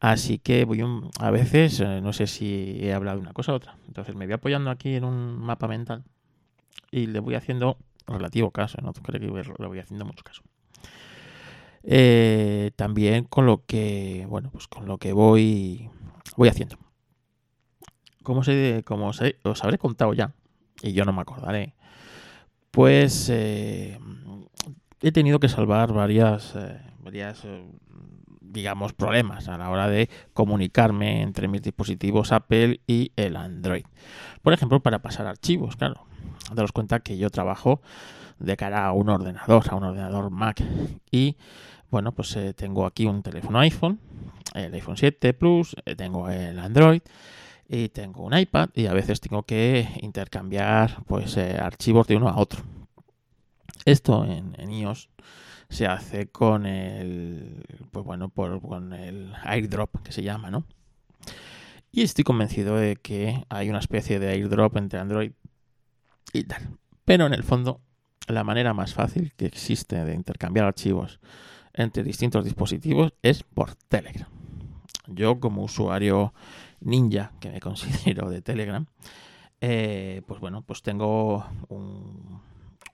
Así que voy a veces, eh, no sé si he hablado de una cosa u otra. Entonces me voy apoyando aquí en un mapa mental y le voy haciendo relativo caso, no creo que le voy haciendo mucho caso. Eh, también con lo que, bueno, pues con lo que voy, voy haciendo. Como, se, como os habré contado ya, y yo no me acordaré, pues eh, he tenido que salvar varias, eh, varias eh, digamos, problemas a la hora de comunicarme entre mis dispositivos Apple y el Android. Por ejemplo, para pasar archivos, claro. Daros cuenta que yo trabajo de cara a un ordenador, a un ordenador Mac. Y bueno, pues tengo aquí un teléfono iPhone, el iPhone 7 Plus, tengo el Android y tengo un iPad y a veces tengo que intercambiar pues eh, archivos de uno a otro. Esto en, iOS se hace con el pues bueno por, con el airdrop que se llama, ¿no? Y estoy convencido de que hay una especie de airdrop entre Android y tal. Pero en el fondo, la manera más fácil que existe de intercambiar archivos entre distintos dispositivos es por Telegram. Yo como usuario ninja que me considero de Telegram, eh, pues bueno, pues tengo un,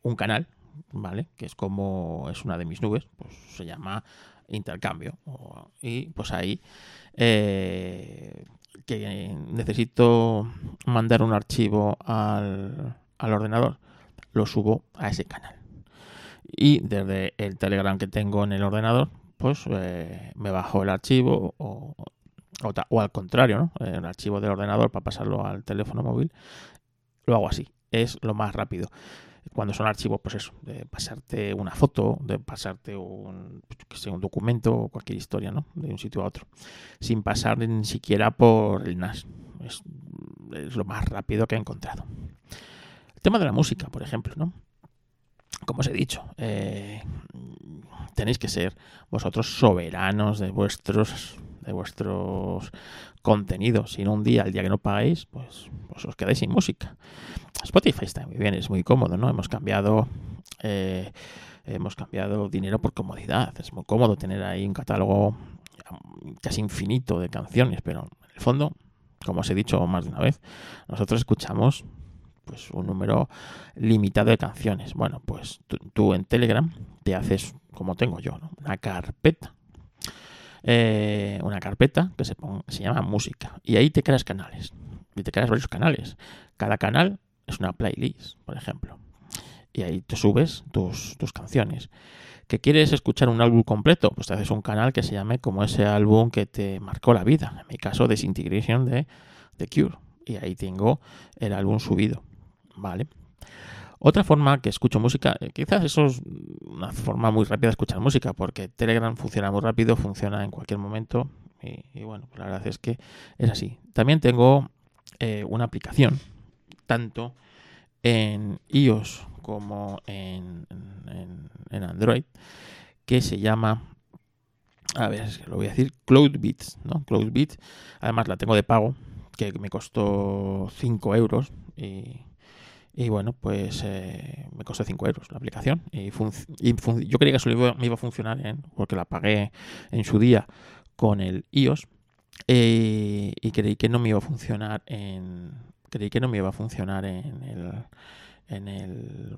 un, canal, ¿vale? Que es como es una de mis nubes, pues se llama intercambio. Y pues ahí eh, que necesito mandar un archivo al, al ordenador, lo subo a ese canal. Y desde el Telegram que tengo en el ordenador, pues eh, me bajo el archivo o, o, al contrario, ¿no? el archivo del ordenador para pasarlo al teléfono móvil, lo hago así, es lo más rápido. Cuando son archivos, pues eso, de pasarte una foto, de pasarte un, que un documento o cualquier historia, ¿no? De un sitio a otro, sin pasar ni siquiera por el NAS. Es, es lo más rápido que he encontrado. El tema de la música, por ejemplo, ¿no? como os he dicho, eh, tenéis que ser vosotros soberanos de vuestros de vuestros contenidos. Si no un día, el día que no pagáis, pues, pues, os quedáis sin música. Spotify está muy bien, es muy cómodo, ¿no? Hemos cambiado eh, hemos cambiado dinero por comodidad. Es muy cómodo tener ahí un catálogo casi infinito de canciones, pero en el fondo, como os he dicho más de una vez, nosotros escuchamos pues un número limitado de canciones. Bueno, pues tú, en Telegram te haces, como tengo yo, una carpeta. Eh, una carpeta que se, se llama música. Y ahí te creas canales. Y te creas varios canales. Cada canal es una playlist, por ejemplo. Y ahí te subes tus, tus canciones. ¿Que quieres escuchar un álbum completo? Pues te haces un canal que se llame como ese álbum que te marcó la vida. En mi caso, Disintegration de The Cure. Y ahí tengo el álbum subido. ¿vale? Otra forma que escucho música, eh, quizás eso es una forma muy rápida de escuchar música, porque Telegram funciona muy rápido, funciona en cualquier momento, y, bueno, pues la verdad es que es así. También tengo eh, una aplicación, tanto en iOS como en, Android, que se llama a ver, lo voy a decir, CloudBeats, ¿no? CloudBeats, además la tengo de pago, que me costó 5 euros y y bueno, pues eh, me costó 5 euros la aplicación. Y, yo creía que solo me iba a funcionar en, porque la pagué en su día con el iOS. Eh, y creí que no me iba a funcionar en. Creí que no me iba a funcionar en el. En el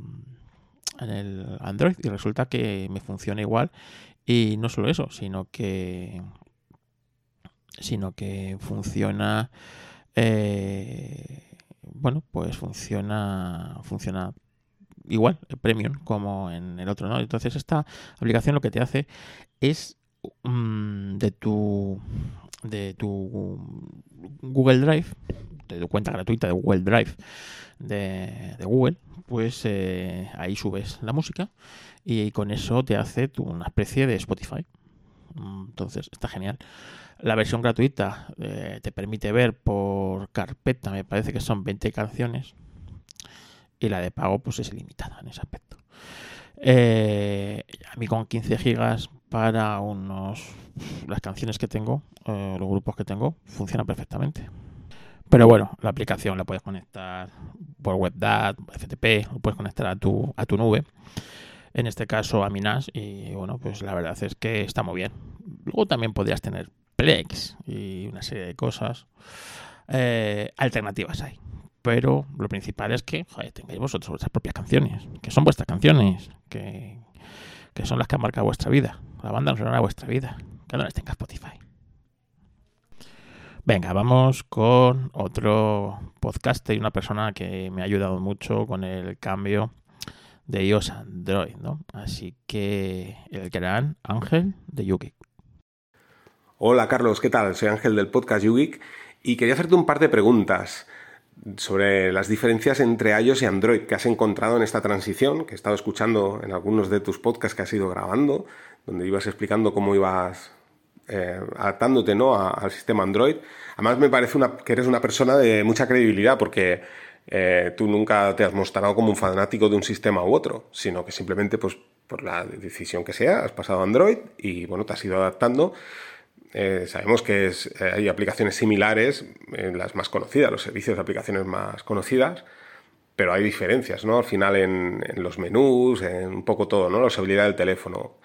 en el Android y resulta que me funciona igual y no solo eso sino que sino que funciona eh, bueno, pues funciona, funciona igual, el premium, como en el otro, ¿no? Entonces esta aplicación lo que te hace es mm, de tu de tu Google Drive, de tu cuenta gratuita de Google Drive de, Google, pues eh, ahí subes la música y con eso te hace una especie de Spotify. Entonces está genial. La versión gratuita eh, te permite ver por carpeta, me parece que son 20 canciones. Y la de pago pues es limitada en ese aspecto. Eh, a mí con 15 gigas para unos las canciones que tengo, eh, los grupos que tengo, funciona perfectamente. Pero bueno, la aplicación la puedes conectar por WebDAV, FTP, lo puedes conectar a tu, a tu nube. En este caso a mi NAS y bueno, pues la verdad es que está muy bien. Luego también podrías tener Y una serie de cosas. Eh, alternativas hay. Pero lo principal es que tengáis vosotros vuestras propias canciones, que son vuestras canciones, que, son las que han marcado vuestra vida. La banda sonora de vuestra vida. Que no les tenga Spotify. Venga, vamos con otro podcast y una persona que me ha ayudado mucho con el cambio de iOS a Android, ¿no? Así que el gran Ángel de Yuki. Hola Carlos, ¿qué tal? Soy Ángel del podcast YouGeek y quería hacerte un par de preguntas sobre las diferencias entre iOS y Android que has encontrado en esta transición, que he estado escuchando en algunos de tus podcasts que has ido grabando, donde ibas explicando cómo ibas eh, adaptándote ¿no? al sistema Android. Además me parece que eres una persona de mucha credibilidad porque eh, tú nunca te has mostrado como un fanático de un sistema u otro, sino que simplemente pues, por la decisión que sea has pasado a Android y bueno, te has ido adaptando eh, sabemos que eh, hay aplicaciones similares, en las más conocidas, los servicios de aplicaciones más conocidas, pero hay diferencias, ¿no? Al final en, los menús, en un poco todo, ¿no? La usabilidad del teléfono.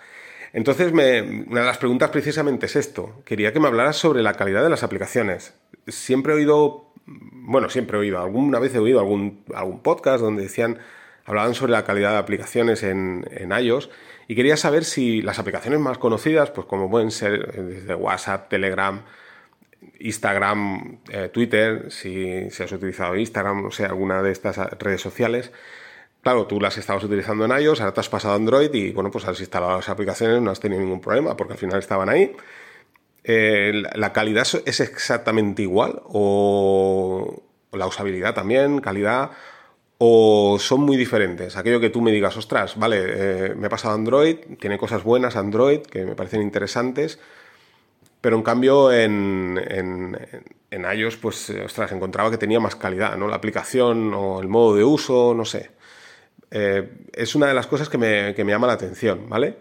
Entonces, una de las preguntas precisamente es esto. Quería que me hablaras sobre la calidad de las aplicaciones. Siempre he oído, bueno, siempre he oído, alguna vez he oído algún, podcast donde decían, hablaban sobre la calidad de aplicaciones en iOS y quería saber si las aplicaciones más conocidas, pues como pueden ser eh, desde WhatsApp, Telegram, Instagram, eh, Twitter, si, has utilizado Instagram, o sea, alguna de estas redes sociales, Claro, tú las estabas utilizando en iOS, ahora te has pasado a Android y bueno, pues has instalado las aplicaciones, no has tenido ningún problema porque al final estaban ahí. Eh, ¿La calidad es exactamente igual? ¿O la usabilidad también? ¿Calidad? ¿O son muy diferentes? Aquello que tú me digas, ostras, vale, eh, me he pasado Android, tiene cosas buenas Android que me parecen interesantes, pero en cambio en, en, iOS, pues, ostras, encontraba que tenía más calidad, ¿no? La aplicación o el modo de uso, no sé. Eh, es una de las cosas que me, que me llama la atención, ¿vale?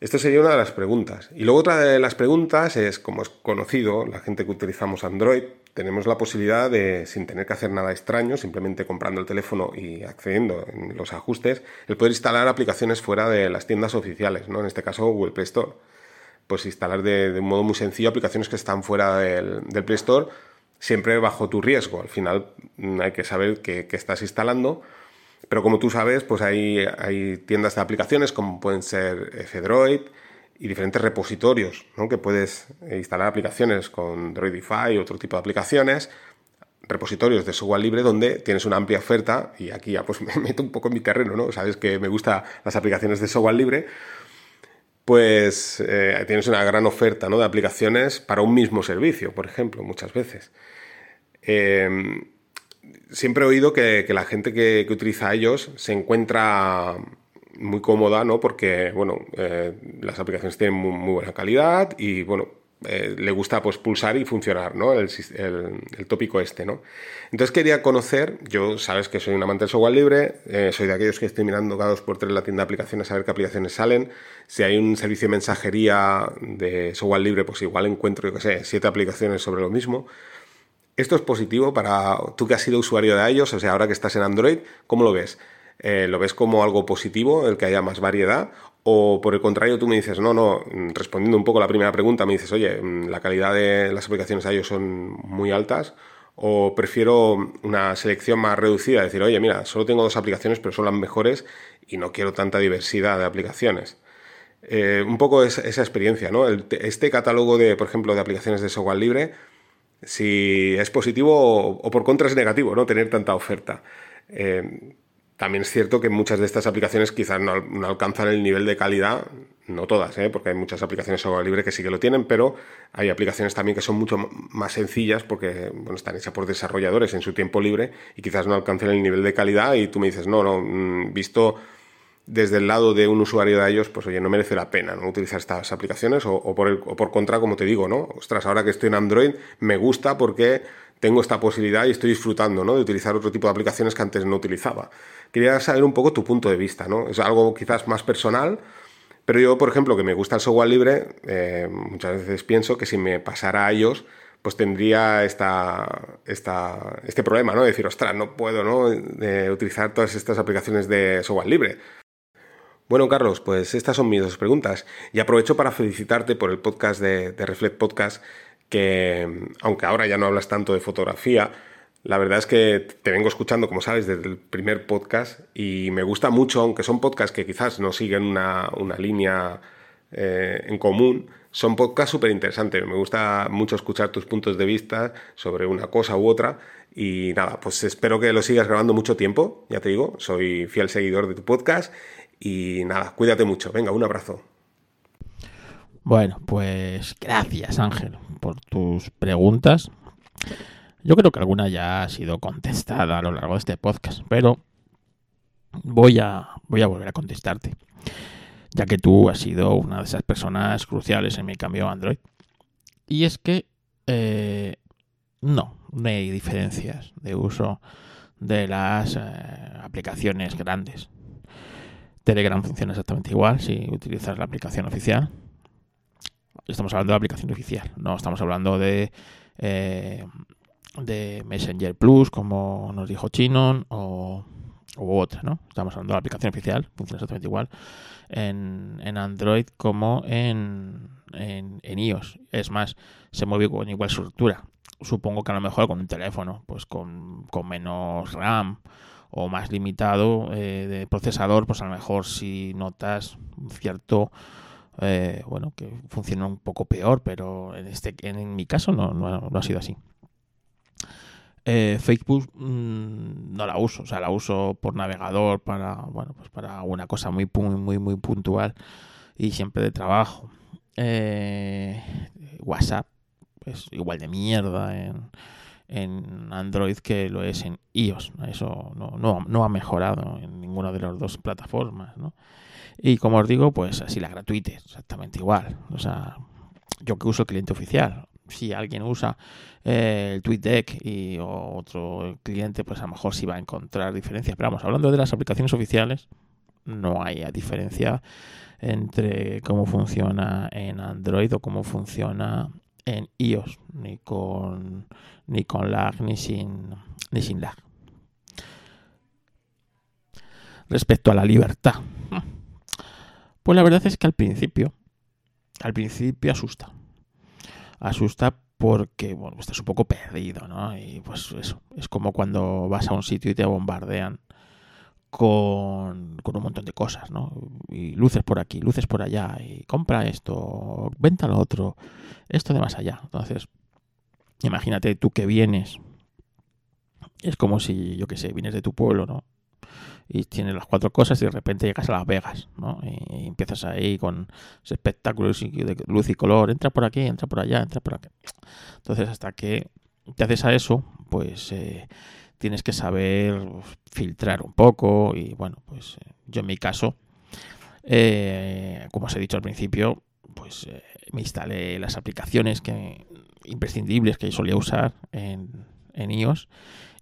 Esta sería una de las preguntas. Y luego otra de las preguntas es, como es conocido, la gente que utilizamos Android, tenemos la posibilidad de, sin tener que hacer nada extraño, simplemente comprando el teléfono y accediendo en los ajustes, el poder instalar aplicaciones fuera de las tiendas oficiales, ¿no? En este caso Google Play Store. Pues instalar de, un modo muy sencillo aplicaciones que están fuera del, Play Store, siempre bajo tu riesgo. Al final mm, hay que saber qué, qué estás instalando pero como tú sabes, pues hay, hay tiendas de aplicaciones como pueden ser F-Droid y diferentes repositorios, ¿no? que puedes instalar aplicaciones con Droidify y otro tipo de aplicaciones, repositorios de software libre donde tienes una amplia oferta y aquí ya pues me meto un poco en mi terreno, ¿no? Sabes que me gustan las aplicaciones de software libre, pues eh, tienes una gran oferta ¿no? de aplicaciones para un mismo servicio, por ejemplo, muchas veces. Eh, siempre he oído que, la gente que, utiliza ellos se encuentra muy cómoda, ¿no? Porque, bueno, eh, las aplicaciones tienen muy, buena calidad y, bueno, eh, le gusta pues pulsar y funcionar, ¿no? El, tópico este, ¿no? Entonces quería conocer, yo sabes que soy un amante del software libre, eh, soy de aquellos que estoy mirando cada dos por tres la tienda de aplicaciones a ver qué aplicaciones salen. Si hay un servicio de mensajería de software libre, pues igual encuentro, yo qué sé, siete aplicaciones sobre lo mismo. Esto es positivo para tú que has sido usuario de ellos, o sea, ahora que estás en Android, ¿cómo lo ves? Eh, ¿Lo ves como algo positivo, el que haya más variedad? O por el contrario, tú me dices, no, no, respondiendo un poco a la primera pregunta, me dices, oye, mm, la calidad de las aplicaciones de iOS son muy altas, o prefiero una selección más reducida, decir, oye, mira, solo tengo dos aplicaciones, pero son las mejores y no quiero tanta diversidad de aplicaciones. Eh, un poco esa experiencia, ¿no? este catálogo de, por ejemplo, de aplicaciones de software libre, si es positivo o, por contra es negativo, ¿no? Tener tanta oferta. Eh, también es cierto que muchas de estas aplicaciones quizás no, alcanzan el nivel de calidad, no todas, ¿eh? porque hay muchas aplicaciones software libre que sí que lo tienen, pero hay aplicaciones también que son mucho más sencillas porque bueno, están hechas por desarrolladores en su tiempo libre y quizás no alcancen el nivel de calidad y tú me dices, no, no, mm, visto desde el lado de un usuario de ellos, pues oye, no merece la pena ¿no? utilizar estas aplicaciones o, por el, o por contra, como te digo, ¿no? Ostras, ahora que estoy en Android, me gusta porque tengo esta posibilidad y estoy disfrutando ¿no? de utilizar otro tipo de aplicaciones que antes no utilizaba. Quería saber un poco tu punto de vista, ¿no? Es algo quizás más personal, pero yo, por ejemplo, que me gusta el software libre, eh, muchas veces pienso que si me pasara a ellos, pues tendría esta, esta, este problema, ¿no? De decir, ostras, no puedo ¿no? Utilizar todas estas aplicaciones de software libre bueno, Carlos, pues estas son mis dos preguntas. Y aprovecho para felicitarte por el podcast de, Reflect Podcast, que aunque ahora ya no hablas tanto de fotografía, la verdad es que te vengo escuchando, como sabes, desde el primer podcast y me gusta mucho, aunque son podcasts que quizás no siguen una, línea eh, en común, son podcasts súper interesantes. Me gusta mucho escuchar tus puntos de vista sobre una cosa u otra. Y nada, pues espero que lo sigas grabando mucho tiempo, ya te digo, soy fiel seguidor de tu podcast y nada, cuídate mucho. Venga, un abrazo. Bueno, pues gracias Ángel por tus preguntas. Yo creo que alguna ya ha sido contestada a lo largo de este podcast, pero voy a, voy a volver a contestarte, ya que tú has sido una de esas personas cruciales en mi cambio a Android. Y es que eh, no, no hay diferencias de uso de las eh, aplicaciones grandes. Telegram funciona exactamente igual si utilizas la aplicación oficial. Estamos hablando de la aplicación oficial, no estamos hablando de, eh, de Messenger Plus, como nos dijo Chinon, o, u otra, ¿no? Estamos hablando de la aplicación oficial, funciona exactamente igual en, en Android como en, en, en, iOS. Es más, se mueve con igual estructura. Supongo que a lo mejor con un teléfono, pues con, con menos RAM o más limitado eh, de procesador, pues a lo mejor si notas cierto, eh, bueno, que funciona un poco peor, pero en, este, en, mi caso no, no, ha sido así. Eh, Facebook mm, no la uso, o sea, la uso por navegador para, bueno, pues para una cosa muy, muy, muy puntual y siempre de trabajo. Eh, WhatsApp es igual de mierda en, en, Android que lo es en iOS. Eso no, no, no ha mejorado en ninguna de las dos plataformas, ¿no? Y como os digo, pues así la gratuita, exactamente igual. O sea, yo que uso el cliente oficial, si alguien usa eh, el TweetDeck y otro cliente, pues a lo mejor sí va a encontrar diferencias. Pero vamos, hablando de las aplicaciones oficiales, no hay diferencia entre cómo funciona en Android o cómo funciona en iOS, ni con, ni con lag ni sin, ni sin lag. Respecto a la libertad, pues la verdad es que al principio, al principio asusta asusta porque, bueno, estás un poco perdido, ¿no? Y pues eso, es como cuando vas a un sitio y te bombardean con, con, un montón de cosas, ¿no? Y luces por aquí, luces por allá, y compra esto, venta lo otro, esto de más allá. Entonces, imagínate tú que vienes, es como si, yo qué sé, vienes de tu pueblo, ¿no? Y tienes las cuatro cosas y de repente llegas a Las Vegas, ¿no? Y, empiezas ahí con espectáculos de luz y color, entra por aquí, entra por allá, entra por aquí. Entonces, hasta que te haces a eso, pues eh, tienes que saber filtrar un poco y bueno, pues eh, yo en mi caso, eh, como os he dicho al principio, pues me instalé las aplicaciones que imprescindibles que solía usar en, en iOS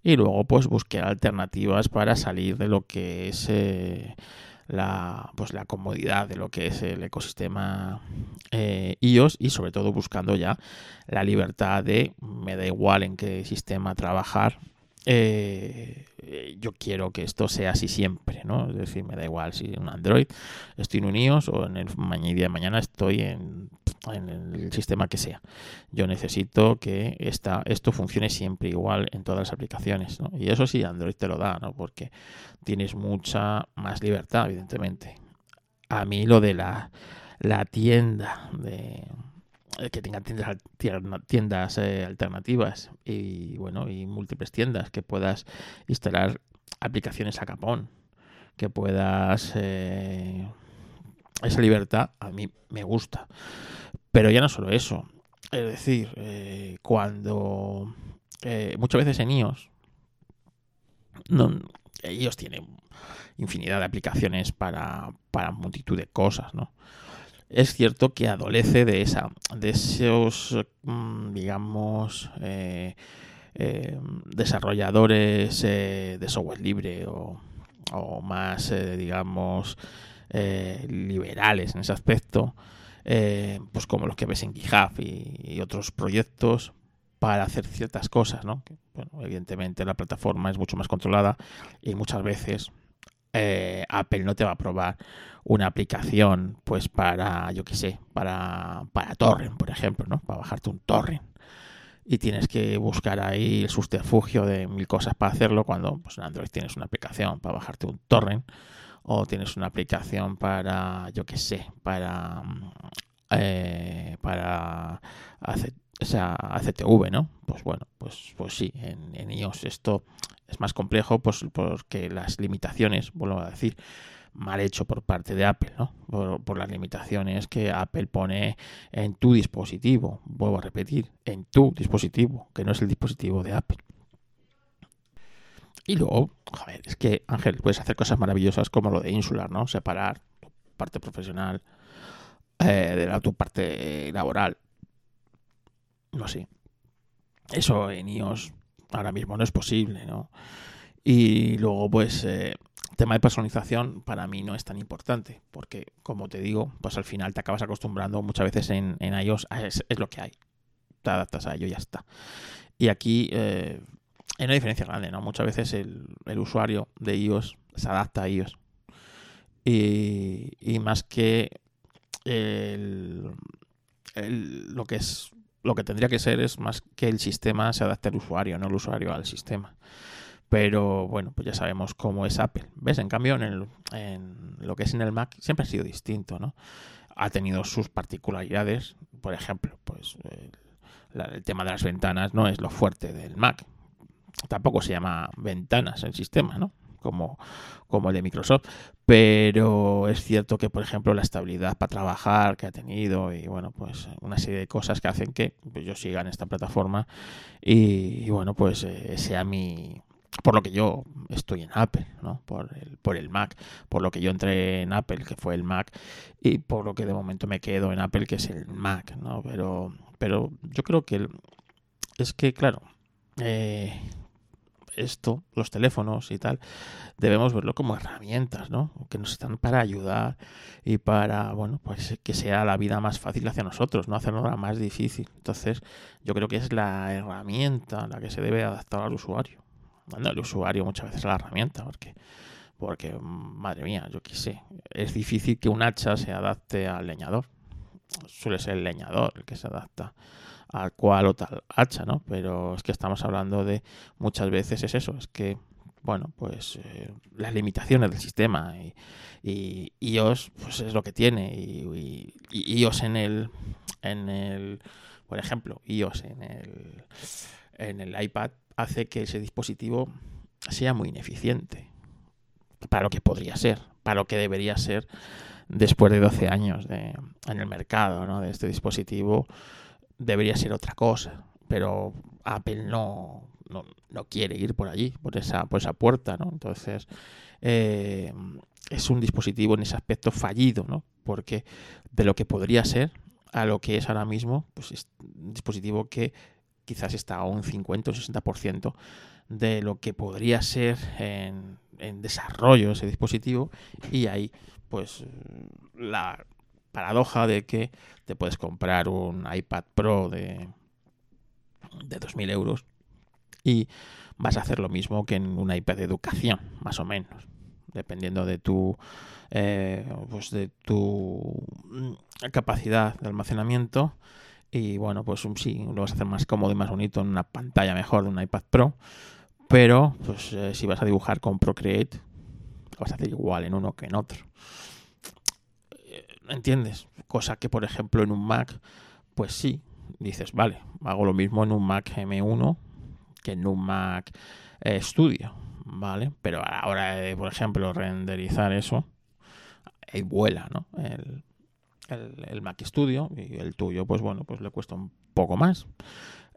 y luego pues busqué alternativas para salir de lo que es eh, la, pues, la comodidad de lo que es el ecosistema eh, iOS y sobre todo buscando ya la libertad de me da igual en qué sistema trabajar eh, yo quiero que esto sea así siempre, ¿no? Es decir, me da igual si en Android estoy en un iOS o en el día de mañana estoy en, el sistema que sea. Yo necesito que esta, esto funcione siempre igual en todas las aplicaciones, ¿no? Y eso sí, Android te lo da, ¿no? Porque tienes mucha más libertad, evidentemente. A mí lo de la, la tienda de que tenga tiendas, tiendas eh, alternativas y bueno y múltiples tiendas que puedas instalar aplicaciones a capón que puedas eh, esa libertad a mí me gusta. Pero ya no solo eso es decir cuando muchas veces en iOS no, ellos tienen infinidad de aplicaciones para, para multitud de cosas no es cierto que adolece de esa de esos mm, digamos eh, eh, desarrolladores eh, de software libre o, más digamos liberales en ese aspecto pues como los que ves en GitHub y, otros proyectos para hacer ciertas cosas no bueno, evidentemente la plataforma es mucho más controlada y muchas veces Apple no te va a probar una aplicación, pues para, yo qué sé, para, para torrent, por ejemplo, ¿no? Para bajarte un torrent. Y tienes que buscar ahí el subterfugio de mil cosas para hacerlo cuando pues, en Android tienes una aplicación para bajarte un torrent o tienes una aplicación para, yo qué sé, para, eh, para hacer, o sea, ACTV, ¿no? Pues bueno, pues, pues sí, en, en iOS esto es más complejo pues, porque las limitaciones, vuelvo a decir, mal hecho por parte de Apple, ¿no? Por, las limitaciones que Apple pone en tu dispositivo. Vuelvo a repetir, en tu dispositivo, que no es el dispositivo de Apple. Y luego, joder, es que Ángel, puedes hacer cosas maravillosas como lo de Insular, ¿no? Separar tu parte profesional eh, de la, tu parte laboral. No sé. Eso en iOS ahora mismo no es posible, ¿no? Y luego, pues, eh, tema de personalización para mí no es tan importante, porque como te digo, pues al final te acabas acostumbrando muchas veces en, en iOS, es, lo que hay. Te adaptas a ello y ya está. Y aquí eh, hay una diferencia grande, ¿no? Muchas veces el, usuario de iOS se adapta a iOS. Y, y más que el, lo que es lo que tendría que ser es más que el sistema se adapte al usuario, no el usuario al sistema. Pero bueno, pues ya sabemos cómo es Apple. ¿Ves? En cambio, en, el, en lo que es en el Mac siempre ha sido distinto, ¿no? Ha tenido sus particularidades. Por ejemplo, pues el, tema de las ventanas no es lo fuerte del Mac. tampoco se llama ventanas el sistema, ¿no? Como, como el de Microsoft, pero es cierto que, por ejemplo, la estabilidad para trabajar que ha tenido y, bueno, pues una serie de cosas que hacen que pues, yo siga en esta plataforma y, bueno, pues eh, sea mi, por lo que yo estoy en Apple, ¿no? Por el, por el Mac, por lo que yo entré en Apple, que fue el Mac, y por lo que de momento me quedo en Apple, que es el Mac, ¿no? Pero, pero yo creo que es que, claro, eh, esto, los teléfonos y tal, debemos verlo como herramientas, ¿no? Que nos están para ayudar y para, bueno, pues que sea la vida más fácil hacia nosotros, no hacernos más difícil. Entonces, yo creo que es la herramienta la que se debe adaptar al usuario bueno, el usuario muchas veces la herramienta, porque, porque, madre mía, yo qué sé, es difícil que un hacha se adapte al leñador. Suele ser el leñador el que se adapta a cual o tal hacha, ¿no? Pero es que estamos hablando de muchas veces es eso, es que, bueno, pues eh, las limitaciones del sistema y, y, iOS pues es lo que tiene y, y, iOS en el, en el, por ejemplo, iOS en el, en el iPad hace que ese dispositivo sea muy ineficiente para lo que podría ser, para lo que debería ser después de 12 años de, en el mercado ¿no? de este dispositivo, debería ser otra cosa, pero Apple no, no, quiere ir por allí, por esa, por esa puerta, ¿no? Entonces, eh, es un dispositivo en ese aspecto fallido, ¿no? Porque de lo que podría ser a lo que es ahora mismo, pues es un dispositivo que quizás está a un 50 o 60% de lo que podría ser en, desarrollo ese dispositivo y ahí pues la paradoja de que te puedes comprar un iPad Pro de, de 2.000 euros y vas a hacer lo mismo que en un iPad de educación, más o menos, dependiendo de tu, eh, pues de tu capacidad de almacenamiento y bueno, pues sí, lo vas a hacer más cómodo y más bonito en una pantalla mejor de un iPad Pro. Pero pues eh, si vas a dibujar con Procreate, lo vas a hacer igual en uno que en otro. ¿Entiendes? Cosa que, por ejemplo, en un Mac, pues sí, dices, vale, hago lo mismo en un Mac M1 que en un Mac eh, Studio, ¿vale? Pero a la hora de, por ejemplo, renderizar eso, ahí vuela, ¿no? El, el, Mac Studio y el tuyo, pues bueno, pues le cuesta un poco más.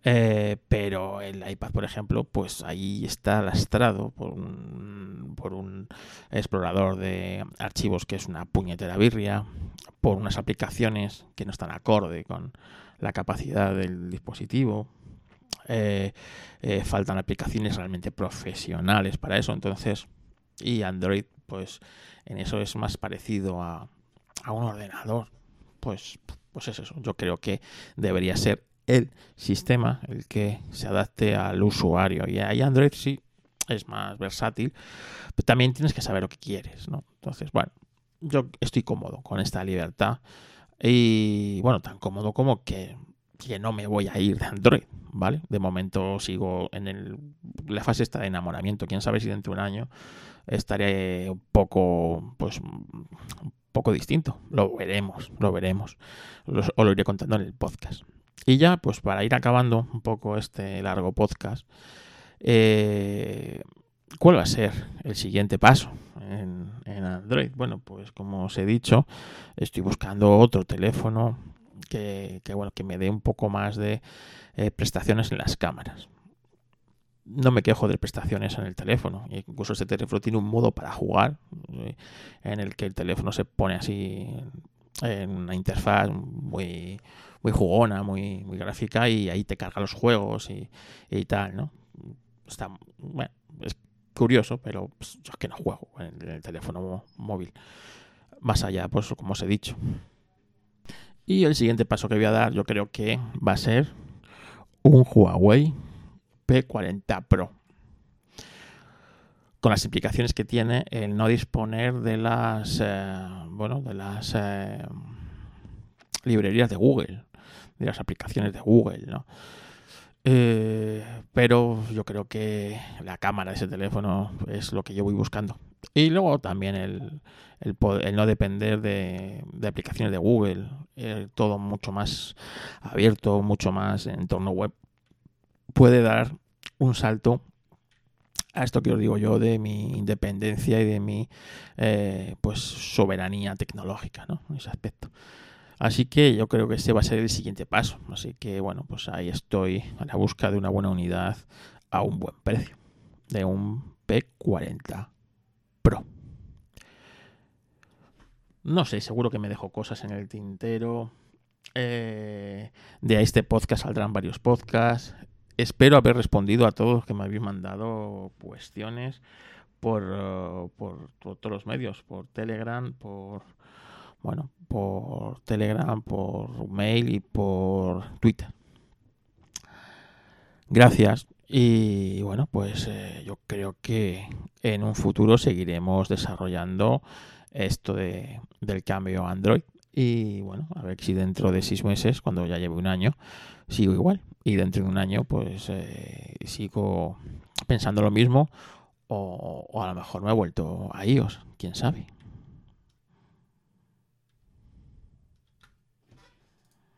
Eh, pero el iPad, por ejemplo, pues ahí está lastrado por un, por un explorador de archivos que es una puñetera birria, por unas aplicaciones que no están acorde con la capacidad del dispositivo. Eh, eh, faltan aplicaciones realmente profesionales para eso, entonces, y Android, pues en eso es más parecido a, a un ordenador pues, pues es eso. Yo creo que debería ser el sistema el que se adapte al usuario. Y ahí Android sí es más versátil, pero también tienes que saber lo que quieres, ¿no? Entonces, bueno, yo estoy cómodo con esta libertad y, bueno, tan cómodo como que, que no me voy a ir de Android, ¿vale? De momento sigo en el, la fase esta de enamoramiento. Quién sabe si dentro de un año estaré un poco, pues, poco distinto. Lo veremos, lo veremos. os lo iré contando en el podcast. Y ya, pues para ir acabando un poco este largo podcast, eh, ¿cuál va a ser el siguiente paso en, Android? Bueno, pues como os he dicho, estoy buscando otro teléfono que, bueno, que me dé un poco más de eh, prestaciones en las cámaras no me quejo de prestaciones en el teléfono. Incluso este teléfono tiene un modo para jugar eh, en el que el teléfono se pone así en una interfaz muy, muy jugona, muy, muy gráfica y ahí te carga los juegos y, tal, ¿no? Está, bueno, es curioso, pero pues, yo es que no juego en el teléfono móvil. Más allá, pues como os he dicho. Y el siguiente paso que voy a dar yo creo que va a ser un Huawei P40 Pro. Con las implicaciones que tiene el no disponer de las eh, bueno de las eh, librerías de Google, de las aplicaciones de Google, ¿no? Eh, pero yo creo que la cámara de ese teléfono es lo que yo voy buscando. Y luego también el, el, el no depender de, de, aplicaciones de Google, todo mucho más abierto, mucho más en entorno web puede dar un salto a esto que os digo yo de mi independencia y de mi eh, pues soberanía tecnológica, ¿no? En ese aspecto. Así que yo creo que ese va a ser el siguiente paso. Así que bueno, pues ahí estoy a la busca de una buena unidad a un buen precio. De un P40 Pro. No sé, seguro que me dejo cosas en el tintero. Eh, de este podcast saldrán varios podcasts. Espero haber respondido a todos los que me habéis mandado cuestiones por, por todos los medios, por Telegram, por bueno, por Telegram, por mail y por Twitter. Gracias. Y bueno, pues eh, yo creo que en un futuro seguiremos desarrollando esto de, del cambio Android. Y bueno, a ver si dentro de seis meses, cuando ya lleve un año, sigo igual. Y dentro de un año, pues eh, sigo pensando lo mismo. O, o a lo mejor me he vuelto a iOS, quién sabe.